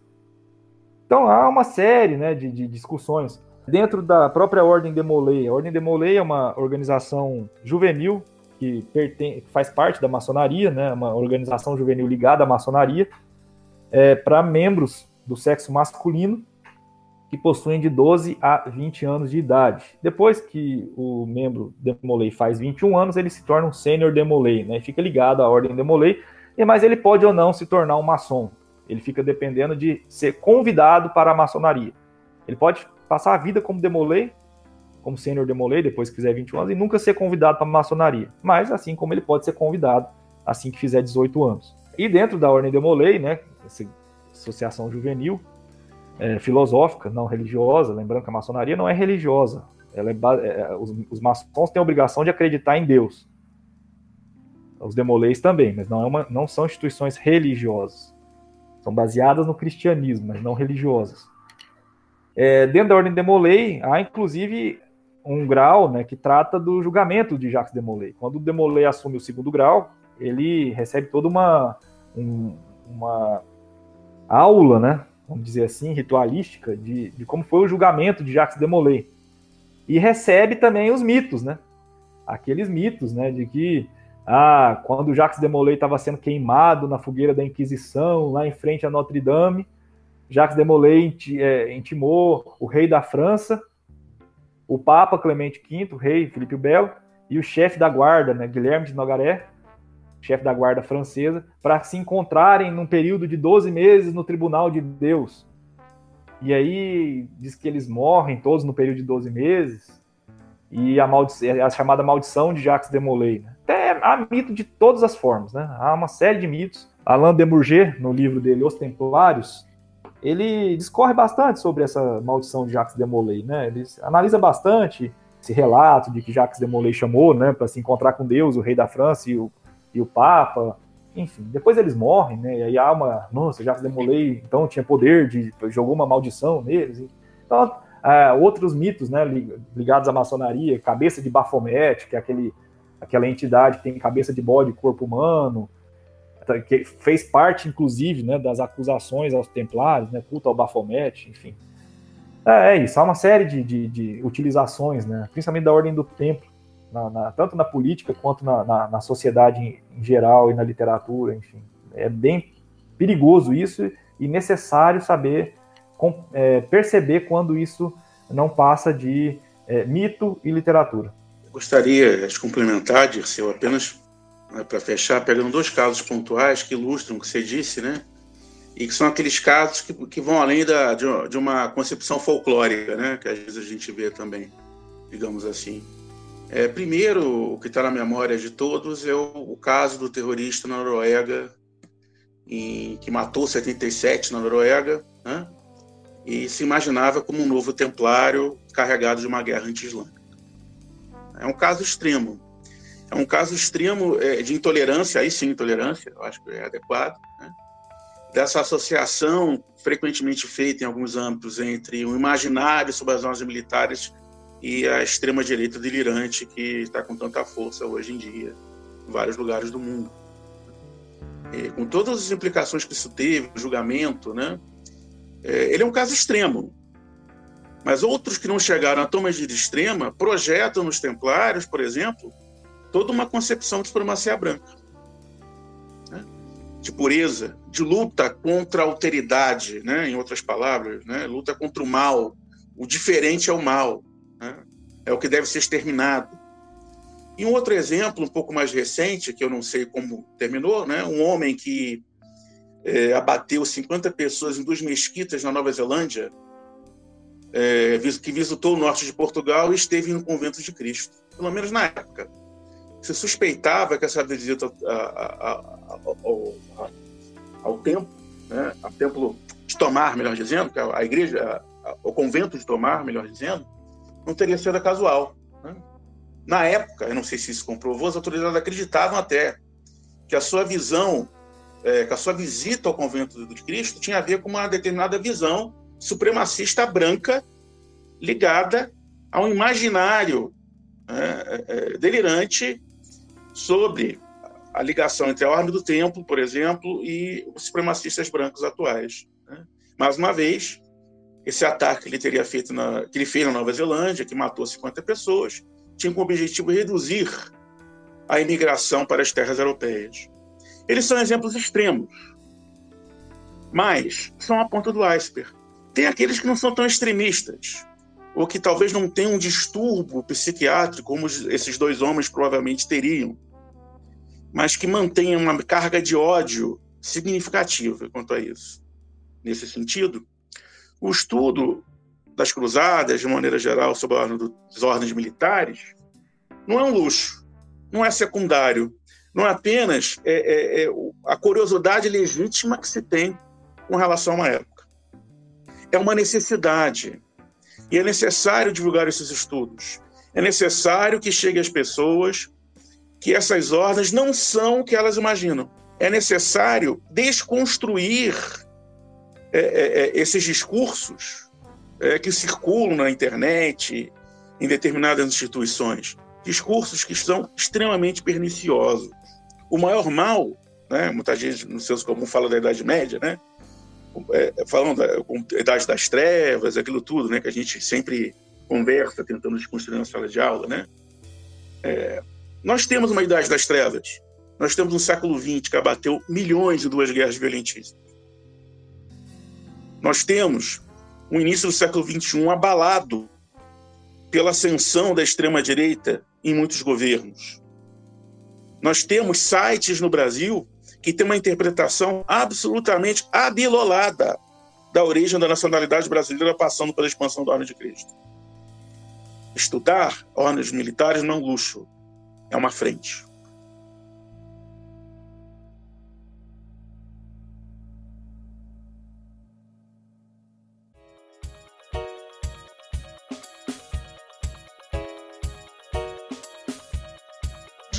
Então há uma série né, de, de discussões dentro da própria Ordem de Molay. A Ordem de Molay é uma organização juvenil que pertence, faz parte da maçonaria, né, uma organização juvenil ligada à maçonaria, é, para membros do sexo masculino que possuem de 12 a 20 anos de idade. Depois que o membro Demolay faz 21 anos, ele se torna um sênior Demolay, né? Fica ligado à ordem Demolay, mas ele pode ou não se tornar um maçom. Ele fica dependendo de ser convidado para a maçonaria. Ele pode passar a vida como demolei, como sênior demolei, depois que fizer 21 anos, e nunca ser convidado para a maçonaria. Mas assim como ele pode ser convidado assim que fizer 18 anos. E dentro da Ordem Demolei, né, essa associação juvenil, é, filosófica, não religiosa, lembrando que a maçonaria não é religiosa. Ela é, é, os, os maçons têm a obrigação de acreditar em Deus. Os demoleis também, mas não, é uma, não são instituições religiosas. São baseadas no cristianismo, mas não religiosas. É, dentro da ordem de Demolay, há inclusive um grau né, que trata do julgamento de Jacques Demolay. Quando o Demolay assume o segundo grau, ele recebe toda uma, um, uma aula, né, vamos dizer assim, ritualística, de, de como foi o julgamento de Jacques Demolay. E recebe também os mitos, né? Aqueles mitos, né, de que Ah, quando Jacques de Molay estava sendo queimado na fogueira da Inquisição, lá em frente a Notre Dame, Jacques de Molay é, intimou o rei da França, o Papa Clemente V, o rei Felipe o Belo, e o chefe da guarda, né, Guilherme de Nogaret, chefe da guarda francesa, para se encontrarem num período de 12 meses no tribunal de Deus. E aí diz que eles morrem todos no período de 12 meses, e a, a chamada maldição de Jacques de Molay. Né? Até há mito de todas as formas, né? Há uma série de mitos. Alain de Bourget, no livro dele Os Templários, ele discorre bastante sobre essa maldição de Jacques de Molay, né? Ele analisa bastante esse relato de que Jacques de Molay chamou, né, para se encontrar com Deus, o rei da França e o, e o Papa, enfim. Depois eles morrem, né? E aí há uma, nossa, Jacques de Molay então tinha poder de jogou uma maldição neles. Então, é, outros mitos, né, ligados à maçonaria, cabeça de Baphomet, que é aquele aquela entidade que tem cabeça de bode corpo humano, tá, que fez parte, inclusive, né, das acusações aos templários, né, culto ao Baphomet, enfim. É, é isso, há uma série de, de, de, utilizações, né, principalmente da ordem do templo, na, na, tanto na política quanto na, na, sociedade em, geral e na literatura, enfim. É bem perigoso isso e necessário saber com, é, perceber quando isso não passa de é, mito e literatura. Gostaria de complementar, Dirceu, apenas né, para fechar, pegando dois casos pontuais que ilustram o que você disse, né? E que são aqueles casos que, que vão além da, de, de uma concepção folclórica, né? Que às vezes a gente vê também, digamos assim. É, primeiro, o que está na memória de todos é o, o, caso do terrorista na Noruega, em, que matou 77 na Noruega, né? e se imaginava como um novo templário carregado de uma guerra anti-islâmica. É um caso extremo. É um caso extremo é, de intolerância, aí sim, intolerância, eu acho que é adequado, né? dessa associação frequentemente feita em alguns âmbitos entre o imaginário sobre as normas militares e a extrema-direita delirante que está com tanta força hoje em dia em vários lugares do mundo. E, com todas as implicações que isso teve, o julgamento, né? É, ele é um caso extremo, mas outros que não chegaram à toma de extrema projetam nos templários, por exemplo, toda uma concepção de supremacia branca. Né? De pureza, de luta contra a alteridade, né? em outras palavras, né? luta contra o mal. O diferente é o mal. Né? É o que deve ser exterminado. E um outro exemplo, um pouco mais recente, que eu não sei como terminou, né? um homem que é, abateu 50 pessoas em duas mesquitas na Nova Zelândia, é, que visitou o norte de Portugal e esteve no convento de Cristo, pelo menos na época. Se suspeitava que essa visita ao, ao, templo, né, ao templo de Tomar, melhor dizendo, é a igreja, o convento de Tomar, melhor dizendo, não teria sido casual. Né? Na época, eu não sei se isso comprovou, as autoridades acreditavam até que a sua visão, é, que a sua visita ao convento de Cristo tinha a ver com uma determinada visão supremacista branca ligada a um imaginário é, é, delirante sobre a ligação entre a ordem do templo, por exemplo, e os supremacistas brancos atuais. Né? Mais uma vez, esse ataque que ele teria feito na, que ele fez na Nova Zelândia, que matou 50 pessoas, tinha como objetivo reduzir a imigração para as terras europeias. Eles são exemplos extremos, mas são a ponta do iceberg. Tem aqueles que não são tão extremistas, ou que talvez não tenham um distúrbio psiquiátrico, como esses dois homens provavelmente teriam, mas que mantêm uma carga de ódio significativa quanto a isso. Nesse sentido, o estudo das cruzadas, de maneira geral, sobre as ordens militares, não é um luxo, não é secundário, não é apenas é, é, é a curiosidade legítima que se tem com relação a uma época é uma necessidade. E é necessário divulgar esses estudos. É necessário que chegue às pessoas que essas ordens não são o que elas imaginam. É necessário desconstruir é, é, é esses discursos é, que circulam na internet, em determinadas instituições. Discursos que são extremamente perniciosos. O maior mal, né, muita gente no senso comum fala da Idade Média, né, é, falando da Idade das Trevas, aquilo tudo, né, que a gente sempre conversa tentando desconstruir na sala de aula, né? É, Nós temos uma idade das trevas. Nós temos um século XX que abateu milhões de duas guerras violentíssimas. Nós temos o início do século XXI abalado pela ascensão da extrema-direita em muitos governos. Nós temos sites no Brasil que têm uma interpretação absolutamente abilolada da origem da nacionalidade brasileira passando pela expansão da Ordem de Cristo. Estudar ordens militares não é um luxo, é uma frente.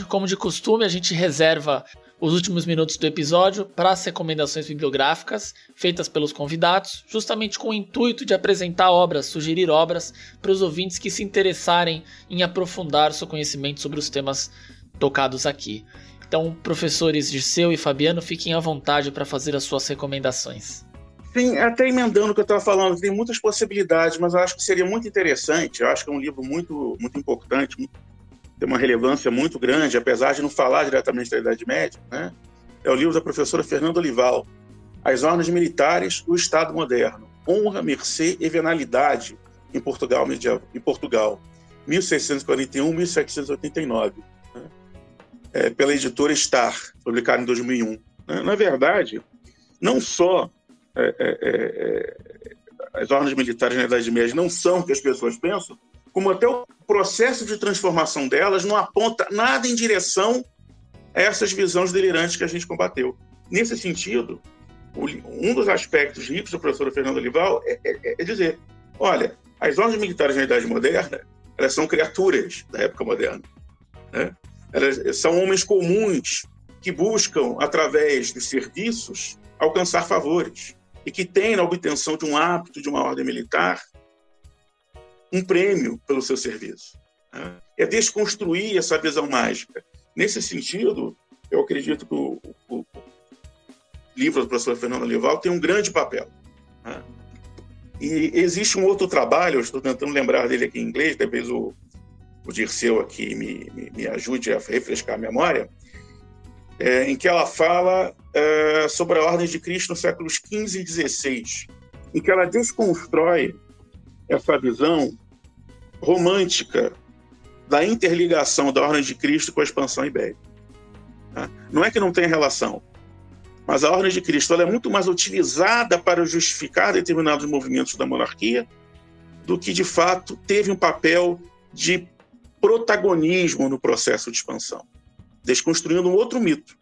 Como de costume, a gente reserva os últimos minutos do episódio para as recomendações bibliográficas feitas pelos convidados, justamente com o intuito de apresentar obras, sugerir obras para os ouvintes que se interessarem em aprofundar seu conhecimento sobre os temas tocados aqui. Então, professores Dirceu e Fabiano, fiquem à vontade para fazer as suas recomendações. Tem, até emendando o que eu estava falando, tem muitas possibilidades, mas eu acho que seria muito interessante, eu acho que é um livro muito, muito importante, muito tem uma relevância muito grande, apesar de não falar diretamente da Idade Média, né? é o livro da professora Fernanda Olival, As Ordens Militares, o Estado Moderno, Honra, Mercê e Venalidade em Portugal, em Portugal 1641-1789, né? é, pela editora Star, publicado em 2001. Né? Na verdade, não só é, é, é, as ordens militares na Idade Média não são o que as pessoas pensam, como até o processo de transformação delas não aponta nada em direção a essas visões delirantes que a gente combateu. Nesse sentido, um dos aspectos ricos do professor Fernando Olival é, é, é, dizer, olha, as ordens militares na Idade Moderna, elas são criaturas da época moderna. Né? Elas são homens comuns que buscam, através dos serviços, alcançar favores e que têm, na obtenção de um hábito de uma ordem militar, um prêmio pelo seu serviço. Né? É desconstruir essa visão mágica. Nesse sentido, eu acredito que o, o, o livro do professor Fernando Olival tem um grande papel. Né? E existe um outro trabalho, eu estou tentando lembrar dele aqui em inglês, talvez o, o Dirceu aqui me, me, me ajude a refrescar a memória, é, em que ela fala é, sobre a ordem de Cristo nos séculos XV e XVI, em que ela desconstrói essa visão romântica da interligação da Ordem de Cristo com a expansão ibérica. Tá? Não é que não tenha relação, mas a Ordem de Cristo é muito mais utilizada para justificar determinados movimentos da monarquia do que, de fato, teve um papel de protagonismo no processo de expansão, desconstruindo um outro mito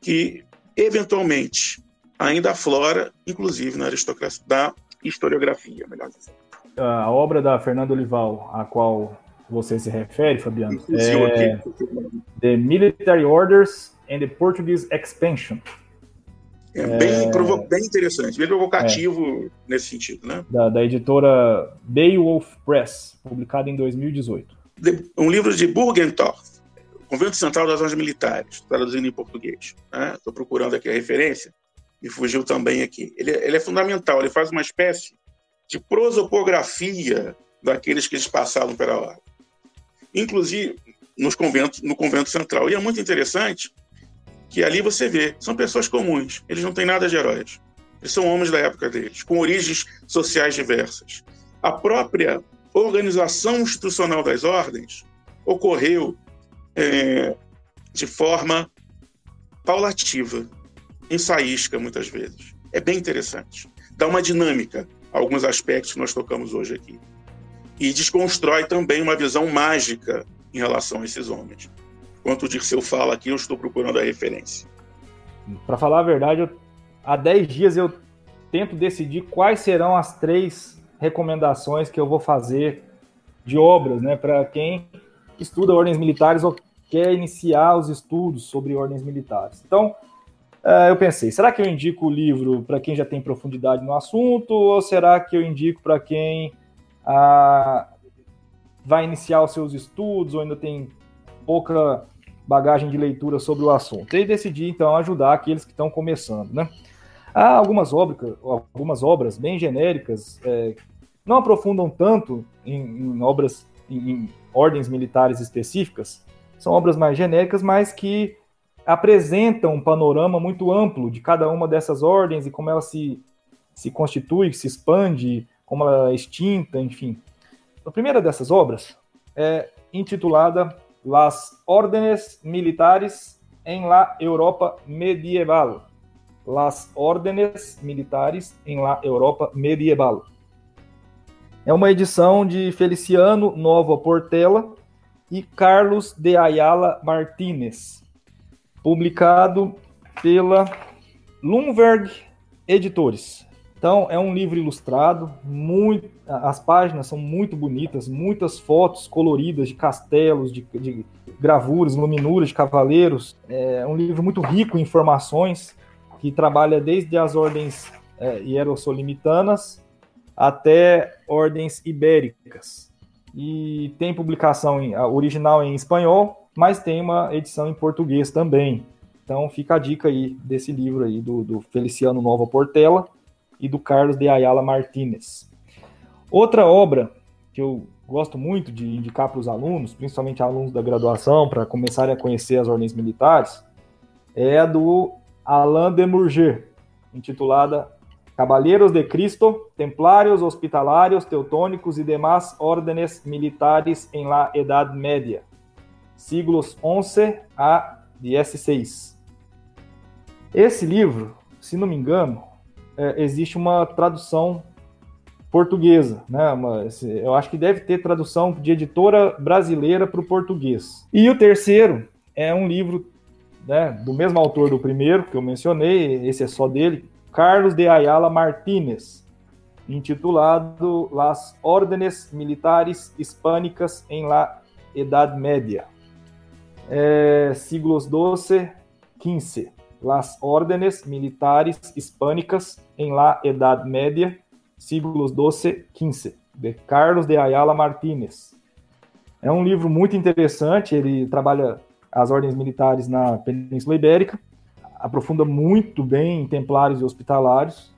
que, eventualmente, ainda aflora, inclusive na aristocracia, da historiografia, melhor dizendo a obra da Fernanda Olival, a qual você se refere, Fabiano, é The Military Orders and the Portuguese Expansion. É bem, é, bem interessante, bem provocativo é, nesse sentido, né? Da, da, editora Beowulf Press, publicado em 2018. um livro de Burgentorf, Convento Central das Ordens Militares, traduzindo em português. Estou né? procurando aqui a referência, me fugiu também aqui. Ele, ele é fundamental, ele faz uma espécie de prosopografia daqueles que eles passaram pela ordem. Inclusive nos conventos, no convento central. E é muito interessante que ali você vê, são pessoas comuns, eles não têm nada de heróis. Eles são homens da época deles, com origens sociais diversas. A própria organização institucional das ordens ocorreu é, de forma paulativa, ensaística muitas vezes. É bem interessante. Dá uma dinâmica alguns aspectos que nós tocamos hoje aqui. E desconstrói também uma visão mágica em relação a esses homens. Enquanto o Dirceu fala aqui, eu estou procurando a referência. Para falar a verdade, eu, há 10 dias eu tento decidir quais serão as três recomendações que eu vou fazer de obras, né, para quem estuda ordens militares ou quer iniciar os estudos sobre ordens militares. Então, eu pensei, será que eu indico o livro para quem já tem profundidade no assunto ou será que eu indico para quem uh, vai iniciar os seus estudos ou ainda tem pouca bagagem de leitura sobre o assunto? E decidi então ajudar aqueles que estão começando, né? Há algumas obras, algumas obras bem genéricas, é, não aprofundam tanto em, em obras, em, em ordens militares específicas, são obras mais genéricas, mas que apresentam um panorama muito amplo de cada uma dessas ordens e como ela se, se constitui, se expande, como ela é extinta, enfim. A primeira dessas obras é intitulada Las Órdenes Militares en la Europa Medieval. Las Órdenes Militares en la Europa Medieval. É uma edição de Feliciano Nova Portela e Carlos de Ayala Martínez, publicado pela Lumberg Editores. Então, é um livro ilustrado, muito, as páginas são muito bonitas, muitas fotos coloridas de castelos, de, de gravuras, luminuras de cavaleiros. É um livro muito rico em informações, que trabalha desde as ordens é, hierossolimitanas até ordens ibéricas. E tem publicação em, original em espanhol, mas tem uma edição em português também. Então fica a dica aí desse livro aí do, do Feliciano Nova Portela e do Carlos de Ayala Martínez. Outra obra que eu gosto muito de indicar para os alunos, principalmente alunos da graduação, para começarem a conhecer as ordens militares, é a do Alain de Murger, intitulada Caballeros de Cristo, Templários, Hospitalários, Teutônicos e demais órdenes militares em la Edad Média, siglos 11 a 16. Esse livro, se não me engano, é, existe uma tradução portuguesa, né? Uma, eu acho que deve ter tradução de editora brasileira para o português. E o terceiro é um livro né, do mesmo autor do primeiro que eu mencionei, esse é só dele, Carlos de Ayala Martínez, intitulado Las Órdenes Militares Hispânicas em la Edad Média, é, siglos 12, 15. Las Órdenes Militares Hispânicas em la Edad Média, siglos 12, 15, de Carlos de Ayala Martínez. É um livro muito interessante, ele trabalha as ordens militares na Península Ibérica, aprofunda muito bem em templários e hospitalários,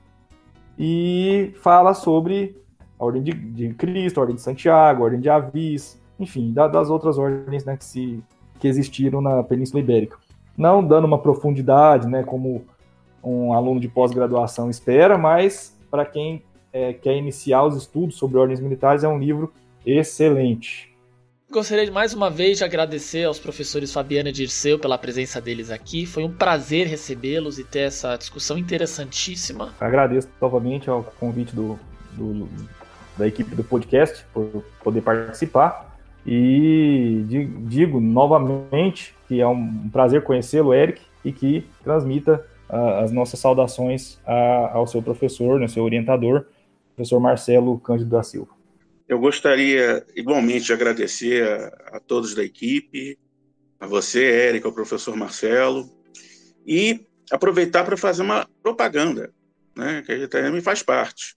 e fala sobre a Ordem de, de Cristo, a Ordem de Santiago, a Ordem de Avis, enfim, da, das outras ordens né, que, se, que existiram na Península Ibérica não dando uma profundidade, né, como um aluno de pós-graduação espera, mas para quem é, quer iniciar os estudos sobre ordens militares é um livro excelente. Gostaria de mais uma vez de agradecer aos professores Fabiana e Dirceu pela presença deles aqui. Foi um prazer recebê-los e ter essa discussão interessantíssima. Agradeço novamente ao convite do, do, da equipe do podcast por poder participar. E digo novamente que é um prazer conhecê-lo, Eric, e que transmita uh, as nossas saudações a, ao seu professor, né, seu orientador, professor Marcelo Cândido da Silva. Eu gostaria igualmente de agradecer a, a todos da equipe, a você, Eric, ao professor Marcelo, e aproveitar para fazer uma propaganda, né, que a gente faz parte.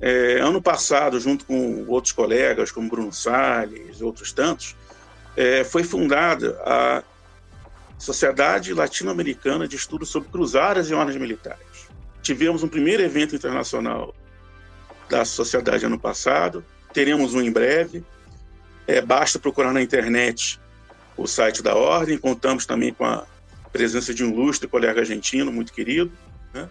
É, ano passado, junto com outros colegas, como Bruno Salles e outros tantos, é, foi fundada a Sociedade Latino-Americana de Estudos sobre Cruzadas e Ordens Militares. Tivemos um primeiro evento internacional da sociedade ano passado, teremos um em breve. É, basta procurar na internet o site da Ordem. Contamos também com a presença de um ilustre colega argentino, muito querido. Né?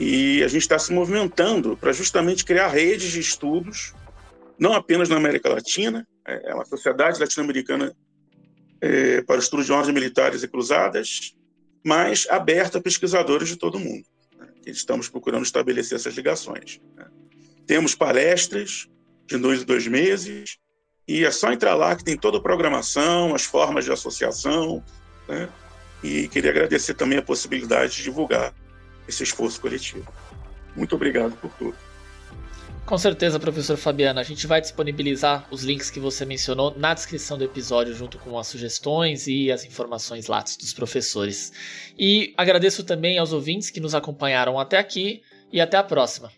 E a gente está se movimentando para justamente criar redes de estudos, não apenas na América Latina, é, é uma sociedade latino-americana é, para o estudo de ordens militares e cruzadas, mas aberta a pesquisadores de todo o mundo. Né? Estamos procurando estabelecer essas ligações. Né? Temos palestras de dois em dois meses, e é só entrar lá que tem toda a programação, as formas de associação, né? e queria agradecer também a possibilidade de divulgar esse esforço coletivo. Muito obrigado por tudo. Com certeza, professor Fabiano. A gente vai disponibilizar os links que você mencionou na descrição do episódio, junto com as sugestões e as informações latas dos professores. E agradeço também aos ouvintes que nos acompanharam até aqui e até a próxima.